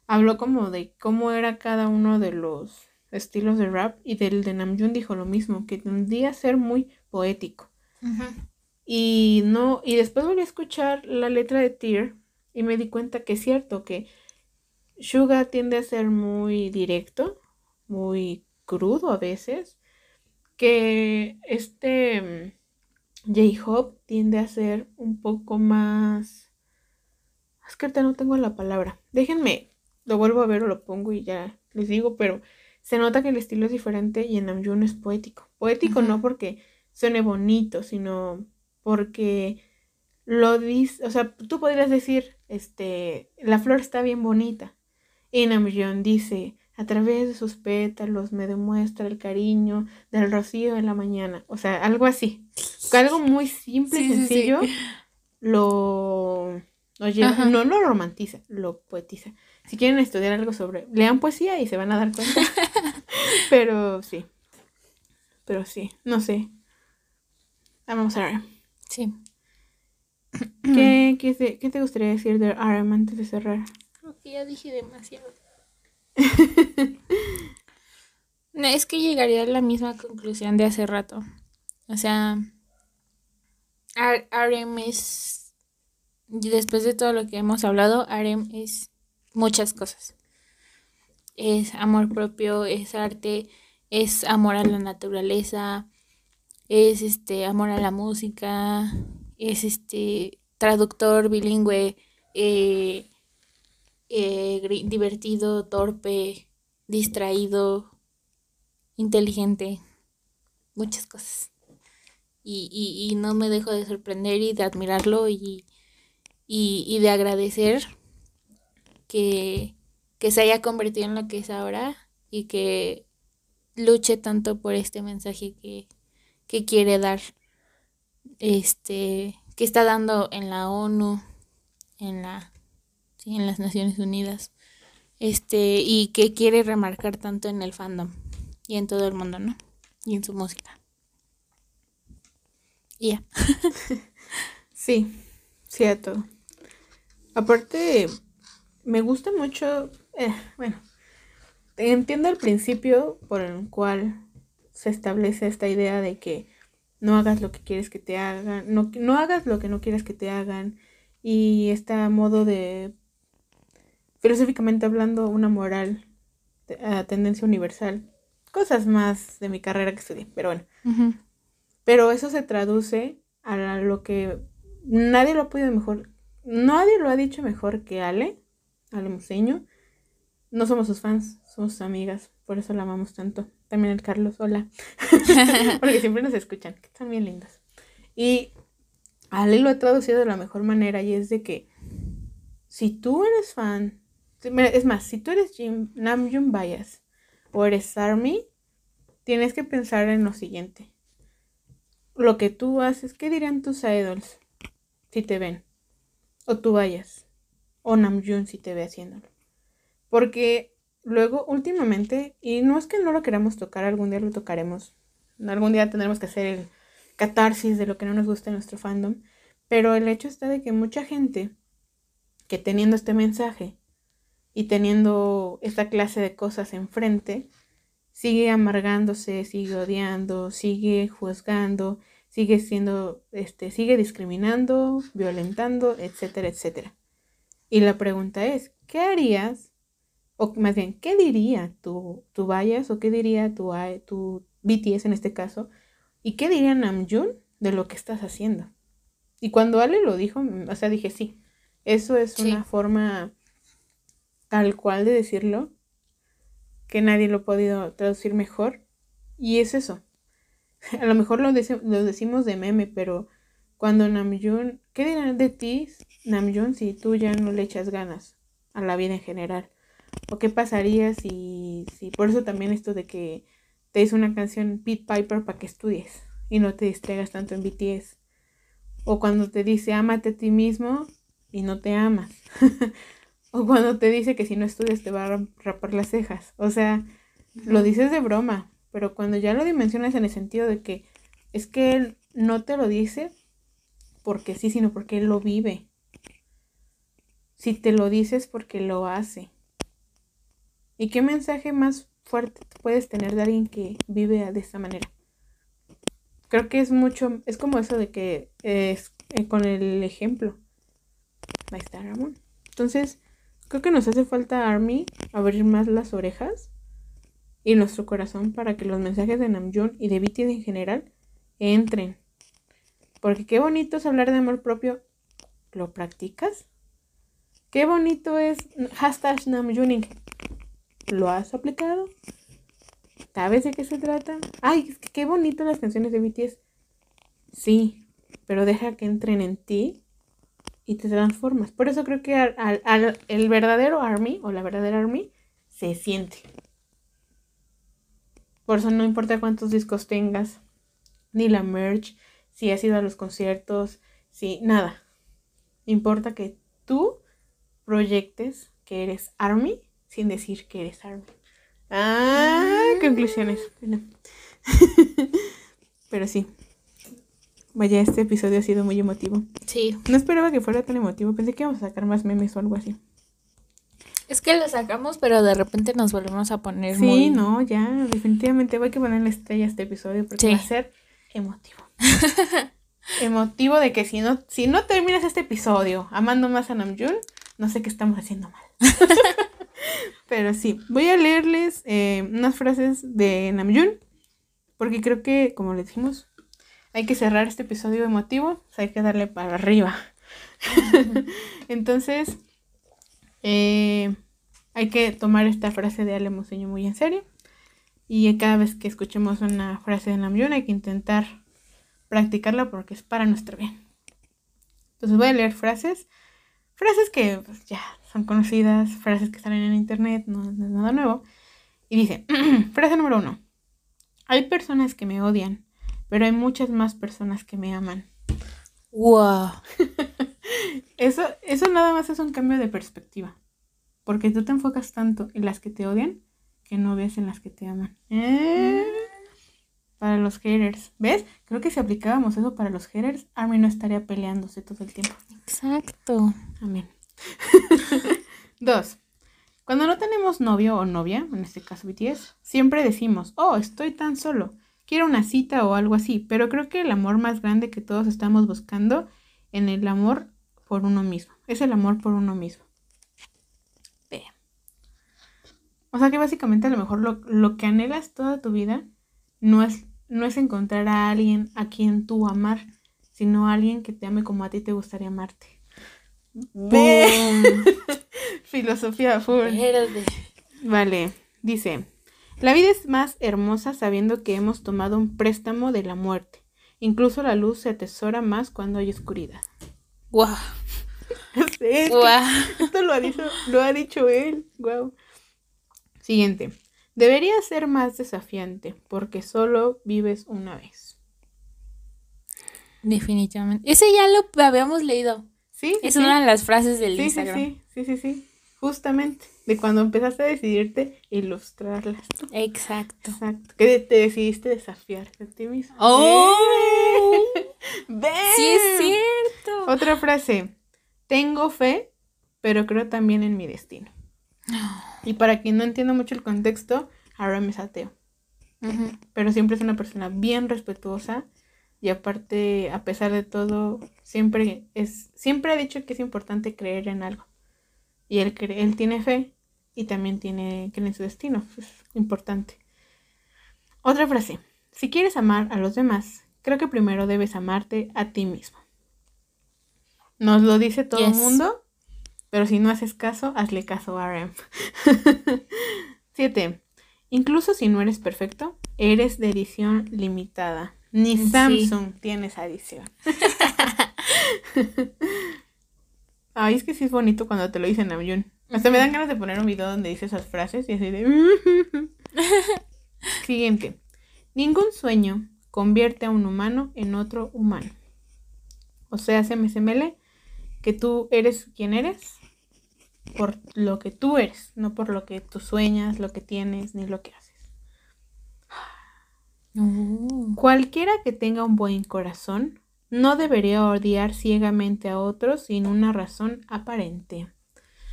habló como de cómo era cada uno de los estilos de rap y del de Namjoon dijo lo mismo, que tendría a ser muy poético. Y no, y después volví a escuchar la letra de Tear y me di cuenta que es cierto que Suga tiende a ser muy directo, muy crudo a veces, que este mm, J-Hop tiende a ser un poco más... Es que ahorita no tengo la palabra. Déjenme, lo vuelvo a ver o lo pongo y ya les digo, pero se nota que el estilo es diferente y en Namjoon es poético. Poético no porque suene bonito, sino porque lo dice, o sea, tú podrías decir, este, la flor está bien bonita. Y Namjoon dice, a través de sus pétalos me demuestra el cariño del rocío en la mañana. O sea, algo así. Algo muy simple y sencillo lo, lo lleva, no lo romantiza, lo poetiza. Si quieren estudiar algo sobre, lean poesía y se van a dar cuenta. Pero sí. Pero sí, no sé. Vamos a ver. Sí. ¿Qué, qué, te, gustaría decir de RM antes de cerrar? Creo que ya dije demasiado. no, es que llegaría a la misma conclusión de hace rato. O sea, RM es, después de todo lo que hemos hablado, RM es muchas cosas. Es amor propio, es arte, es amor a la naturaleza, es este amor a la música, es este traductor bilingüe, eh, eh, divertido, torpe, distraído, inteligente, muchas cosas. Y, y, no me dejo de sorprender y de admirarlo y, y de agradecer que, se haya convertido en lo que es ahora y que luche tanto por este mensaje que, quiere dar, este, que está dando en la ONU, en la, en las Naciones Unidas, este, y que quiere remarcar tanto en el fandom y en todo el mundo, ¿no? Y en su música. Y ya. sí, cierto. Aparte, me gusta mucho, eh, bueno, entiendo el principio por el cual se establece esta idea de que no hagas lo que quieres que te hagan, no, no hagas lo que no quieres que te hagan y este modo de filosóficamente hablando, una moral a tendencia universal. Cosas más de mi carrera que estudié, pero bueno. Pero eso se traduce a lo que nadie lo ha podido mejor. Nadie lo ha dicho mejor que Ale, Ale Museño. No somos sus fans, somos sus amigas, por eso la amamos tanto. También el Carlos, hola. Porque siempre nos escuchan, que están bien lindas. Y Ale lo ha traducido de la mejor manera y es de que si tú eres fan, es más, si tú eres Jim, Namjoon Bias o eres Army, tienes que pensar en lo siguiente. Lo que tú haces, ¿qué dirían tus idols si te ven? O tú vayas. O Namjoon si te ve haciéndolo. Porque luego, últimamente, y no es que no lo queramos tocar, algún día lo tocaremos. Algún día tendremos que hacer el catarsis de lo que no nos gusta en nuestro fandom. Pero el hecho está de que mucha gente que teniendo este mensaje y teniendo esta clase de cosas enfrente, sigue amargándose, sigue odiando, sigue juzgando, sigue siendo, este, sigue discriminando, violentando, etcétera, etcétera. Y la pregunta es, ¿qué harías? O más bien, ¿qué diría tu, tu Bias o qué diría tu, tu BTS en este caso? ¿Y qué diría Namjoon de lo que estás haciendo? Y cuando Ale lo dijo, o sea, dije, sí, eso es una forma tal cual de decirlo, que nadie lo ha podido traducir mejor. Y es eso. A lo mejor lo, lo decimos de meme, pero cuando Namjoon, ¿qué dirán de ti, Namjoon, si tú ya no le echas ganas a la vida en general? ¿O qué pasaría si, si por eso también esto de que te hizo una canción Pete Piper para que estudies y no te distraigas tanto en BTS? O cuando te dice ámate a ti mismo y no te amas. o cuando te dice que si no estudias te va a rapar las cejas. O sea, lo dices de broma, pero cuando ya lo dimensionas en el sentido de que es que él no te lo dice porque sí, sino porque él lo vive. Si te lo dices porque lo hace. ¿Y qué mensaje más fuerte puedes tener de alguien que vive de esta manera? Creo que es mucho, es como eso de que es eh, con el ejemplo. Ahí está Ramón. Entonces, creo que nos hace falta Army abrir más las orejas y nuestro corazón para que los mensajes de Namjoon y de BTS en general entren. Porque qué bonito es hablar de amor propio. ¿Lo practicas? Qué bonito es hashtag Namjooning. ¿Lo has aplicado? ¿Sabes de qué se trata? Ay, qué bonito las canciones de BTS. Sí, pero deja que entren en ti y te transformas. Por eso creo que al, el verdadero Army o la verdadera Army se siente. Por eso no importa cuántos discos tengas, ni la merch, si has ido a los conciertos, si nada. Importa que tú proyectes que eres Army sin decir que eres Army. Ah, conclusiones. Pero sí. Vaya, este episodio ha sido muy emotivo. Sí. No esperaba que fuera tan emotivo. Pensé que íbamos a sacar más memes o algo así. Es que lo sacamos, pero de repente nos volvemos a poner Sí, no, ya. Definitivamente voy a ponerle estrella a este episodio porque va a ser emotivo. emotivo de que si no, si no terminas este episodio amando más a Namjoon, no sé qué estamos haciendo mal. Pero sí, voy a leerles eh, unas frases de Namjoon, porque creo que, como le dijimos, hay que cerrar este episodio emotivo, hay que darle para arriba. Entonces, eh, hay que tomar esta frase de Ale Moseño muy en serio. Y cada vez que escuchemos una frase de Namjoon hay que intentar practicarla porque es para nuestro bien. Entonces voy a leer frases. Frases que pues, ya son conocidas, frases que salen en internet, no, no es nada nuevo. Y dice, frase número uno. Hay personas que me odian pero hay muchas más personas que me aman. Wow. eso, eso nada más es un cambio de perspectiva. Porque tú te enfocas tanto en las que te odian que no ves en las que te aman. ¿Eh? Para los haters. ¿Ves? Creo que si aplicábamos eso para los haters, Army no estaría peleándose todo el tiempo. Exacto. Amén. Dos. Cuando no tenemos novio o novia, en este caso BTS, siempre decimos, oh, estoy tan solo quiero una cita o algo así, pero creo que el amor más grande que todos estamos buscando en el amor por uno mismo, es el amor por uno mismo. O sea que básicamente a lo mejor lo, lo que anhelas toda tu vida no es, no es encontrar a alguien a quien tú amar, sino a alguien que te ame como a ti te gustaría amarte. Filosofía full. Vale, dice, la vida es más hermosa sabiendo que hemos tomado un préstamo de la muerte. Incluso la luz se atesora más cuando hay oscuridad. Wow. esto lo ha, dicho, lo ha dicho él. Wow. Siguiente. Debería ser más desafiante porque solo vives una vez. Definitivamente. Ese ya lo habíamos leído. Sí. Es una de las frases del Instagram. Sí, sí, sí, sí, Justamente. De cuando empezaste a decidirte ilustrarlas. Exacto. Exacto. Que te decidiste desafiarte a ti mismo. ¡Oh! Sí, es cierto. Otra frase. Tengo fe, pero creo también en mi destino. Y para quien no entienda mucho el contexto, Aram es ateo. Pero siempre es una persona bien respetuosa y aparte, a pesar de todo, siempre es siempre ha dicho que es importante creer en algo. Y él, él tiene fe y también tiene que en su destino. Es importante. Otra frase. Si quieres amar a los demás, creo que primero debes amarte a ti mismo. Nos lo dice todo el mundo, pero si no haces caso, hazle caso a RM. 7. Incluso si no eres perfecto, eres de edición limitada. Ni Samsung tiene esa edición. Ay, es que sí es bonito cuando te lo dicen Namjoon. Hasta me dan ganas de poner un video donde dice esas frases y así de... Siguiente. Ningún sueño convierte a un humano en otro humano. O sea, SMSML, que tú eres quien eres por lo que tú eres, no por lo que tú sueñas, lo que tienes, ni lo que haces. Oh. Cualquiera que tenga un buen corazón no debería odiar ciegamente a otros sin una razón aparente.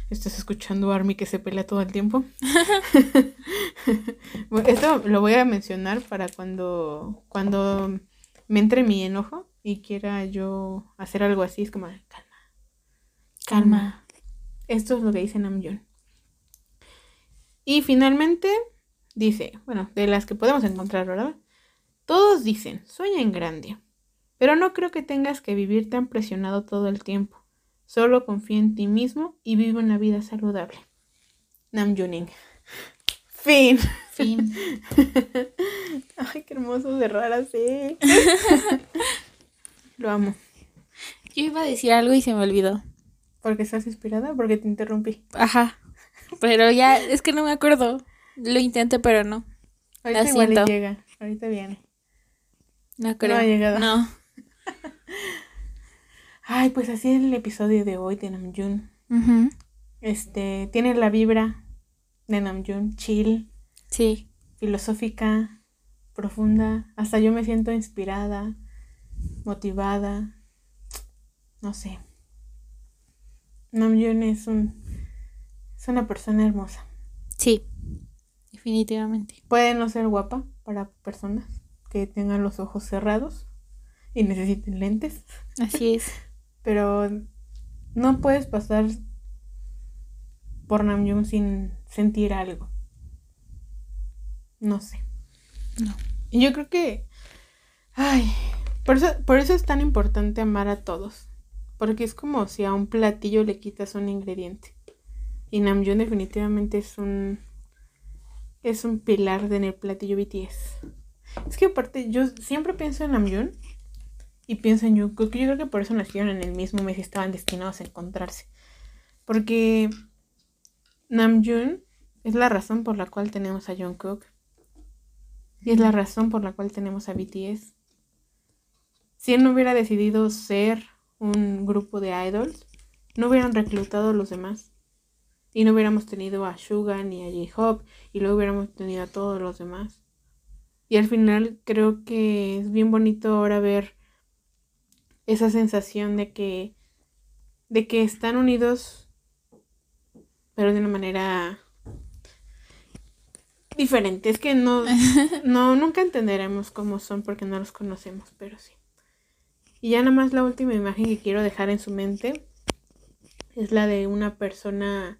¿Estás escuchando a Army que se pelea todo el tiempo? esto lo voy a mencionar para cuando, cuando me entre mi enojo y quiera yo hacer algo así. Es como, calma, calma. Esto es lo que dice Namjoon. Y finalmente dice, bueno, de las que podemos encontrar, ¿verdad? Todos dicen, sueña en grande. Pero no creo que tengas que vivir tan presionado todo el tiempo. Solo confía en ti mismo y vive una vida saludable. Namjooning. Fin. Fin. Ay, qué hermoso cerrar así. Lo amo. Yo iba a decir algo y se me olvidó. ¿Porque estás inspirada? Porque te interrumpí. Ajá. Pero ya, es que no me acuerdo. Lo intenté, pero no. Ahorita igual llega. Ahorita viene. No creo. No ha llegado. No. Ay, pues así es el episodio de hoy de Namjoon. Este, tiene la vibra de Namjoon, chill. Sí. Filosófica, profunda. Hasta yo me siento inspirada, motivada. No sé. Namjoon es un es una persona hermosa. Sí. Definitivamente. Puede no ser guapa para personas que tengan los ojos cerrados y necesiten lentes. Así es. Pero no puedes pasar por Namjoon sin sentir algo. No sé. No. Y yo creo que. Ay. Por eso, por eso es tan importante amar a todos. Porque es como si a un platillo le quitas un ingrediente. Y Namjoon definitivamente es un. Es un pilar en el platillo BTS. Es que aparte, yo siempre pienso en Namjoon y pienso en Jungkook. Yo creo que por eso nacieron en el mismo mes y estaban destinados a encontrarse. Porque Namjoon es la razón por la cual tenemos a Jungkook. Y es la razón por la cual tenemos a BTS. Si él no hubiera decidido ser un grupo de idols, no hubieran reclutado a los demás. Y no hubiéramos tenido a Suga ni a J-Hope y luego hubiéramos tenido a todos los demás. Y al final creo que es bien bonito ahora ver esa sensación de que de que están unidos pero de una manera diferente. Es que no no nunca entenderemos cómo son porque no los conocemos, pero sí. Y ya nada más la última imagen que quiero dejar en su mente es la de una persona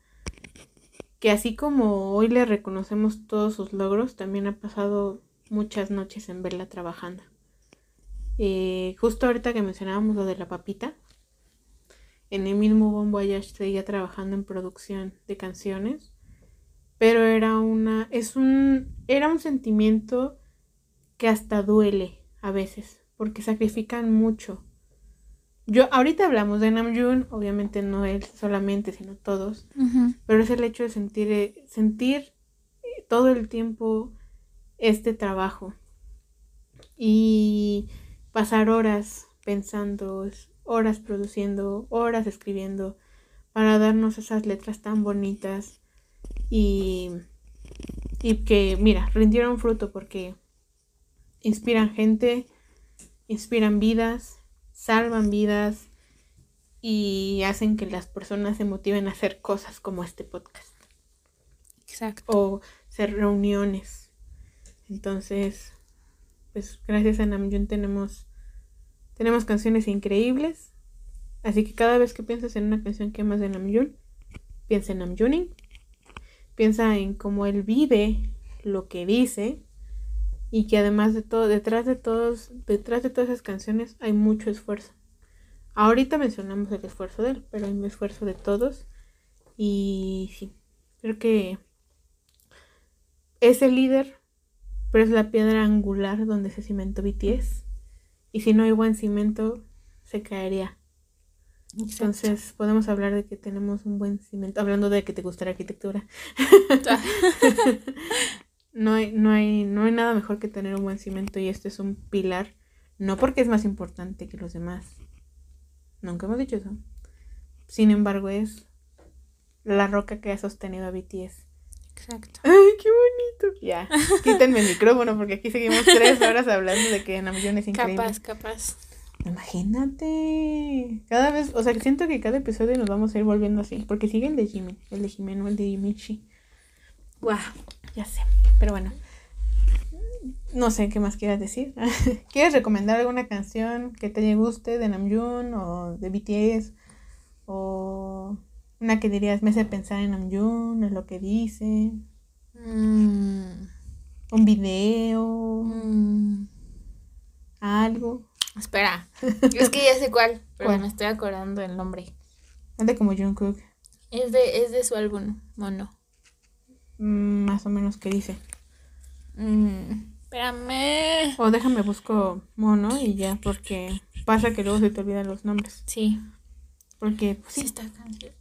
que así como hoy le reconocemos todos sus logros, también ha pasado muchas noches en verla trabajando. Eh, justo ahorita que mencionábamos lo de la papita, en el mismo Bon Voyage seguía trabajando en producción de canciones, pero era una, es un, era un sentimiento que hasta duele a veces, porque sacrifican mucho. Yo, ahorita hablamos de Namjoon, obviamente no él solamente, sino todos, pero es el hecho de sentir, sentir todo el tiempo este trabajo y pasar horas pensando, horas produciendo, horas escribiendo para darnos esas letras tan bonitas y, y que, mira, rindieron fruto porque inspiran gente, inspiran vidas, salvan vidas y hacen que las personas se motiven a hacer cosas como este podcast. Exacto. O hacer reuniones. Entonces, pues gracias a Namjoon tenemos tenemos canciones increíbles. Así que cada vez que piensas en una canción que amas de Namjoon, piensa en Namjooning. Piensa en cómo él vive lo que dice y que además de todo, detrás de todos, detrás de todas esas canciones hay mucho esfuerzo. Ahorita mencionamos el esfuerzo de él, pero hay un esfuerzo de todos y sí, creo que es el líder, pero es la piedra angular donde se cimentó BTS y si no hay buen cimiento se caería. Entonces podemos hablar de que tenemos un buen cimiento, hablando de que te gusta la arquitectura. no hay, no hay, no hay nada mejor que tener un buen cimiento y este es un pilar, no porque es más importante que los demás. Nunca hemos dicho eso. Sin embargo, es la roca que ha sostenido a BTS. Exacto. ¡Ay, qué bonito! Ya, quítenme el micrófono porque aquí seguimos tres horas hablando de que Namjoon es increíble. Capaz, capaz. Imagínate. Cada vez, o sea, siento que cada episodio nos vamos a ir volviendo así. Porque sigue el de Jimmy, el de Jimeno, el de Jimichi. Wow, ya sé. Pero bueno. No sé qué más quieras decir. ¿Quieres recomendar alguna canción que te guste de Namjoon o de BTS? O una que dirías, me hace pensar en Namjoon, es lo que dice. Mm. Un video. Mm. Algo. Espera. es que ya sé cuál, pero me estoy acordando el nombre. Anda como Jungkook. Es de, es de su álbum, Mono. Mm, más o menos, ¿qué dice? espérame. O déjame busco Mono y ya, porque pasa que luego se te olvidan los nombres. Sí. Porque, pues sí. está canción.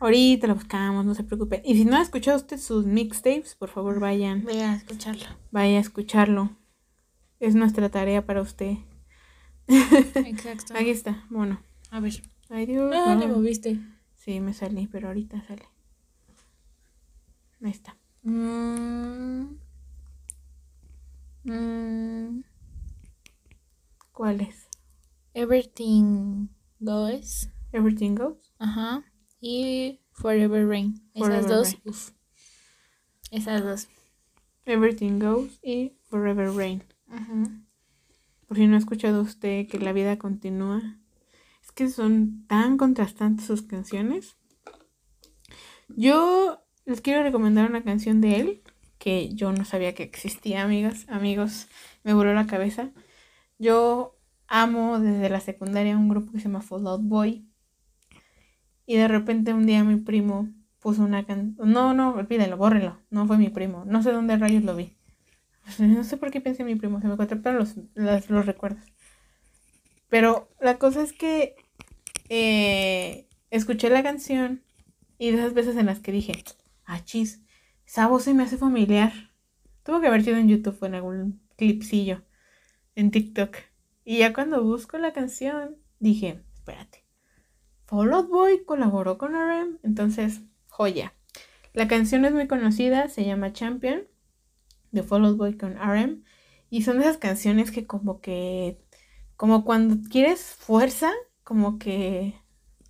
Ahorita lo buscamos, no se preocupen. Y si no ha escuchado usted sus mixtapes, por favor vayan. Vaya a escucharlo. Vaya a escucharlo. Es nuestra tarea para usted. Exacto. Aquí está, bueno. A ver. Ay, Dios. Ah, le moviste. Sí, me salí, pero ahorita sale. Ahí está. Mm. Mm. ¿Cuál es? Everything Goes. Everything Goes. Ajá y Forever Rain. Esas dos, Esas dos. Everything Goes y Forever Rain. Por si no ha escuchado usted que la vida continúa. Es que son tan contrastantes sus canciones. Yo les quiero recomendar una canción de él que yo no sabía que existía, amigas, amigos. Me voló la cabeza. Yo amo desde la secundaria un grupo que se llama Fall Out Boy. Y de repente un día mi primo puso una canción. No, no, olvídenlo, bórrenlo. No fue mi primo. No sé dónde rayos lo vi. No sé por qué pensé en mi primo. Se me pero los, los, recuerdos. Pero la cosa es que eh, escuché la canción y de esas veces en las que dije, ah, chis, esa voz se me hace familiar. Tuvo que haber sido en YouTube o en algún clipsillo, en TikTok. Y ya cuando busco la canción, dije, espérate, Fall Out Boy colaboró con RM, entonces, joya. La canción es muy conocida, se llama Champion, de Fall Out Boy con RM, y son de esas canciones que como que, como cuando quieres fuerza, como que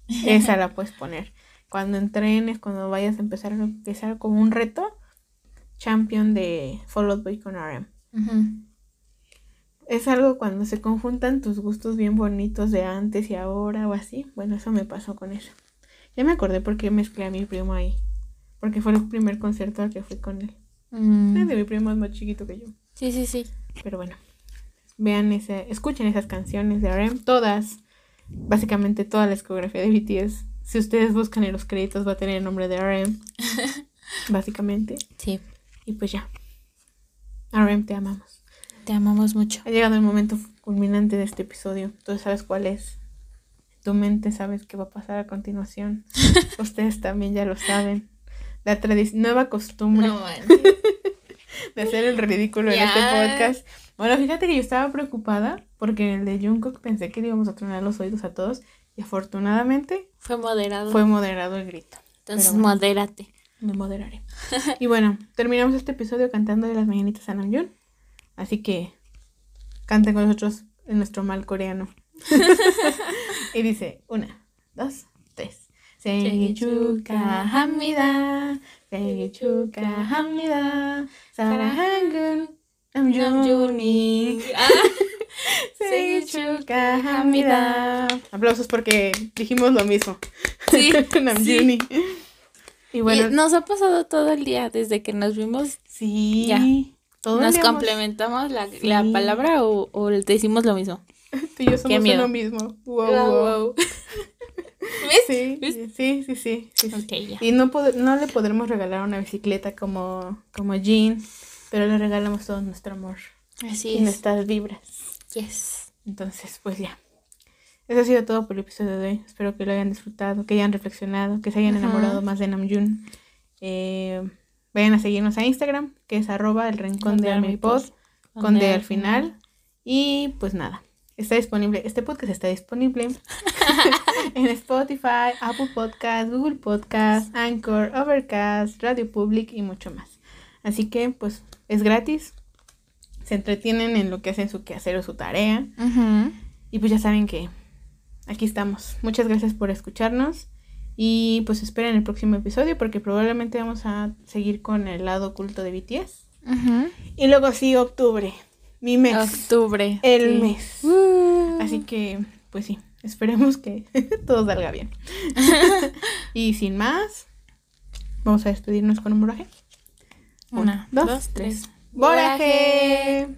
esa la puedes poner. Cuando entrenes, cuando vayas a empezar a empezar como un reto, Champion de Fall Out Boy con RM es algo cuando se conjuntan tus gustos bien bonitos de antes y ahora o así. Bueno, eso me pasó con eso. Ya me acordé porque mezclé a mi primo ahí. porque fue el primer concierto al que fui con él. Mm. de mi primo es más chiquito que yo. Sí, sí, sí. Pero bueno, vean ese, escuchen esas canciones de RM, todas, básicamente toda la discografía de BTS. Si ustedes buscan en los créditos va a tener el nombre de RM, básicamente. Sí. Y pues ya. RM, te amamos. Te amamos mucho. Ha llegado el momento culminante de este episodio. Tú sabes cuál es. Tu mente sabes qué va a pasar a continuación. Ustedes también ya lo saben. La nueva costumbre de hacer el ridículo en este podcast. Bueno, fíjate que yo estaba preocupada porque el de Jungkook pensé que le íbamos a tronar los oídos a todos y afortunadamente fue moderado. Fue moderado el grito. Entonces, modérate. Me moderaré. y bueno, terminamos este episodio cantando de las mañanitas a Namjoon. Así que canten con nosotros en nuestro mal coreano. y dice, una, dos, tres. 생일 축하합니다. 생일 축하합니다. 사랑하는 남준이. 생일 축하합니다. Aplausos porque dijimos lo mismo. Sí. Namjooni. Y bueno, nos ha pasado todo el día desde que nos vimos. Sí. Ya. nos complementamos la, la palabra o, o, decimos lo mismo. Tú y yo somos lo mismo. Wow, wow. Sí, sí, sí, sí. Y no, no le podremos regalar una bicicleta como, como Jean, pero le regalamos todo nuestro amor. Así y nuestras vibras. Yes. Entonces, pues ya. Eso ha sido todo por el episodio de hoy. Espero que lo hayan disfrutado, que hayan reflexionado, que se hayan enamorado más de Namjoon. Eh, vayan a seguirnos a Instagram, que es arroba el rincón de con D al final. Y pues nada. Está disponible, este podcast está disponible en Spotify, Apple Podcast, Google Podcast, Anchor, Overcast, Radio Public y mucho más. Así que pues es gratis. Se entretienen en lo que hacen su quehacer o su tarea. Y pues ya saben que aquí estamos. Muchas gracias por escucharnos. Y pues esperen el próximo episodio porque probablemente vamos a seguir con el lado oculto de BTS. Y luego sí, octubre mi mes. Octubre. El mes. Uh. Así que, pues sí, esperemos que todo salga bien. y sin más, vamos a despedirnos con un boraje. Una, dos, tres. ¡Boraje!